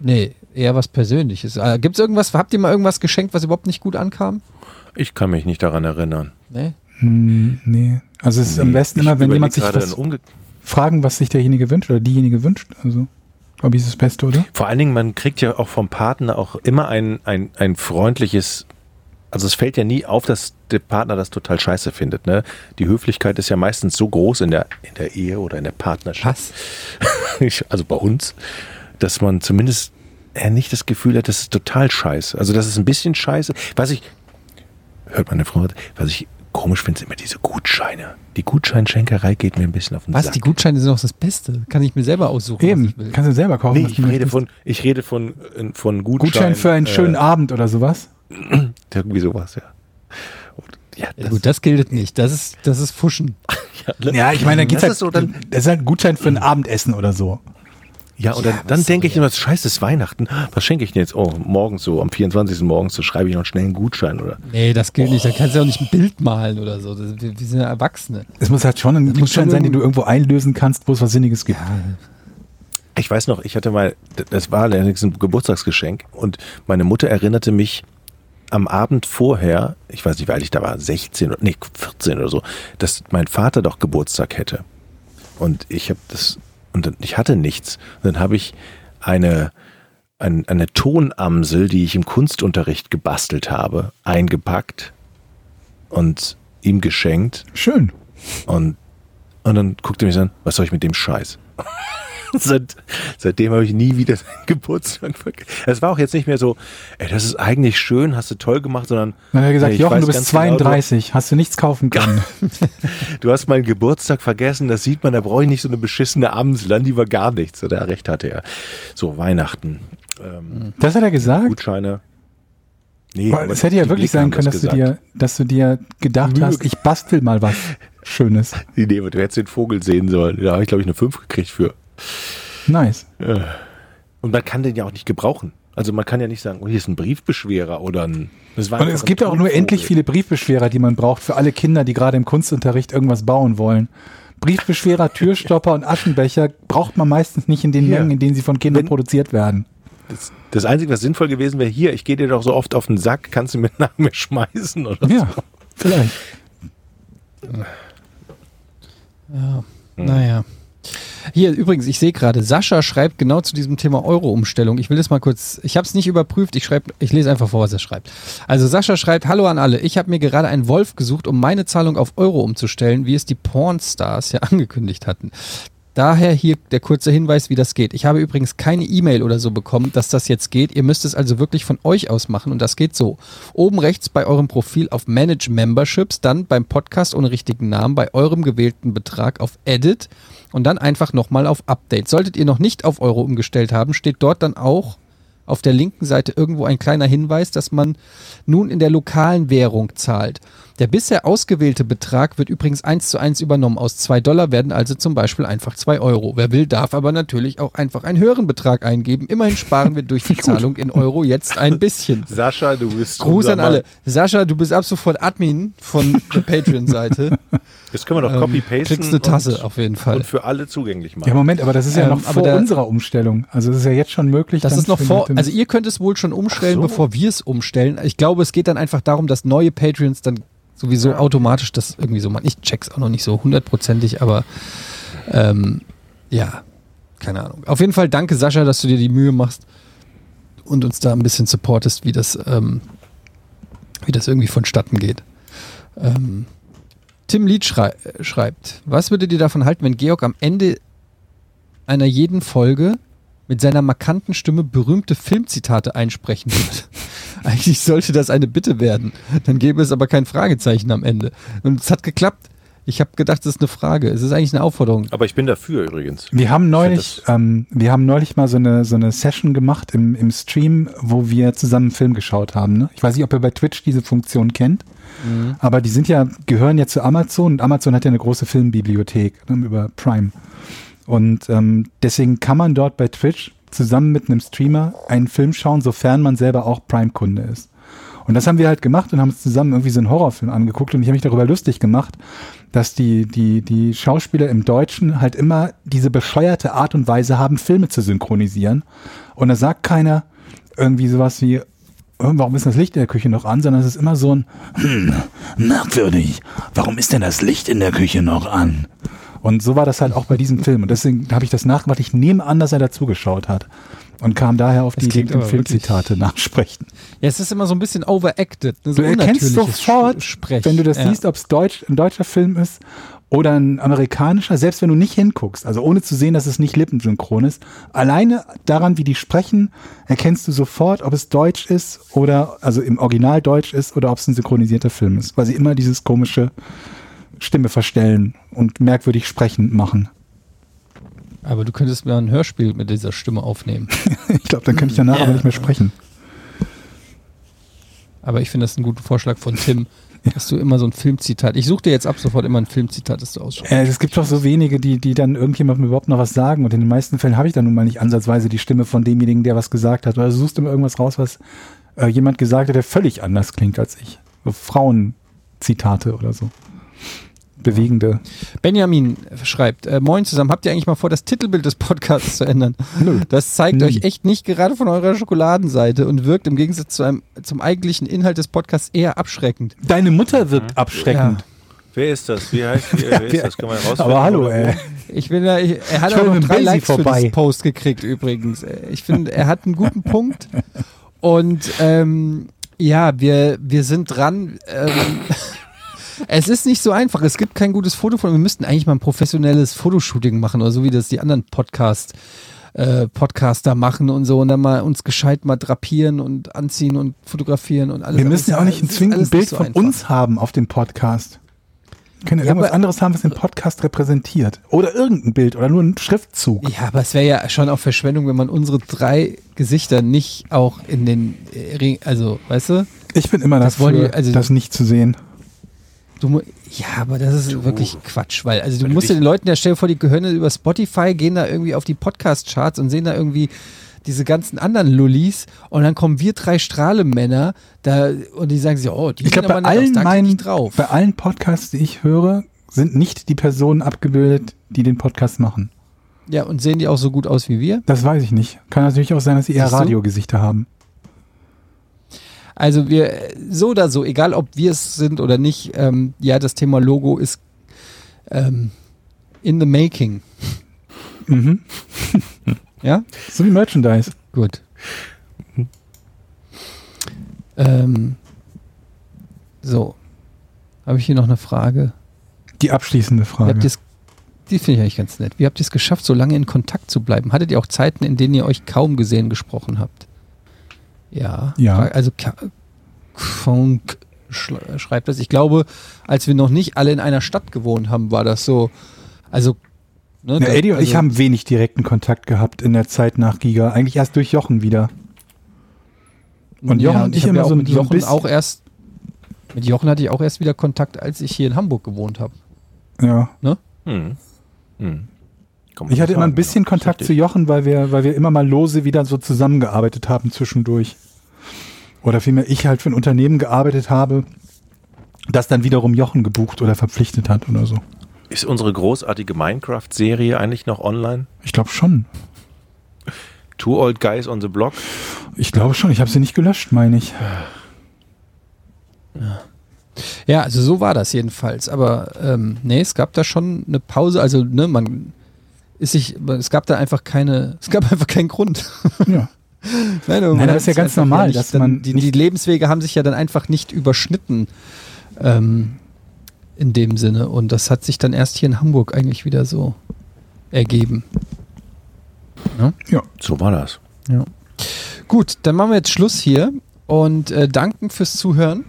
Nee, eher was Persönliches. Äh, Gibt es irgendwas, habt ihr mal irgendwas geschenkt, was überhaupt nicht gut ankam? Ich kann mich nicht daran erinnern. Nee? Hm, nee. Also es ist am Nee, besten ich immer, wenn jemand sich was fragen, was sich derjenige wünscht oder diejenige wünscht. Also, glaube ich, ist das Beste, oder? Vor allen Dingen, man kriegt ja auch vom Partner auch immer ein, ein, ein freundliches, also es fällt ja nie auf, dass der Partner das total scheiße findet. Ne? Die Höflichkeit ist ja meistens so groß in der, in der Ehe oder in der Partnerschaft, Was? Also bei uns, dass man zumindest äh, nicht das Gefühl hat, das ist total scheiße. Also das ist ein bisschen scheiße. Was ich, hört meine Frau, was ich komisch finde, sind immer diese Gutscheine. Die Gutscheinschenkerei geht mir ein bisschen auf den Was? Sack. Die Gutscheine sind doch das Beste. Kann ich mir selber aussuchen, was Eben, kannst du selber kaufen. Nee, was ich rede von, ich rede von, äh, von Gutschein. Gutschein für einen schönen äh, Abend oder sowas. Irgendwie sowas, ja. Ja, Ja, gut, das gilt nicht. Das ist, das ist Fuschen. Ja, ich meine, da geht's das halt, ist so, dann, das ist halt ein Gutschein für ein Abendessen oder so. ja, und dann, Ja, dann was denke ich immer, scheiße, es ist Weihnachten. Was schenke ich denn jetzt? Oh, morgens so, am 24. morgens, so schreibe ich noch schnell einen Gutschein, oder? Nee, das gilt nicht. Da kannst du ja auch nicht ein Bild malen oder so. Das, wir, wir sind ja Erwachsene. Es muss halt schon ein muss Gutschein sein, den du irgendwo einlösen kannst, wo es was Sinniges gibt. Ich weiß noch, ich hatte mal, das war allerdings ein Geburtstagsgeschenk und meine Mutter erinnerte mich am Abend vorher, ich weiß nicht, wie alt ich da war, 16 oder nee, 14 oder so, dass mein Vater doch Geburtstag hätte. Und ich habe das, und ich hatte nichts. Und dann habe ich eine, ein, eine Tonamsel, die ich im Kunstunterricht gebastelt habe, eingepackt und ihm geschenkt. Schön. Und, und dann guckt er mich so an, was soll ich mit dem Scheiß? Seit, seitdem habe ich nie wieder seinen Geburtstag vergessen. Es war auch jetzt nicht mehr so, ey, das ist eigentlich schön, hast du toll gemacht, sondern Dann hat er gesagt, ey, Jochen, du bist ganz genau, 32, hast du nichts kaufen können. du hast meinen Geburtstag vergessen, das sieht man, da brauche ich nicht so eine beschissene Amsel, dann lieber gar nichts. Oder recht hatte er. So, Weihnachten, ähm, Das hat er gesagt? Gutscheine. Nee, Boah, Es hätte ja wirklich sein können, dass das du, dir, dass du dir gedacht Mühe hast, ich bastel mal was Schönes. Nee, du hättest den Vogel sehen sollen. Da habe ich, glaube ich, eine 5 gekriegt für. Nice. Und man kann den ja auch nicht gebrauchen. Also man kann ja nicht sagen, oh, hier ist ein Briefbeschwerer oder ein. Das war Und es gibt ja auch nur endlich viele Briefbeschwerer, die man braucht für alle Kinder, die gerade im Kunstunterricht irgendwas bauen wollen. Briefbeschwerer, Türstopper und Aschenbecher braucht man meistens nicht in den. Mengen, in denen sie von Kindern Wenn- produziert werden. Das, das Einzige, was sinnvoll gewesen wäre, hier, ich gehe dir doch so oft auf den Sack, kannst du mir nach mir schmeißen oder Ja, vielleicht. Ja, naja. Hier übrigens, ich sehe gerade, Sascha schreibt genau zu diesem Thema Euro-Umstellung. Ich will das mal kurz, ich habe es nicht überprüft, ich, schreib, ich lese einfach vor, was er schreibt. Also Sascha schreibt, hallo an alle, ich habe mir gerade einen Wolf gesucht, um meine Zahlung auf Euro umzustellen, wie es die Pornstars ja angekündigt hatten. Daher hier der kurze Hinweis, wie das geht. Ich habe übrigens keine E-Mail oder so bekommen, dass das jetzt geht. Ihr müsst es also wirklich von euch aus machen und das geht so. Oben rechts bei eurem Profil auf Manage Memberships, dann beim Podcast ohne richtigen Namen, bei eurem gewählten Betrag auf Edit und dann einfach nochmal auf Update. Solltet ihr noch nicht auf Euro umgestellt haben, steht dort dann auch auf der linken Seite irgendwo ein kleiner Hinweis, dass man nun in der lokalen Währung zahlt. Der bisher ausgewählte Betrag wird übrigens eins zu eins übernommen. Aus zwei Dollar werden also zum Beispiel einfach zwei Euro. Wer will, darf aber natürlich auch einfach einen höheren Betrag eingeben. Immerhin sparen wir durch die Zahlung in Euro jetzt ein bisschen. Sascha, du bist. Gruß an alle. Sascha, du bist ab sofort Admin von der Patreon-Seite. Das können wir doch copy-pasten. kriegst eine Tasse und, auf jeden Fall. Und für alle zugänglich machen. Ja, Moment, aber das ist ja Ähm, noch aber vor der- unserer Umstellung. Also es ist ja jetzt schon möglich. Das ist noch vor, also ihr könnt es wohl schon umstellen, so. bevor wir es umstellen. Ich glaube, es geht dann einfach darum, dass neue Patreons dann sowieso automatisch das irgendwie so machen. Ich check's auch noch nicht so hundertprozentig, aber ähm, ja, keine Ahnung. Auf jeden Fall danke Sascha, dass du dir die Mühe machst und uns da ein bisschen supportest, wie das, ähm, wie das irgendwie vonstatten geht. Ähm, Tim Lied schrei schreibt, was würdet ihr davon halten, wenn Georg am Ende einer jeden Folge mit seiner markanten Stimme berühmte Filmzitate einsprechen würde. Eigentlich sollte das eine Bitte werden. Dann gäbe es aber kein Fragezeichen am Ende. Und es hat geklappt. Ich habe gedacht, das ist eine Frage. Es ist eigentlich eine Aufforderung. Aber ich bin dafür übrigens. Wir haben neulich, ähm, wir haben neulich mal so eine, so eine Session gemacht im, im Stream, wo wir zusammen einen Film geschaut haben. Ne? Ich weiß nicht, ob ihr bei Twitch diese Funktion kennt, aber die sind ja, gehören ja zu Amazon und Amazon hat ja eine große Filmbibliothek ne, über Prime. Und ähm, deswegen kann man dort bei Twitch zusammen mit einem Streamer einen Film schauen, sofern man selber auch Prime-Kunde ist. Und das haben wir halt gemacht und haben uns zusammen irgendwie so einen Horrorfilm angeguckt und ich habe mich darüber lustig gemacht, dass die, die, die Schauspieler im Deutschen halt immer diese bescheuerte Art und Weise haben, Filme zu synchronisieren. Und da sagt keiner irgendwie sowas wie, "Oh, warum ist das Licht in der Küche noch an, sondern es ist immer so ein, hm, merkwürdig, warum ist denn das Licht in der Küche noch an? Und so war das halt auch bei diesem Film. Und deswegen habe ich das nachgemacht. Ich nehme an, dass er dazugeschaut hat. Und kam daher auf Das die Idee, Filmzitate nachsprechen. Ja, es ist immer so ein bisschen overacted. Ne? So Du erkennst sofort, Sprech. wenn du das ja. siehst, ob es Deutsch, ein deutscher Film ist oder ein amerikanischer, selbst wenn du nicht hinguckst, also ohne zu sehen, dass es nicht lippensynchron ist, alleine daran, wie die sprechen, erkennst du sofort, ob es Deutsch ist oder, also im Original Deutsch ist oder ob es ein synchronisierter Film ist, weil sie immer dieses komische Stimme verstellen und merkwürdig sprechen machen. Aber du könntest mir ein Hörspiel mit dieser Stimme aufnehmen. Ich glaube, dann könnte ich danach aber nicht mehr sprechen. Aber ich finde das einen guten Vorschlag von Tim, dass du immer so ein Filmzitat. Ich suche dir jetzt ab sofort immer ein Filmzitat, das du ausschaust. Äh, es gibt doch so wenige, die, die dann irgendjemandem überhaupt noch was sagen. Und in den meisten Fällen habe ich dann nun mal nicht ansatzweise die Stimme von demjenigen, der was gesagt hat. Oder du suchst immer irgendwas raus, was äh, jemand gesagt hat, der völlig anders klingt als ich. So Frauenzitate oder so. Bewegende. Benjamin schreibt, äh, moin zusammen, habt ihr eigentlich mal vor, das Titelbild des Podcasts zu ändern? Nö. Das zeigt Nie. euch echt nicht gerade von eurer Schokoladenseite und wirkt im Gegensatz zu einem, zum eigentlichen Inhalt des Podcasts eher abschreckend. Deine Mutter wirkt abschreckend. Wer ist das? Wie heißt wer, wer ist das? Kann man herausfinden? Aber hallo, ey. Ich bin ich, er hat Ich auch noch drei Likes für vorbei. das Post gekriegt übrigens. Äh, Ich finde, er hat einen guten Punkt und ähm, ja, wir, wir sind dran. Ähm, es ist nicht so einfach. Es gibt kein gutes Foto von. Wir müssten eigentlich mal ein professionelles Fotoshooting machen oder so wie das die anderen Podcast äh, Podcaster machen und so und dann mal uns gescheit mal drapieren und anziehen und fotografieren und alles. Wir müssen ja auch nicht ein zwingendes Bild so von einfach. uns haben auf dem Podcast. Wir können ja irgendwas anderes haben, was den Podcast repräsentiert. Oder irgendein Bild oder nur ein Schriftzug. Ja, aber es wäre ja schon auch Verschwendung, wenn man unsere drei Gesichter nicht auch in den, äh, Ring- also, weißt du? Ich bin immer Das dafür, die- also- das nicht zu sehen. Du ja, aber das ist wirklich Quatsch, weil, also du du musst dich- den Leuten ja stell vor, die gehören über Spotify, gehen da irgendwie auf die Podcast-Charts und sehen da irgendwie diese ganzen anderen Lullis und dann kommen wir drei Strahlemänner da und die sagen sich, oh, die Ich glaube, bei aus, allen klick meinen, drauf. bei allen Podcasts, die ich höre, sind nicht die Personen abgebildet, die den Podcast machen. Ja, und sehen die auch so gut aus wie wir? Das weiß ich nicht. Kann natürlich auch sein, dass sie eher du? Radiogesichter haben. Also wir, so oder so, egal ob wir es sind oder nicht, ähm, ja, das Thema Logo ist ähm, in the making. Mhm. Ja? So wie Merchandise. Gut. Ähm, so. Habe ich hier noch eine Frage? Die abschließende Frage. die finde ich eigentlich ganz nett. Wie habt ihr es geschafft, so lange in Kontakt zu bleiben? Hattet ihr auch Zeiten, in denen ihr euch kaum gesehen gesprochen habt? Ja. Ja. Also Funk schreibt das. Ich glaube, als wir noch nicht alle in einer Stadt gewohnt haben, war das so. Also. Ne, Ja, da- Eddie und ich also- haben wenig direkten Kontakt gehabt in der Zeit nach Giga. Eigentlich erst durch Jochen wieder. Und Jochen und ich hab immer ja auch so- mit so Jochen bisschen- auch erst. Mit Jochen hatte ich auch erst wieder Kontakt, als ich hier in Hamburg gewohnt habe. Ja. Hm. Hm. Ich hatte immer ein sagen, bisschen ja. Kontakt zu. Jochen, weil wir, weil wir immer mal lose wieder so zusammengearbeitet haben zwischendurch. Oder vielmehr ich halt für ein Unternehmen gearbeitet habe, das dann wiederum Jochen gebucht oder verpflichtet hat oder so. Ist unsere großartige Minecraft-Serie eigentlich noch online? Ich glaube schon. Two Old Guys on the Block? Ich glaube schon. Ich habe sie nicht gelöscht, meine ich. Ja, also so war das jedenfalls. Aber ähm, nee, es gab da schon eine Pause. Also, ne, man ist sich, es gab da einfach keine, es gab einfach keinen Grund. Ja. Nein, Nein, das ist ja ganz normal, nicht dass dann, man die, die Lebenswege haben sich ja dann einfach nicht überschnitten ähm, in dem Sinne. Und das hat sich dann erst hier in Hamburg eigentlich wieder so ergeben. So war das. Ja. Gut, dann machen wir jetzt Schluss hier und äh, danken fürs Zuhören.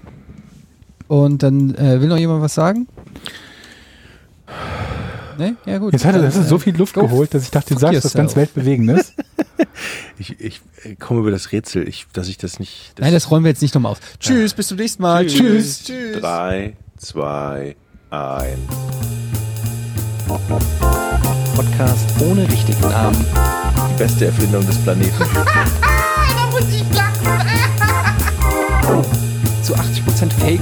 Und dann äh, will noch jemand was sagen? Ne? Ja, gut. Jetzt hat er das ist so äh, viel Luft go geholt, dass ich dachte, du sagst was ganz yourself. Weltbewegendes. Ich, ich äh, komme über das Rätsel, ich, dass ich das nicht. Das Nein, das räumen wir jetzt nicht nochmal auf. Tschüss, bis zum nächsten Mal. Tschüss. Tschüss. Drei, zwei, ein. Podcast ohne richtigen Namen. Die beste Erfindung des Planeten. Da muss ich lachen. Zu 80% Fake.